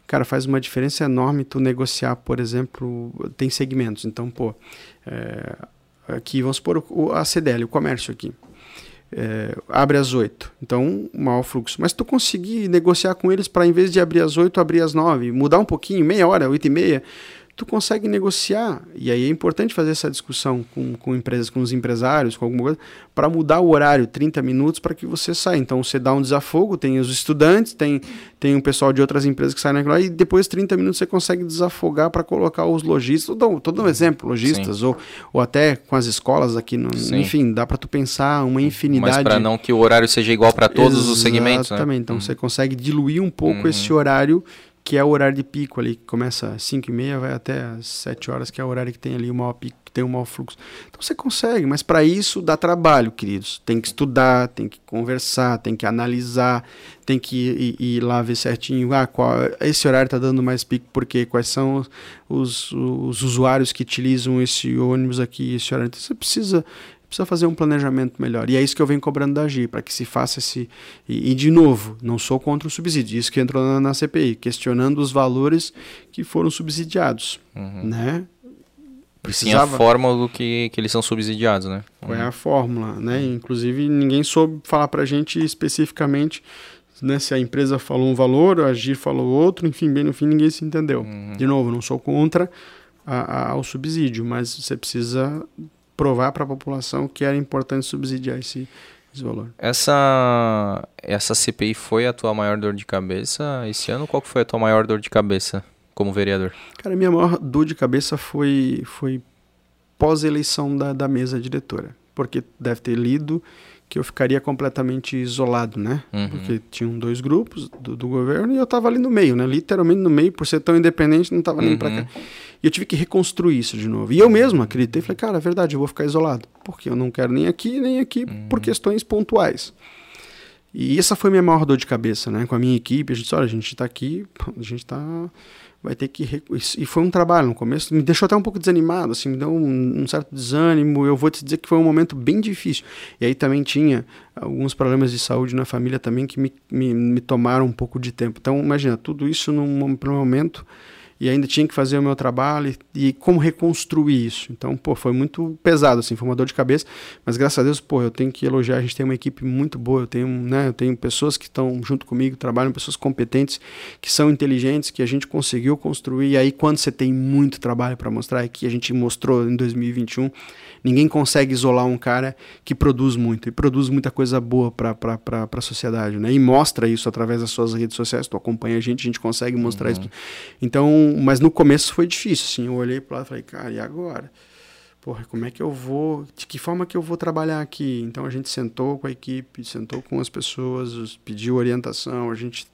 cara, faz uma diferença enorme tu negociar, por exemplo, tem segmentos. Então, pô, é, aqui vamos supor a CDL, o comércio aqui é, abre às 8. Então, mau fluxo. Mas tu conseguir negociar com eles para, em vez de abrir às 8, abrir às 9, mudar um pouquinho, meia hora, 8 e meia, tu consegue negociar. E aí é importante fazer essa discussão com, com empresas, com os empresários, com alguma coisa, para mudar o horário 30 minutos para que você saia. Então você dá um desafogo, tem os estudantes, tem, tem um pessoal de outras empresas que saem naquilo lá, e depois 30 minutos você consegue desafogar para colocar os lojistas. Todo, todo um exemplo, lojistas, ou, ou até com as escolas aqui, no, enfim, dá para tu pensar uma infinidade. Mas para não que o horário seja igual para todos Exatamente. os segmentos. Né? Exatamente, então uhum. você consegue diluir um pouco uhum. esse horário que é o horário de pico ali, que começa às 5 e meia, vai até às 7 horas, que é o horário que tem ali o maior pico, que tem o maior fluxo. Então você consegue, mas para isso dá trabalho, queridos. Tem que estudar, tem que conversar, tem que analisar, tem que ir, ir lá ver certinho, ah, qual, esse horário está dando mais pico, porque quais são os, os usuários que utilizam esse ônibus aqui, esse horário. Então você precisa precisa fazer um planejamento melhor. E é isso que eu venho cobrando da AGI, para que se faça esse. E, e, de novo, não sou contra o subsídio, isso que entrou na, na CPI, questionando os valores que foram subsidiados. Uhum. Né? Precisava... Sim, a fórmula do que, que eles são subsidiados, né? Qual é a fórmula, né? Inclusive, ninguém soube falar para a gente especificamente né, se a empresa falou um valor, a Agir falou outro, enfim, bem no fim ninguém se entendeu. Uhum. De novo, não sou contra a, a, o subsídio, mas você precisa provar para a população que era importante subsidiar esse, esse valor. Essa, essa CPI foi a tua maior dor de cabeça esse ano? Qual foi a tua maior dor de cabeça como vereador? Cara, minha maior dor de cabeça foi, foi pós-eleição da, da mesa diretora. Porque deve ter lido que eu ficaria completamente isolado, né? Uhum. Porque tinham dois grupos do, do, governo e eu estava ali no meio, né? Literalmente no meio, por ser tão independente, não estava nem uhum. para cá. E eu tive que reconstruir isso de novo. E eu mesmo acreditei, falei, cara, é verdade, eu vou ficar isolado, porque eu não quero nem aqui nem aqui uhum. por questões pontuais. E essa foi minha maior dor de cabeça, né? Com a minha equipe, a gente disse, olha, a gente está aqui, a gente está vai ter que e foi um trabalho no começo me deixou até um pouco desanimado assim me deu um, um, certo desânimo eu vou te dizer que foi um momento bem difícil e aí também tinha alguns problemas de saúde na família também que me, me, me tomaram um pouco de tempo então imagina tudo isso num, num momento e ainda tinha que fazer o meu trabalho e, e, como reconstruir isso. Então, pô, foi muito pesado, assim, foi uma dor de cabeça, mas graças a Deus, pô, eu tenho que elogiar, a gente tem uma equipe muito boa, eu tenho, né, eu tenho pessoas que estão junto comigo, trabalham, pessoas competentes, que são inteligentes, que a gente conseguiu construir, e aí quando você tem muito trabalho para mostrar, que a gente mostrou em 2021, ninguém consegue isolar um cara que produz muito, e produz muita coisa boa para a sociedade, né, e mostra isso através das suas redes sociais, tu acompanha a gente, a gente consegue mostrar uhum. isso. Então, mas no começo foi difícil, assim. Eu olhei para lá e falei, cara, e agora? Porra, como é que eu vou, de que forma que eu vou trabalhar aqui? Então a gente sentou com a equipe, sentou com as pessoas, pediu orientação, a gente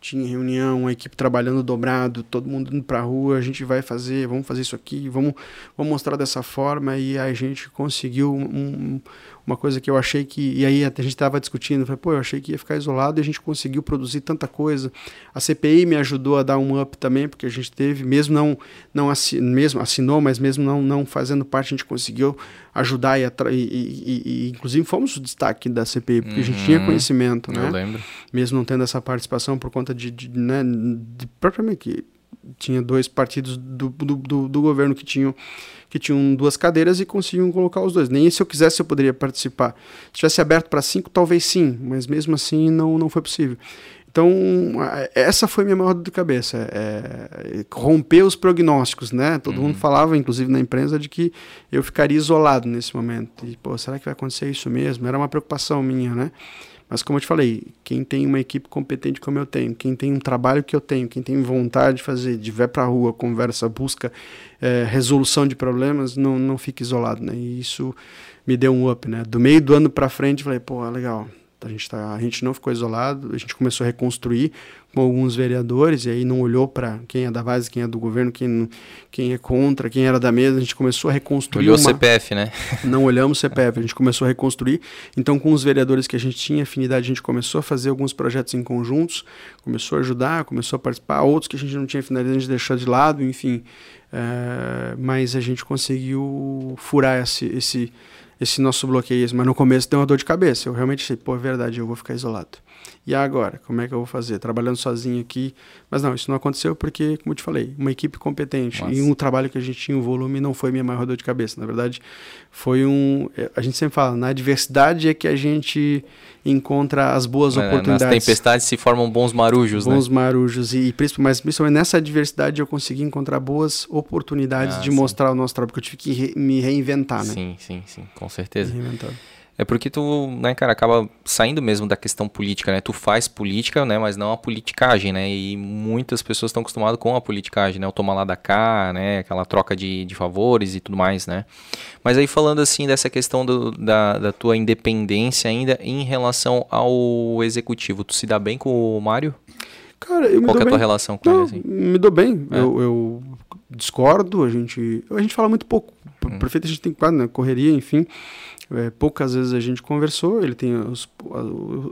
tinha reunião, a equipe trabalhando dobrado, todo mundo indo para a rua, a gente vai fazer, vamos fazer isso aqui, vamos, vamos mostrar dessa forma e a gente conseguiu um, uma coisa que eu achei que. E aí a gente estava discutindo, falei, pô, eu achei que ia ficar isolado e a gente conseguiu produzir tanta coisa. A CPI me ajudou a dar um up também, porque a gente teve, mesmo não, não assin, mesmo assinou, mas mesmo não, não fazendo parte, a gente conseguiu ajudar e, e, e, e inclusive fomos o destaque da CPI, porque uhum, a gente tinha uhum. conhecimento, né? Eu lembro. Mesmo não tendo essa participação por conta de, de, né, de propriamente tinha dois partidos do, do, do, do governo que tinham que tinham duas cadeiras e conseguiam colocar os dois. Nem se eu quisesse eu poderia participar. Se tivesse aberto para cinco, talvez sim, mas mesmo assim não, não foi possível. Então, essa foi minha maior dor de cabeça, é, romper os prognósticos, né? Todo uhum. mundo falava, inclusive na imprensa, de que eu ficaria isolado nesse momento. E, pô, será que vai acontecer isso mesmo? Era uma preocupação minha, né? Mas como eu te falei, quem tem uma equipe competente como eu tenho, quem tem um trabalho que eu tenho, quem tem vontade de fazer, de ver para a rua, conversa, busca é, resolução de problemas, não, não fica isolado, né? E isso me deu um up, né? Do meio do ano para frente, falei, pô, legal, a gente, tá, a gente não ficou isolado, a gente começou a reconstruir com alguns vereadores, e aí não olhou para quem é da base, quem é do governo, quem, quem é contra, quem era da mesa, a gente começou a reconstruir. Olhou o CPF, né? Não olhamos o CPF, a gente começou a reconstruir. Então, com os vereadores que a gente tinha afinidade, a gente começou a fazer alguns projetos em conjuntos, começou a ajudar, começou a participar, outros que a gente não tinha afinidade, a gente deixou de lado, enfim. É, mas a gente conseguiu furar esse, esse esse nosso bloqueio, mas no começo deu uma dor de cabeça. Eu realmente achei, pô, é verdade, eu vou ficar isolado. E agora? Como é que eu vou fazer? Trabalhando sozinho aqui. Mas não, isso não aconteceu porque, como eu te falei, uma equipe competente Nossa. e um trabalho que a gente tinha, um volume, não foi minha maior dor de cabeça. Na verdade, foi um. É, a gente sempre fala, na adversidade é que a gente encontra as boas é, oportunidades. Nas tempestades se formam bons marujos, bons né? Bons marujos. E, e mas principalmente nessa adversidade eu consegui encontrar boas oportunidades ah, de sim. mostrar o nosso trabalho, porque eu tive que re, me reinventar, né? Sim, sim, sim, com certeza. Reinventar. É porque tu, né, cara, acaba saindo mesmo da questão política, né? Tu faz política, né, mas não a politicagem, né? E muitas pessoas estão acostumadas com a politicagem, né? O tomar lá da cá, né? Aquela troca de, de favores e tudo mais, né? Mas aí falando assim dessa questão do, da, da tua independência ainda em relação ao executivo, tu se dá bem com o Mário? Cara, eu Qual me dou é a bem. tua relação com não, ele? Assim? Me dou bem. É. Eu, eu, discordo, a gente, a gente fala muito pouco. Hum. Prefeito a gente tem quase, né? Correria, enfim. É, poucas vezes a gente conversou, ele tem os,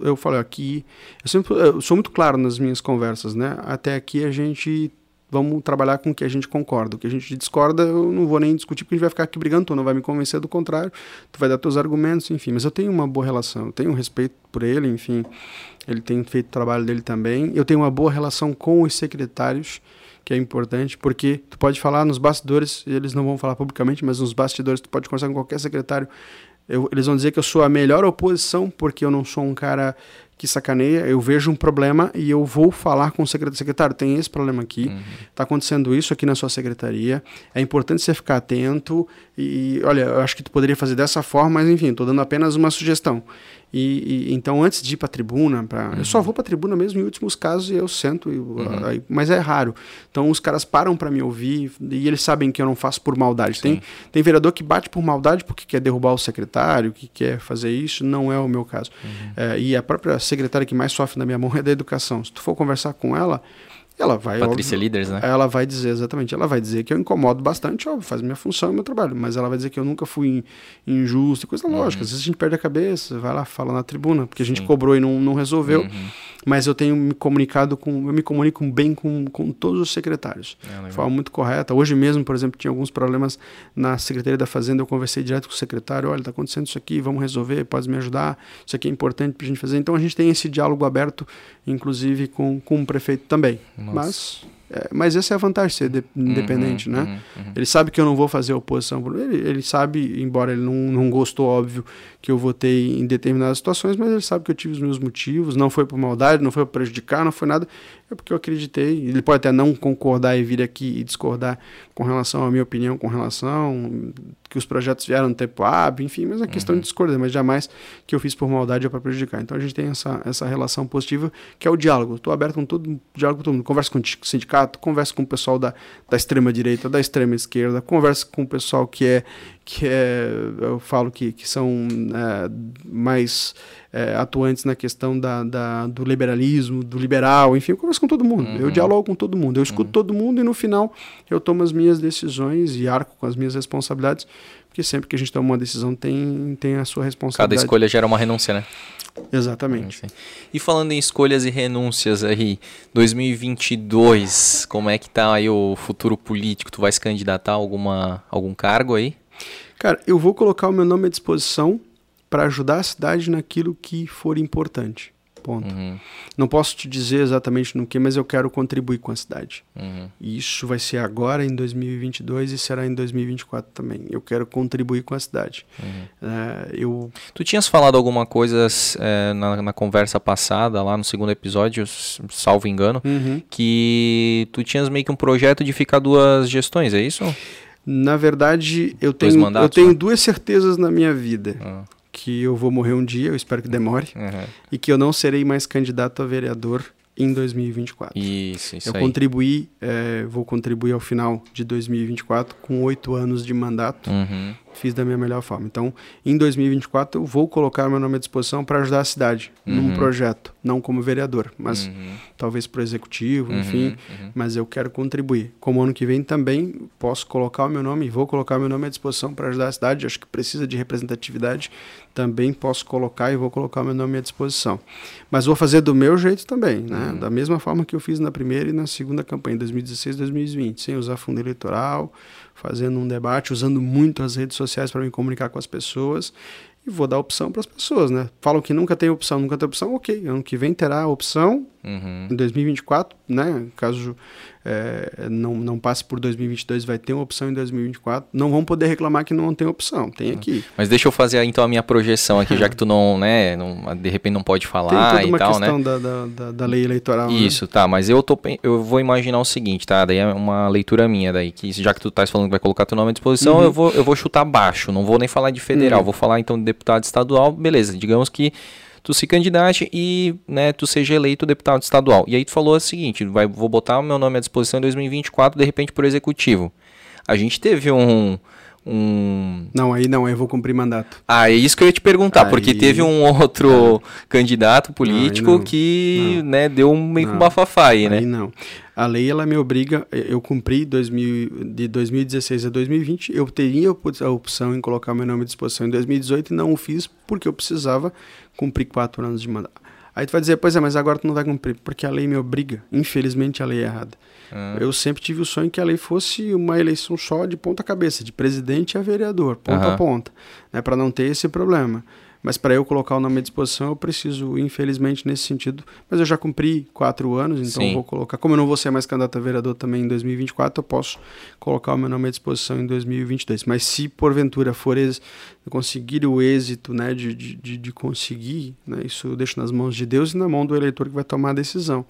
eu falei aqui, eu sempre eu sou muito claro nas minhas conversas, né? Até aqui a gente vamos trabalhar com o que a gente concorda. O que a gente discorda, eu não vou nem discutir, porque a gente vai ficar aqui brigando, tu não vai me convencer do contrário, tu vai dar teus argumentos, enfim. Mas eu tenho uma boa relação, eu tenho respeito por ele, enfim. Ele tem feito o trabalho dele também. Eu tenho uma boa relação com os secretários, que é importante, porque tu pode falar nos bastidores, eles não vão falar publicamente, mas nos bastidores tu pode conversar com qualquer secretário eu, eles vão dizer que eu sou a melhor oposição porque eu não sou um cara que sacaneia. Eu vejo um problema e eu vou falar com o secretário. Secretário, tem esse problema aqui, está uhum. Tá acontecendo isso aqui na sua secretaria. É importante você ficar atento. E olha, eu acho que tu poderia fazer dessa forma, mas enfim, estou dando apenas uma sugestão. E, e, então, antes de ir para a tribuna, pra, uhum. eu só vou para a tribuna mesmo em últimos casos e eu sento, e, uhum. aí, mas é raro. Então, os caras param para me ouvir e eles sabem que eu não faço por maldade. Tem, tem vereador que bate por maldade porque quer derrubar o secretário, que quer fazer isso, não é o meu caso. Uhum. É, e a própria secretária que mais sofre na minha mão é da educação. Se tu for conversar com ela, ela vai. Patrícia óbvio, Líderes, né? Ela vai dizer, exatamente. Ela vai dizer que eu incomodo bastante, óbvio, faz minha função e meu trabalho. Mas ela vai dizer que eu nunca fui injusto, coisa uhum. lógica. Às vezes a gente perde a cabeça, vai lá, fala na tribuna, porque a gente Sim. cobrou e não, não resolveu. Uhum. Mas eu tenho me comunicado com. Eu me comunico bem com, com todos os secretários. É, de forma muito correta. Hoje mesmo, por exemplo, tinha alguns problemas na Secretaria da Fazenda. Eu conversei direto com o secretário: olha, está acontecendo isso aqui, vamos resolver, pode me ajudar. Isso aqui é importante para a gente fazer. Então a gente tem esse diálogo aberto, inclusive com, com o prefeito também. Nossa. Mas É, mas essa é a vantagem de ser de, uhum, independente, né? uhum, né? Uhum. Ele sabe que eu não vou fazer oposição. Ele, ele sabe, embora ele não, não gostou, óbvio, que eu votei em determinadas situações, mas ele sabe que eu tive os meus motivos. Não foi por maldade, não foi por prejudicar, não foi nada. É porque eu acreditei. Ele pode até não concordar e vir aqui e discordar com relação à minha opinião, com relação que os projetos vieram no tempo hábil, enfim, mas é questão uhum. de discordar, mas jamais que eu fiz por maldade ou para prejudicar. Então a gente tem essa, essa relação positiva que é o diálogo. Estou aberto com todo diálogo com todo mundo. Converso com o sindicato, converso com o pessoal da, da extrema direita, da extrema esquerda, converso com o pessoal que é que é, eu falo que, que são é, mais é, atuantes na questão da, da, do liberalismo, do liberal, enfim, eu converso com todo mundo, uhum. eu dialogo com todo mundo, eu escuto uhum. todo mundo e no final eu tomo as minhas decisões e arco com as minhas responsabilidades, porque sempre que a gente toma uma decisão tem, tem a sua responsabilidade. Cada escolha gera uma renúncia, né? Exatamente. E falando em escolhas e renúncias aí, 2022, como é que tá aí o futuro político? Tu vai se candidatar a alguma, algum cargo aí? Cara, eu vou colocar o meu nome à disposição para ajudar a cidade naquilo que for importante. Ponto. Uhum. Não posso te dizer exatamente no que, mas eu quero contribuir com a cidade. Uhum. E isso vai ser agora em 2022 e será em 2024 também. Eu quero contribuir com a cidade. Uhum. É, eu... Tu tinhas falado alguma coisa é, na, na, conversa passada, lá no segundo episódio, salvo engano, uhum. que tu tinhas meio que um projeto de ficar duas gestões, é isso? Na verdade, eu tenho, mandatos, eu tenho né? duas certezas na minha vida. Ah. Que eu vou morrer um dia, eu espero que demore, uhum. e que eu não serei mais candidato a vereador em 2024. Isso, isso Eu aí. contribuí, é, vou contribuir ao final de 2024 com oito anos de mandato. Uhum fiz da minha melhor forma. Então, em 2024, eu vou colocar meu nome à disposição para ajudar a cidade uhum. num projeto, não como vereador, mas uhum. talvez para o executivo, uhum. enfim. Uhum. Mas eu quero contribuir. Como ano que vem também posso colocar o meu nome, vou colocar o meu nome à disposição para ajudar a cidade. Acho que precisa de representatividade. Também posso colocar e vou colocar o meu nome à disposição. Mas vou fazer do meu jeito também, né? Uhum. Da mesma forma que eu fiz na primeira e na segunda campanha, 2016 2020, sem usar fundo eleitoral fazendo um debate, usando muito as redes sociais para me comunicar com as pessoas e vou dar opção para as pessoas, né? Falam que nunca tem opção, nunca tem opção, ok. Ano que vem terá opção uhum. em 2024, né? Caso é, não, não passe por 2022, vai ter uma opção em 2024. Não vão poder reclamar que não tem opção, tem aqui. Mas deixa eu fazer então a minha projeção aqui, já que tu não, né, não, de repente não pode falar tem toda uma e tal, né? questão da, da, da, da, lei eleitoral. Né? Isso, né? tá, mas eu, tô, eu vou imaginar o seguinte, tá? Daí é uma leitura minha daí, que já que tu estás falando que vai colocar teu nome à disposição, uhum. eu, vou, eu vou chutar baixo, não vou nem falar de federal, uhum. vou falar então de deputado estadual, beleza, digamos que tu se candidate e né, tu seja eleito deputado estadual. E aí tu falou o seguinte, vai, vou botar o meu nome à disposição em 2024, de repente, por executivo. A gente teve um... Um... Não, aí não, eu vou cumprir mandato. Ah, é isso que eu ia te perguntar, aí... porque teve um outro candidato político não, que não. Né, deu um meio com bafafá aí, né? Aí não. A lei ela me obriga, eu cumpri 2000, de 2016 a 2020, eu teria a opção em colocar meu nome à disposição em 2018 e não o fiz porque eu precisava cumprir quatro anos de mandato. Aí tu vai dizer, pois é, mas agora tu não vai cumprir, porque a lei me obriga. Infelizmente a lei é errada. Ah. Eu sempre tive o sonho que a lei fosse uma eleição só de ponta cabeça, de presidente a vereador, ponta uhum. a ponta, né, para não ter esse problema. Mas para eu colocar o nome à disposição, eu preciso, infelizmente, nesse sentido. Mas eu já cumpri quatro anos, então vou colocar. Como eu não vou ser mais candidato a vereador também em 2024, eu posso colocar o meu nome à disposição em 2022. Mas se porventura for conseguir o êxito né, de, de, de conseguir, né, isso eu deixo nas mãos de Deus e na mão do eleitor que vai tomar a decisão.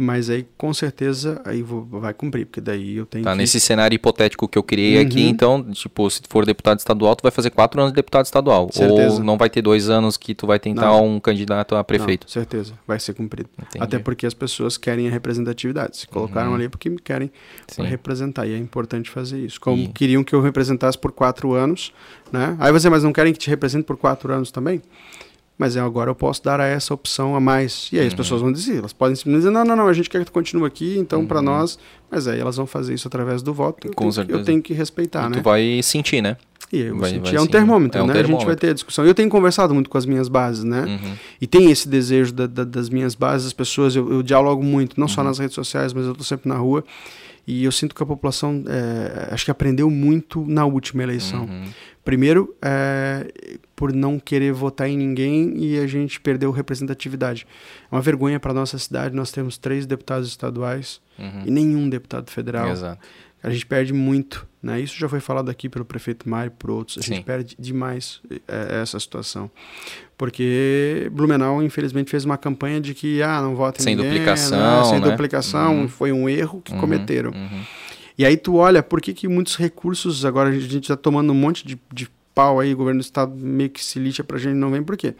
Mas aí, com certeza, aí vou, vai cumprir, porque daí eu tenho Tá, que... nesse cenário hipotético que eu criei uhum. aqui, então, tipo, se for deputado estadual, tu vai fazer quatro anos de deputado estadual. Certeza. Ou não vai ter dois anos que tu vai tentar não. um candidato a prefeito. Não, certeza, vai ser cumprido. Entendi. Até porque as pessoas querem a representatividade. Se colocaram uhum. ali porque me querem representar. E é importante fazer isso. Como e... queriam que eu representasse por quatro anos, né? Aí você, mas não querem que te represente por quatro anos também? Mas agora eu posso dar a essa opção a mais. E aí uhum. as pessoas vão dizer, elas podem simplesmente dizer, não, não, não, a gente quer que tu continue aqui, então uhum. para nós, mas aí elas vão fazer isso através do voto. Eu, Com tenho, certeza. eu tenho que respeitar, e né? Tu vai sentir, né? E eu vai, vai é um termômetro, é um né? Termômetro. A gente vai ter a discussão. Eu tenho conversado muito com as minhas bases, né? Uhum. E tem esse desejo da, da, das minhas bases, as pessoas, eu, eu dialogo muito, não só uhum. nas redes sociais, mas eu estou sempre na rua. E eu sinto que a população, é, acho que aprendeu muito na última eleição. Uhum Primeiro, é, por não querer votar em ninguém e a gente perdeu representatividade. É uma vergonha para nossa cidade. Nós temos três deputados estaduais uhum. e nenhum deputado federal. Exato. A gente perde muito, né? Isso já foi falado aqui pelo prefeito Mário, por outros. A Sim. gente perde demais é, essa situação. Porque Blumenau, infelizmente, fez uma campanha de que, ah, não vota em Sem ninguém. duplicação, né? Sem né? duplicação, uhum. foi um erro que uhum. cometeram. Uhum. E aí tu olha, por que, que muitos recursos, agora a gente está tomando um monte de, de pau aí, o governo do estado meio que se lixa pra gente, não vem por quê?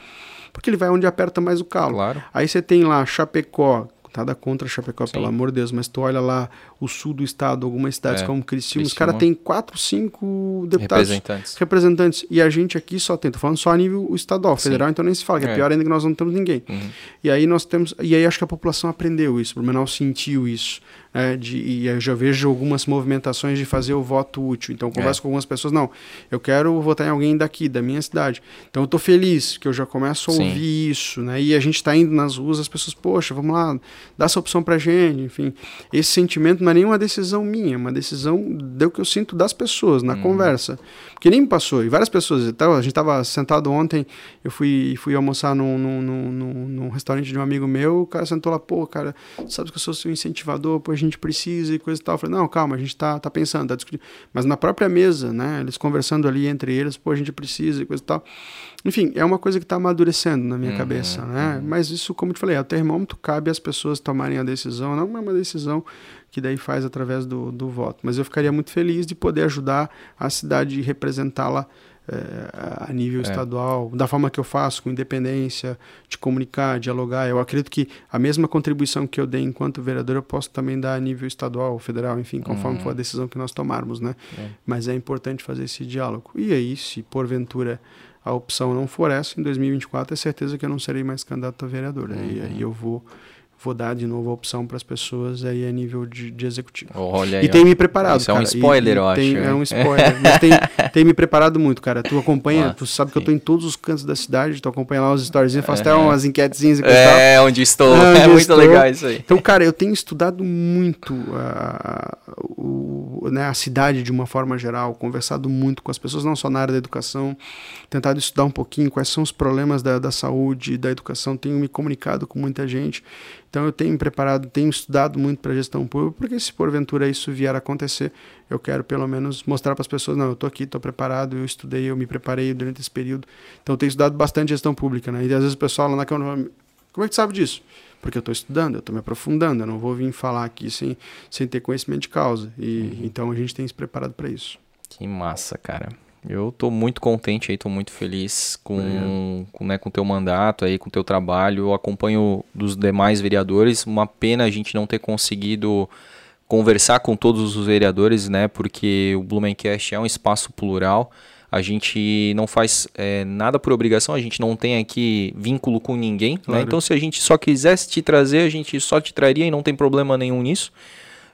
Porque ele vai onde aperta mais o calo. Claro. Aí você tem lá Chapecó, nada contra Chapecó, Sim. pelo amor de Deus, mas tu olha lá o sul do estado, algumas cidades é, como Criciúma, os caras têm quatro, cinco deputados representantes. representantes. E a gente aqui só tem, tô falando só a nível estadual, federal, Sim. então nem se fala, que é, é, pior ainda que nós não temos ninguém. Uhum. E aí nós temos, e aí acho que a população aprendeu isso, o Blumenau sentiu isso. É, de, e eu já vejo algumas movimentações de fazer o voto útil. Então, converso é. com algumas pessoas, não, eu quero votar em alguém daqui, da minha cidade. Então, eu estou feliz que eu já começo a Sim. ouvir isso, né? E a gente está indo nas ruas, as pessoas, poxa, vamos lá, dá essa opção para gente, enfim. Esse sentimento não é nenhuma decisão minha, é uma decisão do que eu sinto das pessoas na uhum. conversa. Porque nem me passou, e várias pessoas, então, a gente estava sentado ontem, eu fui, fui almoçar num, num, num, num, restaurante de um amigo meu, o cara sentou lá, pô, cara, sabe que eu sou seu incentivador, pô, a gente precisa e coisa e tal. Eu falei, não, calma, a gente tá, tá pensando, tá discutindo. Mas na própria mesa, né, eles conversando ali entre eles, pô, a gente precisa e coisa e tal. Enfim, é uma coisa que está amadurecendo na minha uhum, cabeça, né? Uhum. Mas isso, como eu te falei, é o termômetro, cabe às pessoas tomarem a decisão, não é uma decisão que daí faz através do, do voto. Mas eu ficaria muito feliz de poder ajudar a cidade e representá-la é, a nível é. estadual, da forma que eu faço, com independência, de comunicar, dialogar. Eu acredito que a mesma contribuição que eu dei enquanto vereador, eu posso também dar a nível estadual, federal, enfim, conforme uhum. for a decisão que nós tomarmos, né? É. Mas é importante fazer esse diálogo. E aí, se porventura a opção não for essa, em 2024 é certeza que eu não serei mais candidato a vereador. Uhum. Aí, aí eu vou vou dar de novo a opção para as pessoas aí a nível de, de executivo. Olha aí, e tem me preparado, Isso cara. é um spoiler, e, eu tem, acho. É um spoiler, mas tem, tem me preparado muito, cara. Tu acompanha, ah, tu sabe que sim. eu tô em todos os cantos da cidade, tu acompanha lá os stories, faço até umas enquetezinhas e coisa É, tal. onde estou. É, onde é muito estou. legal isso aí. Então, cara, eu tenho estudado muito a, o, né, a cidade de uma forma geral, conversado muito com as pessoas, não só na área da educação, tentado estudar um pouquinho quais são os problemas da, da saúde, da educação, tenho me comunicado com muita gente. Então eu tenho me preparado, tenho estudado muito para gestão pública, porque se porventura isso vier a acontecer, eu quero pelo menos mostrar para as pessoas, não, eu estou aqui, estou preparado, eu estudei, eu me preparei durante esse período. Então eu tenho estudado bastante gestão pública, né? E às vezes o pessoal lá na Câmara como é que tu sabe disso? Porque eu estou estudando, eu estou me aprofundando, eu não vou vir falar aqui sem, sem ter conhecimento de causa. E uhum. então a gente tem se preparado para isso. Que massa, cara. Eu estou muito contente aí, estou muito feliz com, com, né, com o teu mandato aí, com o teu trabalho. Eu acompanho dos demais vereadores. Uma pena a gente não ter conseguido conversar com todos os vereadores, né? Porque o Blumencast é um espaço plural. A gente não faz é, nada por obrigação, a gente não tem aqui vínculo com ninguém. Né? Claro. Né? Então, se a gente só quisesse te trazer, a gente só te traria e não tem problema nenhum nisso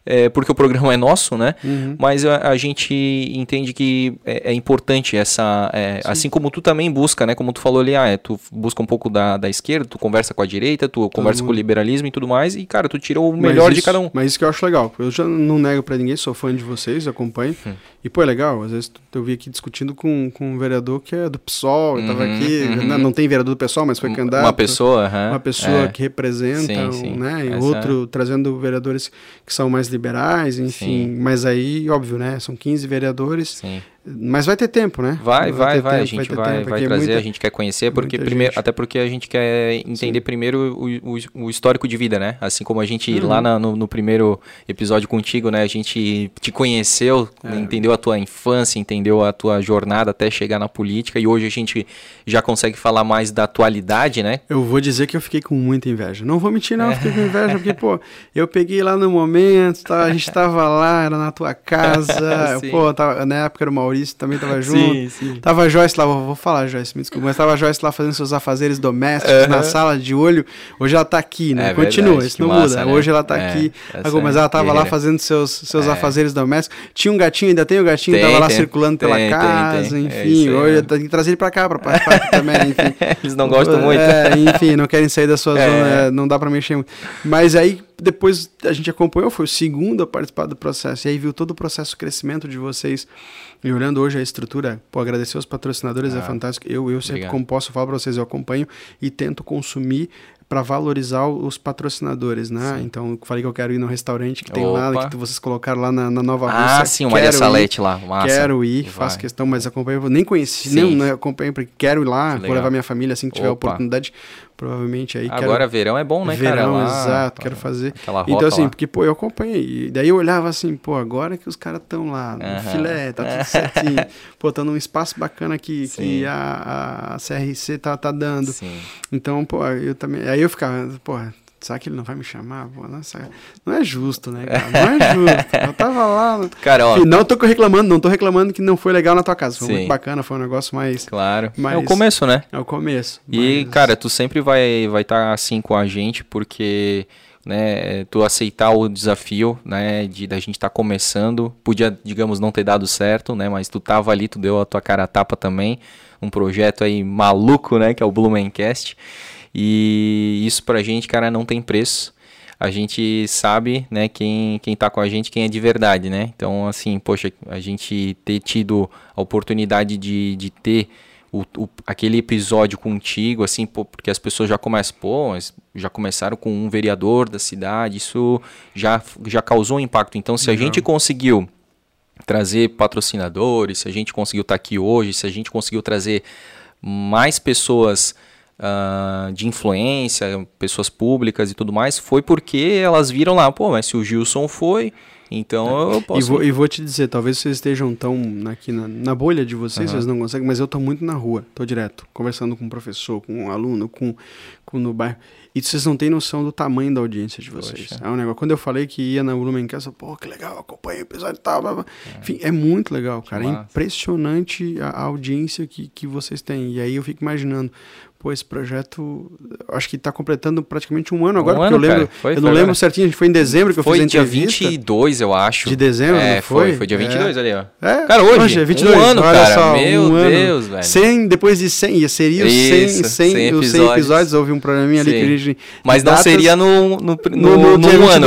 é, porque o programa é nosso, né? Uhum. Mas a, a, gente entende que é, é importante essa. É, assim como tu também busca, né? Como tu falou ali, ah, é, tu busca um pouco da, da esquerda, tu conversa com a direita, tu conversa com o liberalismo e tudo mais, e, cara, tu tira o melhor isso, de cada um. Mas isso que eu acho legal. Eu já não nego para ninguém, sou fã de vocês, acompanho. Hum. E, pô, é legal. Às vezes eu vi aqui discutindo com, com um vereador que é do PSOL, eu tava uhum, aqui. Uhum. Não, não, tem vereador do PSOL, mas foi candidato. Uma pessoa, uhum. Uma pessoa é. que representa, sim, sim. né? E Essa... outro trazendo vereadores que são mais liberais, enfim. Sim. Mas aí, óbvio, né? São 15 vereadores. Sim. Mas vai ter tempo, né? Vai, vai, vai. vai. Tempo, a gente vai, vai, vai é trazer, muita, a gente quer conhecer, porque primeiro, até porque a gente quer entender Sim. primeiro o, o, o, histórico de vida, né? Assim como a gente uhum. lá na, no, no, primeiro episódio contigo, né? A gente te conheceu, é. entendeu a tua infância, entendeu a tua jornada até chegar na política e hoje a gente já consegue falar mais da atualidade, né? Eu vou dizer que eu fiquei com muita inveja. Não vou mentir, não, eu fiquei com inveja, porque, pô, eu peguei lá no momento, tá, a gente tava lá, era na tua casa, pô, tava, na época era o Maurício também tava junto. Sim, sim. Tava Joyce lá, vou, falar, Joyce, me desculpa, mas tava Joyce lá fazendo seus afazeres domésticos uhum. na sala de olho. Hoje ela tá aqui, né? É Continua, verdade, isso não massa, muda. Né? Hoje ela tá é, aqui. Mas ela tava lá fazendo seus, seus é. afazeres domésticos. Tinha um gatinho, ainda tem o gatinho, tem, tava lá tem, circulando tem, pela casa, enfim. hoje tem que trazer ele pra cá, pra participar também, enfim. Eles não gostam muito. É, enfim, não querem sair da sua é. zona, não dá pra mexer muito. Mas aí depois a gente acompanhou, foi o segundo a participar do processo, e aí viu todo o processo de crescimento de vocês. E olhando hoje a estrutura, pô, agradecer aos patrocinadores é ah, é fantástico. Eu, eu sempre, como posso falar para vocês, eu acompanho e tento consumir para valorizar os patrocinadores, né? Sim. Então, falei que eu quero ir no restaurante que tem Opa. lá, que vocês colocaram lá na, na Nova ah, Rússia. Ah, sim, o Maria Salete lá, massa. Quero ir, faço questão, mas acompanho, nem conheci, nem, não acompanho, porque quero ir lá, vou levar minha família assim que tiver Opa. oportunidade, provavelmente aí. Agora quero... verão é bom, né, verão, cara? Verão, exato, quero fazer. Então, assim, lá. porque, pô, eu acompanhei, e daí eu olhava assim, pô, agora que os caras estão lá, no filé, tá tudo certinho, pô, tá num espaço bacana que, que a, a CRC tá, tá dando. Sim. Então, pô, eu também, aí eu ficava, pô, será que ele não vai me chamar? Pô, nossa, não é justo, né, cara? Não é justo. Eu tava lá. Cara, ó. não tô reclamando, não tô reclamando que não foi legal na tua casa. Foi Sim. muito bacana, foi um negócio mais. Claro. Mais, é o começo, né? É o começo. E, mas... cara, tu sempre vai vai estar tá assim com a gente, porque. Né, tu aceitar o desafio, né, de da gente estar tá começando, podia, digamos, não ter dado certo, né, mas tu tava ali, tu deu a tua cara a tapa também, um projeto aí maluco, né, que é o Blumencast. E isso pra gente, cara, não tem preço. A gente sabe, né, quem, quem tá com a gente, quem é de verdade, né? Então, assim, poxa, a gente ter tido a oportunidade de, de ter o, o, aquele episódio contigo, assim, pô, porque as pessoas já começam, pô, já começaram com um vereador da cidade, isso já, já causou um impacto. Então, se a gente conseguiu trazer patrocinadores, se a gente conseguiu estar tá aqui hoje, se a gente conseguiu trazer mais pessoas uh, de influência, pessoas públicas e tudo mais, foi porque elas viram lá, pô, mas se o Gilson foi, então é. eu posso. E vou, e vou, te dizer, talvez vocês estejam tão aqui na, na bolha de vocês, uhum. vocês não conseguem, mas eu tô muito na rua, tô direto, conversando com um professor, com um aluno, com, com no bairro. E vocês não têm noção do tamanho da audiência de vocês. Poxa. É um negócio. Quando eu falei que ia na Blumencast, pô, que legal, acompanha o episódio e tal. Blá, blá. É. Enfim, é muito legal, cara. É impressionante a, a audiência que, que vocês têm. E aí eu fico imaginando, pô, esse projeto, acho que está completando praticamente um ano agora, um porque ano, eu lembro, foi, eu não lembro certinho, foi em dezembro que eu foi fiz a entrevista. Foi dia 22, eu acho. De dezembro, é, foi? foi? Foi dia 22 é. ali, ó. É, cara, hoje, hoje é 22, um ano, cara, só, meu um Deus, velho. 100, depois de 100, seria os 100, 100, 100, 100 episódios. episódios, houve um programinha ali que a gente... Mas não datas, seria no, no, no, no, no, no ano.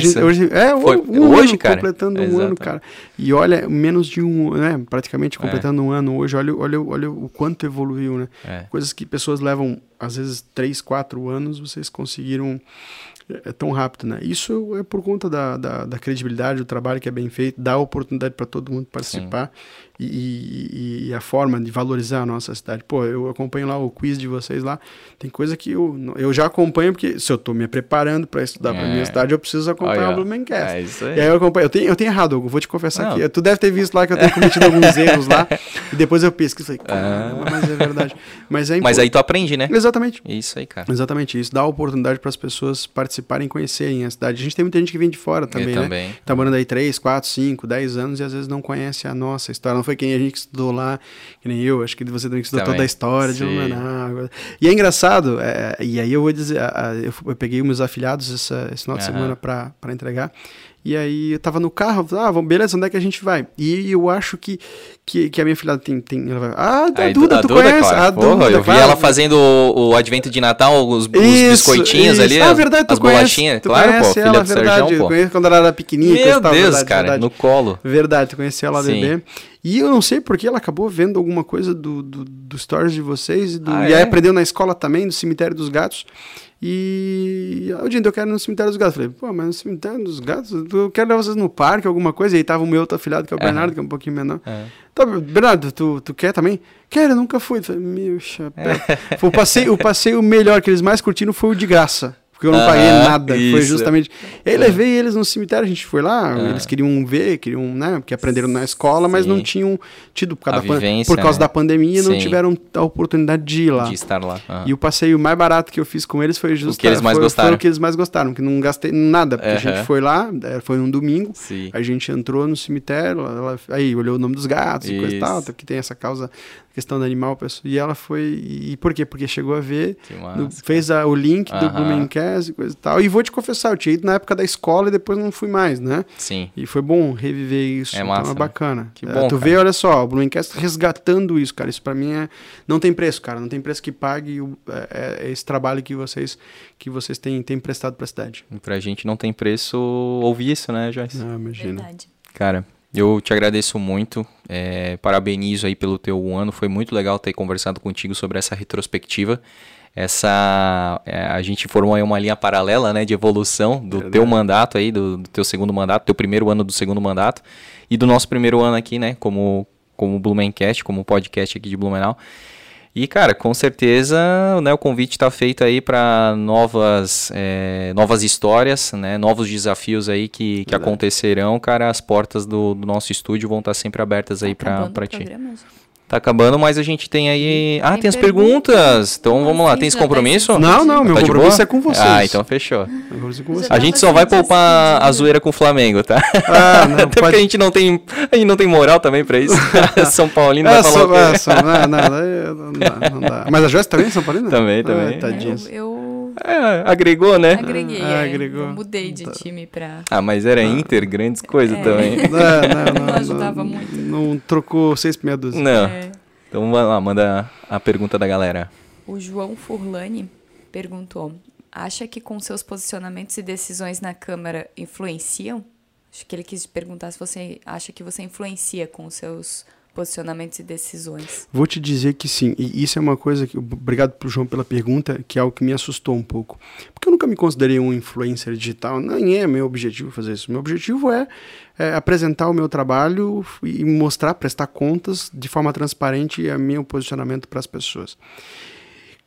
Gente, hoje, é, foi, um hoje, ano, cara. completando um ano, cara. E olha, menos de um, né, praticamente completando um ano hoje, olha, olha, olha o quanto evoluiu, né? Coisas que pessoas levam às vezes três, quatro anos, vocês conseguiram é, tão rápido, né? Isso é por conta da, da, da credibilidade, do trabalho que é bem feito, dá oportunidade para todo mundo participar e, e, e, a forma de valorizar a nossa cidade. Pô, eu acompanho lá o quiz de vocês lá, tem coisa que eu, eu já acompanho, porque se eu estou me preparando para estudar é. para minha cidade, eu preciso acompanhar Olha, o Blumencast. É isso aí. E aí eu acompanho, eu tenho, eu tenho errado, eu vou te confessar aqui. Tu deve ter visto lá que eu tenho cometido alguns erros lá, e depois eu pesquiso e falei, caramba, mas é verdade. Mas, é mas aí tu aprende, né? Exatamente. Isso aí, cara. Exatamente isso, dá oportunidade para as pessoas participarem e conhecerem a cidade. A gente tem muita gente que vem de fora também, eu né? Também. Tá morando aí 3, 4, 5, 10 anos e às vezes não conhece a nossa história. Não foi quem a gente estudou lá, que nem eu, acho que você também estudou também. toda a história Sim. de Lumaná. E é engraçado, é, e aí eu vou dizer, eu, peguei os meus afiliados essa, esse final de semana para entregar, e aí eu tava no carro, ah, vamos, beleza, onde é que a gente vai? E eu acho que, que, que a minha filha tem. tem ela vai, ah, a, a Duda, a tu Duda, conhece? Claro. A Duda, Porra, eu vi ela fazendo o, o, advento de Natal, os, os biscoitinhos isso. ali. Ah, verdade, tu as conhece, bolachinhas. Tu claro, conhece pô, ela, filha verdade, Serjão. Eu conheço quando ela era pequenininha. Meu tal, Deus, verdade, cara, verdade. no colo. Verdade, tu conheceu ela Sim. bebê. E eu não sei porque ela acabou vendo alguma coisa do, do, do stories de vocês, do, ah, e aí é? aprendeu na escola também, do cemitério dos gatos. E o dia eu quero ir no cemitério dos gatos. Falei, pô, mas no cemitério dos gatos, eu quero levar vocês no parque, alguma coisa. E aí tava o meu outro afilhado, que é o Bernardo, que é um pouquinho menor. É. Tá, Bernardo, tu, tu quer também? Quero, eu nunca fui. Falei, meu chapéu. É. O, passeio, o passeio melhor que eles mais curtiram foi o de graça. Porque eu não paguei nada. Isso. Foi justamente. Eu é. levei eles no cemitério, a gente foi lá, eles queriam ver, queriam, né? Porque aprenderam na escola, mas Sim. não tinham tido por causa, da, vivência, por causa né? da pandemia, Sim. não tiveram a oportunidade de ir lá. De estar lá. E o passeio mais barato que eu fiz com eles foi justamente. O que eles mais foi, gostaram. Foi o que eles mais gostaram, que não gastei nada. Porque uhum. a gente foi lá, é, foi num domingo, Sim. a gente entrou no cemitério, ela, aí olhou o nome dos gatos Isso. e coisa e tal, que tem essa causa questão do animal. E ela foi. E por quê? Porque chegou a ver, no, fez a, o link do Blumencast e coisa e tal. E vou te confessar, eu tinha ido na época da escola e depois não fui mais, né? Sim. E foi bom reviver isso. É massa. Então é bacana. Né? Que bom. É, tu vê, olha só, o Blumencast resgatando isso, cara. Isso para mim é. Não tem preço, cara. Não tem preço que pague o, é, é esse trabalho que vocês, que vocês têm, têm prestado pra cidade. Pra gente não tem preço ouvir isso, né, Joyce? Não, imagina. Verdade. Cara, eu te agradeço muito, é, parabenizo aí pelo teu ano, foi muito legal ter conversado contigo sobre essa retrospectiva. Essa, é, a gente formou aí uma linha paralela, né, de evolução do Verdade. teu mandato aí, do, do, teu segundo mandato, teu primeiro ano do segundo mandato e do nosso primeiro ano aqui, né, como como Blumencast, como podcast aqui de Blumenau. E, cara, com certeza né, o convite está feito aí para novas, é, novas histórias, né, novos desafios aí que, que acontecerão, cara. As portas do, do nosso estúdio vão estar sempre abertas aí para ti. Programa, Tá acabando, mas a gente tem aí. Ah, tem, tem as perguntas. perguntas. Então vamos lá. Tem esse compromisso? Não, não, meu tá compromisso é com vocês. Ah, então fechou. É a gente só vai poupar a zoeira com o Flamengo, tá? Ah, não, Até pode... porque a gente não tem. A gente não tem moral também pra isso. São Paulino é, vai falar. É, só, não, não, não, dá, não dá. Mas a Joyce também é São Paulino? Também, também. Ah, tadinha. Eu, eu é, agregou, né? Agreguei. Ah, é. agregou. mudei de tá. time pra. Ah, mas era ah. Inter, grandes coisas é. também. Não, não, não, não ajudava não, muito. Não trocou seis meia dúzia. Não. É. Então vamos lá, manda a pergunta da galera. O João Furlani perguntou: acha que com seus posicionamentos e decisões na Câmara influenciam? Acho que ele quis perguntar se você acha que você influencia com os seus posicionamentos e decisões? Vou te dizer que sim. E isso é uma coisa que. Obrigado pro João pela pergunta, que é algo que me assustou um pouco. Porque eu nunca me considerei um influencer digital. Nem é meu objetivo fazer isso. Meu objetivo é, é apresentar o meu trabalho e mostrar, prestar contas de forma transparente e a meu posicionamento para as pessoas.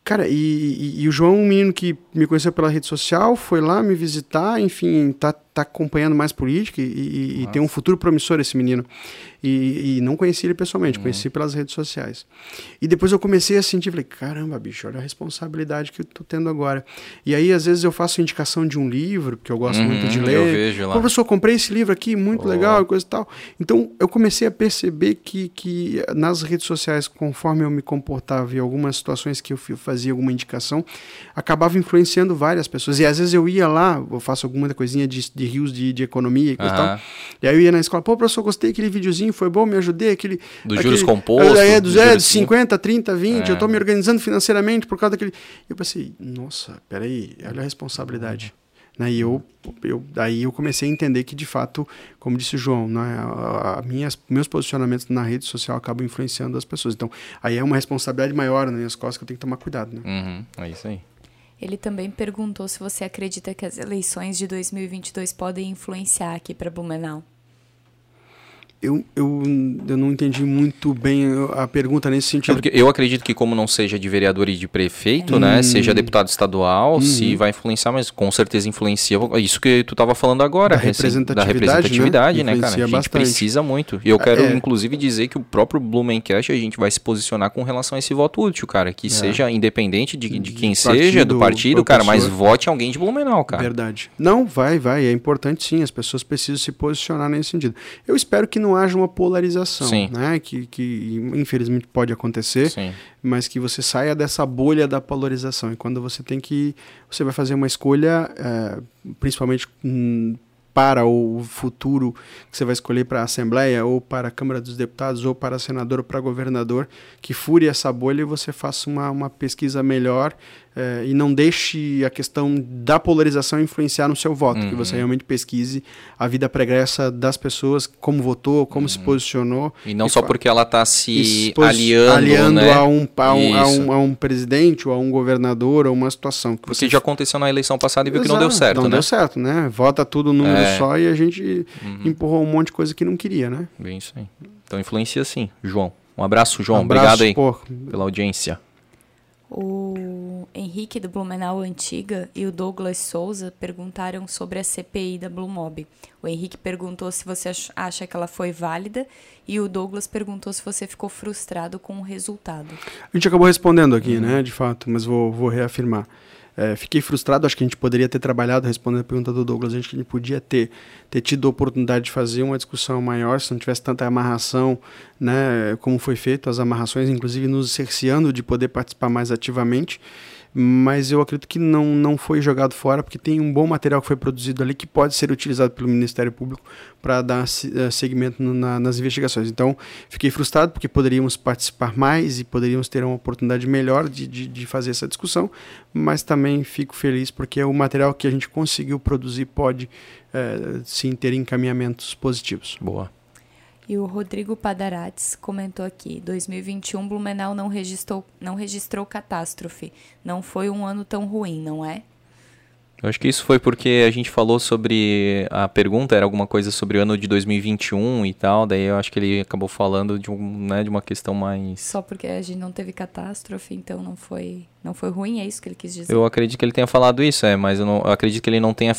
Cara, e, e, e, o João, um menino que me conheceu pela rede social, foi lá me visitar, enfim, tá, tá acompanhando mais política e, e tem um futuro promissor esse menino. E, e não conheci ele pessoalmente, uhum. conheci pelas redes sociais. E depois eu comecei a sentir, falei, caramba, bicho, olha a responsabilidade que eu tô tendo agora. E aí, às vezes, eu faço indicação de um livro, que eu gosto uhum, muito de ler. Eu vejo lá. Professor, comprei esse livro aqui, muito oh. legal, coisa e tal. Então, eu comecei a perceber que, que nas redes sociais, conforme eu me comportava e algumas situações que eu fazia alguma indicação, acabava influenciando várias pessoas. E às vezes eu ia lá, eu faço alguma coisinha de, de rios de, de economia e coisa uhum. tal. E aí eu ia na escola, pô, professor, gostei daquele videozinho foi bom, me ajudei. Aquele, dos aquele, juros compostos. É, dos, é, de 50, 30, 20, é. eu estou me organizando financeiramente por causa daquele. Eu pensei, nossa, peraí, olha a responsabilidade. Né, e eu, eu, daí eu comecei a entender que, de fato, como disse o João, né, a, a minhas, meus posicionamentos na rede social acabam influenciando as pessoas. Então, aí é uma responsabilidade maior nas minhas costas que eu tenho que tomar cuidado. Né? Uhum, é isso aí. Ele também perguntou se você acredita que as eleições de 2022 podem influenciar aqui para Blumenau eu, eu, eu não entendi muito bem a pergunta nesse sentido. É porque eu acredito que como não seja de vereador e de prefeito, é. né, seja deputado estadual, uhum. se vai influenciar, mas com certeza influencia. Isso que tu estava falando agora, da representatividade, da representatividade né, né cara? A gente bastante. precisa muito. E eu quero, é. inclusive, dizer que o próprio Blumencast, a gente vai se posicionar com relação a esse voto útil, cara, que é. seja independente de, de quem partido, seja, do partido, cara, mas vote alguém de Blumenau, cara. Verdade. Não, vai, vai, é importante sim, as pessoas precisam se posicionar nesse sentido. Eu espero que não não haja uma polarização, Sim. né? Que, que infelizmente pode acontecer, Sim. mas que você saia dessa bolha da polarização. E quando você tem que, você vai fazer uma escolha, é, principalmente hum, para o futuro que você vai escolher para a Assembleia, ou para a Câmara dos Deputados, ou para senador, ou para governador, que fure essa bolha e você faça uma, uma pesquisa melhor é, e não deixe a questão da polarização influenciar no seu voto, uhum. que você realmente pesquise a vida pregressa das pessoas, como votou, como uhum. se posicionou. E não e só porque ela está se aliando, aliando né? a, um, a, um, a, um, a, um, presidente, ou a um governador, ou uma situação. Que porque você... já aconteceu na eleição passada e viu Exato, que não deu certo, não né? deu certo, né? Vota tudo num número é. só e a gente uhum. empurrou um monte de coisa que não queria, né? Bem isso aí. Então influencia sim, João. Um abraço, João. Um abraço, Obrigado aí pô. pela audiência. O Henrique do Blumenau Antiga e o Douglas Souza perguntaram sobre a CPI da Blumob. O Henrique perguntou se você acha que ela foi válida e o Douglas perguntou se você ficou frustrado com o resultado. A gente acabou respondendo aqui, uhum. né, de fato, mas vou, vou reafirmar. É, fiquei frustrado, acho que a gente poderia ter trabalhado, respondendo a pergunta do Douglas, a gente podia ter, ter tido a oportunidade de fazer uma discussão maior, se não tivesse tanta amarração, né, como foi feito, as amarrações, inclusive nos cerceando de poder participar mais ativamente mas eu acredito que não, não foi jogado fora, porque tem um bom material que foi produzido ali que pode ser utilizado pelo Ministério Público para dar uh, seguimento na, nas investigações. Então, fiquei frustrado porque poderíamos participar mais e poderíamos ter uma oportunidade melhor de, de, de fazer essa discussão, mas também fico feliz porque o material que a gente conseguiu produzir pode uh, sim ter encaminhamentos positivos. Boa. E o Rodrigo Padarates comentou aqui: 2021 Blumenau não registrou, não registrou catástrofe. Não foi um ano tão ruim, não é? Eu acho que isso foi porque a gente falou sobre. A pergunta era alguma coisa sobre o ano de 2021 e tal, daí eu acho que ele acabou falando de, um, né, de uma questão mais. Só porque a gente não teve catástrofe, então não foi, não foi ruim, é isso que ele quis dizer? Eu acredito que ele tenha falado isso, é, mas eu, não, eu acredito que ele não tenha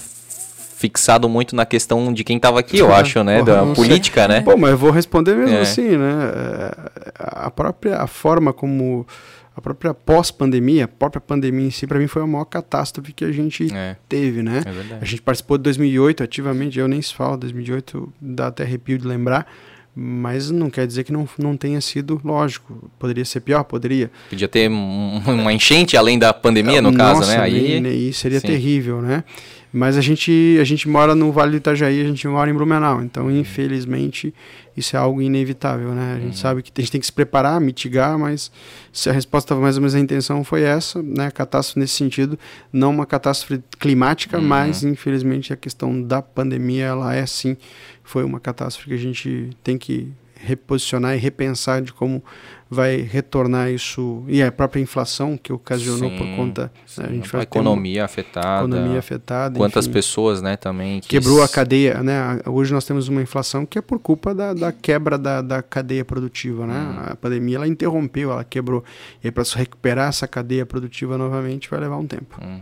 fixado muito na questão de quem estava aqui, eu acho, né? Porra, da política, sei. né? Pô, mas eu vou responder mesmo é. assim, né? É, a própria a forma como a própria pós-pandemia, a própria pandemia em si, para mim foi a maior catástrofe que a gente é. teve, né? É a gente participou de 2008 ativamente, eu nem se falo, 2008 dá até arrepio de lembrar, mas não quer dizer que não, não tenha sido lógico. Poderia ser pior, poderia. Podia ter uma enchente além da pandemia, no Nossa, caso, né? Aí, aí seria Sim. terrível, né? Mas a gente, a gente mora no Vale do Itajaí, a gente mora em Blumenau. Então, uhum. infelizmente, isso é algo inevitável, né? A gente uhum. sabe que a gente tem que se preparar, mitigar, mas se a resposta mais ou menos a intenção foi essa, né? Catástrofe nesse sentido, não uma catástrofe climática, uhum. mas infelizmente a questão da pandemia, ela é sim, foi uma catástrofe que a gente tem que reposicionar e repensar de como vai retornar isso e a própria inflação que ocasionou sim, por conta sim, né, a gente a economia afetada economia afetada quantas enfim, pessoas né também quebrou a cadeia né hoje nós temos uma inflação que é por culpa da, da quebra da, da cadeia produtiva né hum. a pandemia ela interrompeu ela quebrou e para se recuperar essa cadeia produtiva novamente vai levar um tempo uhum.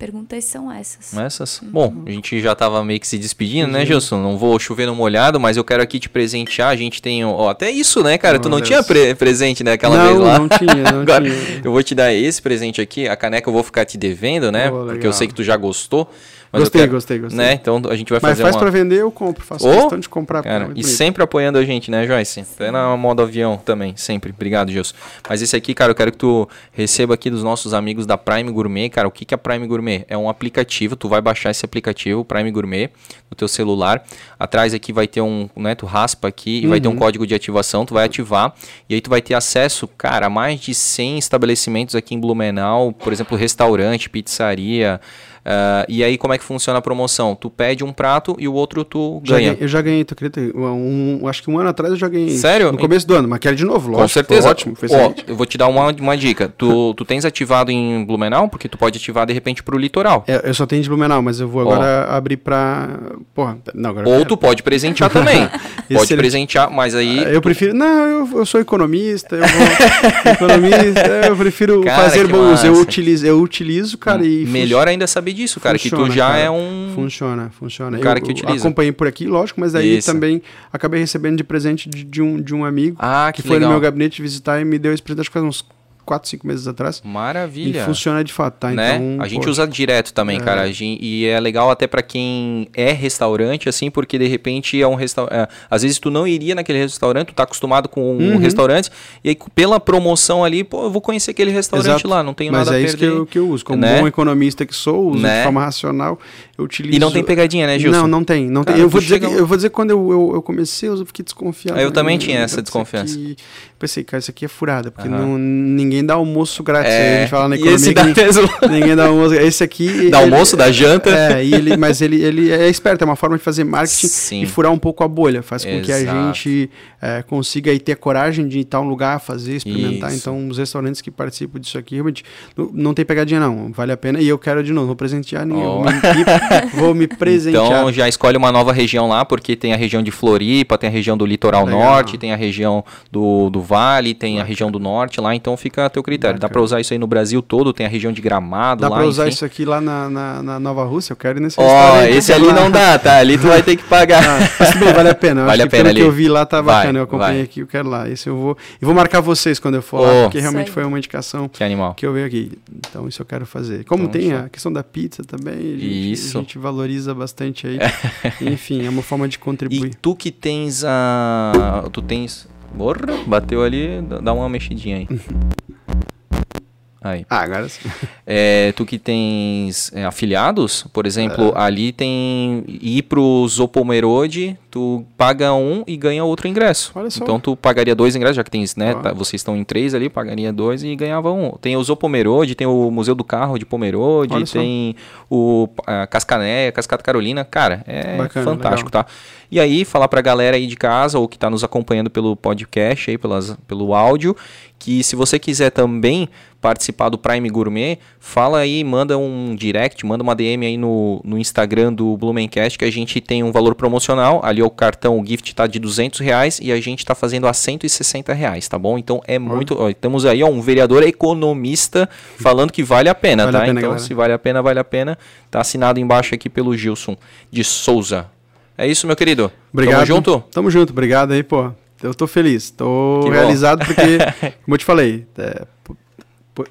Perguntas são essas. Essas? Uhum. Bom, a gente já estava meio que se despedindo, uhum. né, Gilson? Não vou chover no molhado, mas eu quero aqui te presentear. A gente tem, ó, até isso, né, cara? tu não Deus. tinha pre presente, né, aquela não, vez lá? Não, tinha, não Agora, tinha. Eu vou te dar esse presente aqui. A caneca eu vou ficar te devendo, né? Oh, porque eu sei que tu já gostou. Mas gostei, quero, gostei, gostei. Né? Então a gente vai Mas fazer faz uma... para vender, eu compro. Faço oh, questão de comprar. Cara, e bonito. sempre apoiando a gente, né, Joyce? Até na modo avião também, sempre. Obrigado, Gilson. Mas esse aqui, cara, eu quero que tu receba aqui dos nossos amigos da Prime Gourmet. Cara, o que, que é Prime Gourmet? É um aplicativo, tu vai baixar esse aplicativo, Prime Gourmet, no teu celular. Atrás aqui vai ter um, né, tu raspa aqui e uhum. vai ter um uhum. código de ativação, tu vai ativar. E aí tu vai ter acesso, cara, a mais de 100 estabelecimentos aqui em Blumenau. Por exemplo, restaurante, pizzaria... Uh, e aí, como é que funciona a promoção? Tu pede um prato e o outro tu já ganha. Ganhei, eu já ganhei, tu acredita? Um, um, acho que um ano atrás eu já ganhei. Sério? No começo do ano, mas quero de novo, lógico. Com certeza. Foi ótimo, foi Ó, eu vou te dar uma, uma dica. Tu, tu tens ativado em Blumenau? Porque tu pode ativar de repente pro litoral. É, eu só tenho de Blumenau, mas eu vou agora Ó. abrir pra. Porra, não, agora. Ou tu pode presentear também. pode presentear, mas aí. Eu prefiro. Não, eu, eu sou economista, eu vou. economista, eu prefiro cara, fazer bons. Eu utilizo, eu utilizo, cara. E Melhor ainda saber disso, cara. Funciona. Que tu já cara, é um. Funciona, funciona. Um cara eu, que utiliza. Acompanhei por aqui, lógico, mas aí Isso. também acabei recebendo de presente de, de, um, de um amigo ah, que, que foi legal. no meu gabinete visitar e me deu esse presente, acho que faz uns 4, 5 meses atrás. Maravilha. E funciona de fato, tá? Né? Então, a gente usa direto também, é. cara. Gente, e é legal até para quem é restaurante, assim, porque de repente é um restaurante. É, às vezes tu não iria naquele restaurante, tu tá acostumado com um uhum. restaurante, e aí pela promoção ali, pô, eu vou conhecer aquele restaurante Exato. lá, não tenho Mas nada é a perder. Mas é isso que eu, que eu uso. Como né? bom economista que sou, uso né? de forma racional, eu utilizo. E não tem pegadinha, né, Gilson? Não, não tem. Não cara, tem. Eu, vou dizer que, eu vou dizer que quando eu, eu, eu comecei, eu fiquei desconfiado. Eu também tinha essa desconfiança. Aqui, pensei, cara, isso aqui é furada, porque uhum. não, ninguém dá almoço grátis é, a gente fala na economia. esse dá ninguém, mesmo. ninguém dá almoço. Esse aqui. Dá ele, almoço, dá janta. É, e ele, mas ele, ele é esperto, é uma forma de fazer marketing Sim. e furar um pouco a bolha. Faz com Exato. que a gente é, consiga aí ter coragem de ir a um lugar, fazer, experimentar. Isso. Então, os restaurantes que participam disso aqui, realmente, não, não tem pegadinha, não. Vale a pena. E eu quero de novo, vou presentear ninguém. Oh. Vou, me, vou me presentear. Então, já escolhe uma nova região lá, porque tem a região de Floripa, tem a região do litoral Legal. norte, tem a região do, do Vale, tem a região do norte lá. Então, fica teu critério. Bacana. Dá para usar isso aí no Brasil todo, tem a região de Gramado dá lá. Dá para usar isso aqui lá na, na, na, Nova Rússia? Eu quero ir nesse Ó, oh, esse ali lá. não dá, tá? Ali tu vai ter que pagar. Ah, mas bem, vale a pena. Eu vale a pena ali. que eu vi lá tá vai, bacana. Eu acompanhei vai. aqui, eu quero lá. Esse eu vou. E vou marcar vocês quando eu for oh, lá, porque realmente foi uma indicação que, animal. que eu vi aqui. Então isso eu quero fazer. Como então, tem show. a questão da pizza também, a gente, isso. a gente valoriza bastante aí. Enfim, é uma forma de contribuir. E tu que tens a. Tu tens. Borra, bateu ali, dá uma mexidinha aí. Aí. Ah, agora sim. É, tu que tens é, afiliados, por exemplo, é. ali tem ir pro Zopomerode, tu paga um e ganha outro ingresso. Olha só. Então tu pagaria dois ingressos, já que tens, né? Tá, vocês estão em três ali, pagaria dois e ganhava um. Tem o Zopomerode, tem o Museu do Carro de Pomerode, Olha tem só. o a Cascané, Cascata Carolina. Cara, é Bacana, fantástico, legal. tá? E aí, falar pra galera aí de casa ou que tá nos acompanhando pelo podcast aí, pelas, pelo áudio, que se você quiser também participar do Prime Gourmet, fala aí, manda um direct, manda uma DM aí no, no Instagram do Blumencast que a gente tem um valor promocional. Ali o cartão, o gift tá de 200 reais e a gente tá fazendo a 160 reais, tá bom? Então é muito. Ó, temos aí ó, um vereador economista falando que vale a pena, vale tá? A pena, então, galera. se vale a pena, vale a pena. Tá assinado embaixo aqui pelo Gilson de Souza. É isso, meu querido. Obrigado. Tamo junto? Tamo junto, obrigado aí, pô. Eu tô feliz, tô que realizado bom. porque, como eu te falei, é,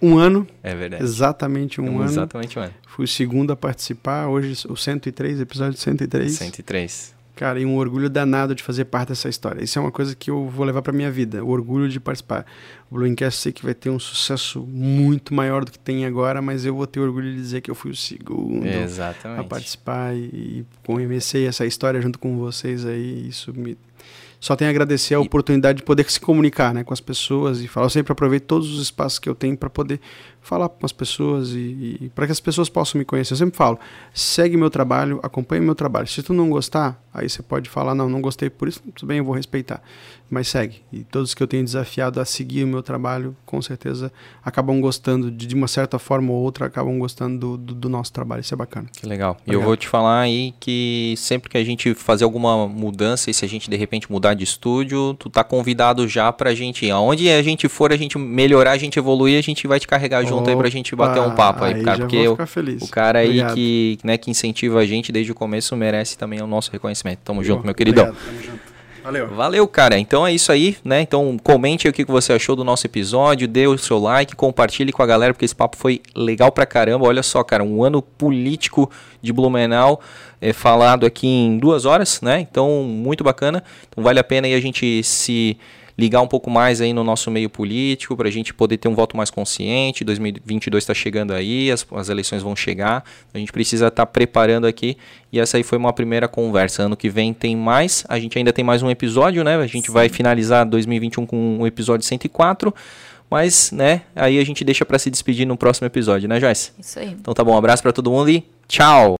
um ano. É verdade. Exatamente um, um ano. Exatamente um ano. Fui o segundo a participar, hoje o 103, episódio 103. 103. Cara, e um orgulho danado de fazer parte dessa história. Isso é uma coisa que eu vou levar para minha vida, o orgulho de participar. O Bluencast sei que vai ter um sucesso muito maior do que tem agora, mas eu vou ter orgulho de dizer que eu fui o segundo Exatamente. a participar e, e comecei essa história junto com vocês aí. Isso me só tenho a agradecer a oportunidade de poder se comunicar né, com as pessoas e falar. Eu sempre aproveito todos os espaços que eu tenho para poder falar com as pessoas e, e para que as pessoas possam me conhecer. Eu sempre falo, segue meu trabalho, acompanhe meu trabalho. Se tu não gostar, aí você pode falar, não, não gostei por isso, tudo bem, eu vou respeitar. Mas segue. E todos que eu tenho desafiado a seguir o meu trabalho, com certeza acabam gostando, de, de uma certa forma ou outra, acabam gostando do, do, do nosso trabalho. Isso é bacana. Que legal. E eu vou te falar aí que sempre que a gente fazer alguma mudança, e se a gente de repente mudar de estúdio, tu tá convidado já pra gente, aonde a gente for, a gente melhorar, a gente evoluir, a gente vai te carregar junto Opa, aí pra gente bater um papo aí, cara. Porque o, o, cara aí que, né, que incentiva a gente desde o começo merece também o nosso reconhecimento. Tamo junto, meu queridão. Obrigado, tamo junto. Valeu. Valeu, cara. Então é isso aí, né? Então comente aí o que você achou do nosso episódio, dê o seu like, compartilhe com a galera, porque esse papo foi legal pra caramba. Olha só, cara, um ano político de Blumenau é, falado aqui em duas horas, né? Então, muito bacana. Então vale a pena aí a gente se ligar um pouco mais aí no nosso meio político, para a gente poder ter um voto mais consciente. 2022 está chegando aí, as, as, eleições vão chegar, a gente precisa estar tá preparando aqui. E essa aí foi uma primeira conversa. Ano que vem tem mais, a gente ainda tem mais um episódio, né? A gente Sim. vai finalizar 2021 com o episódio 104. Mas, né, aí a gente deixa para se despedir no próximo episódio, né, Joyce? Isso aí. Então tá bom, um abraço para todo mundo e tchau!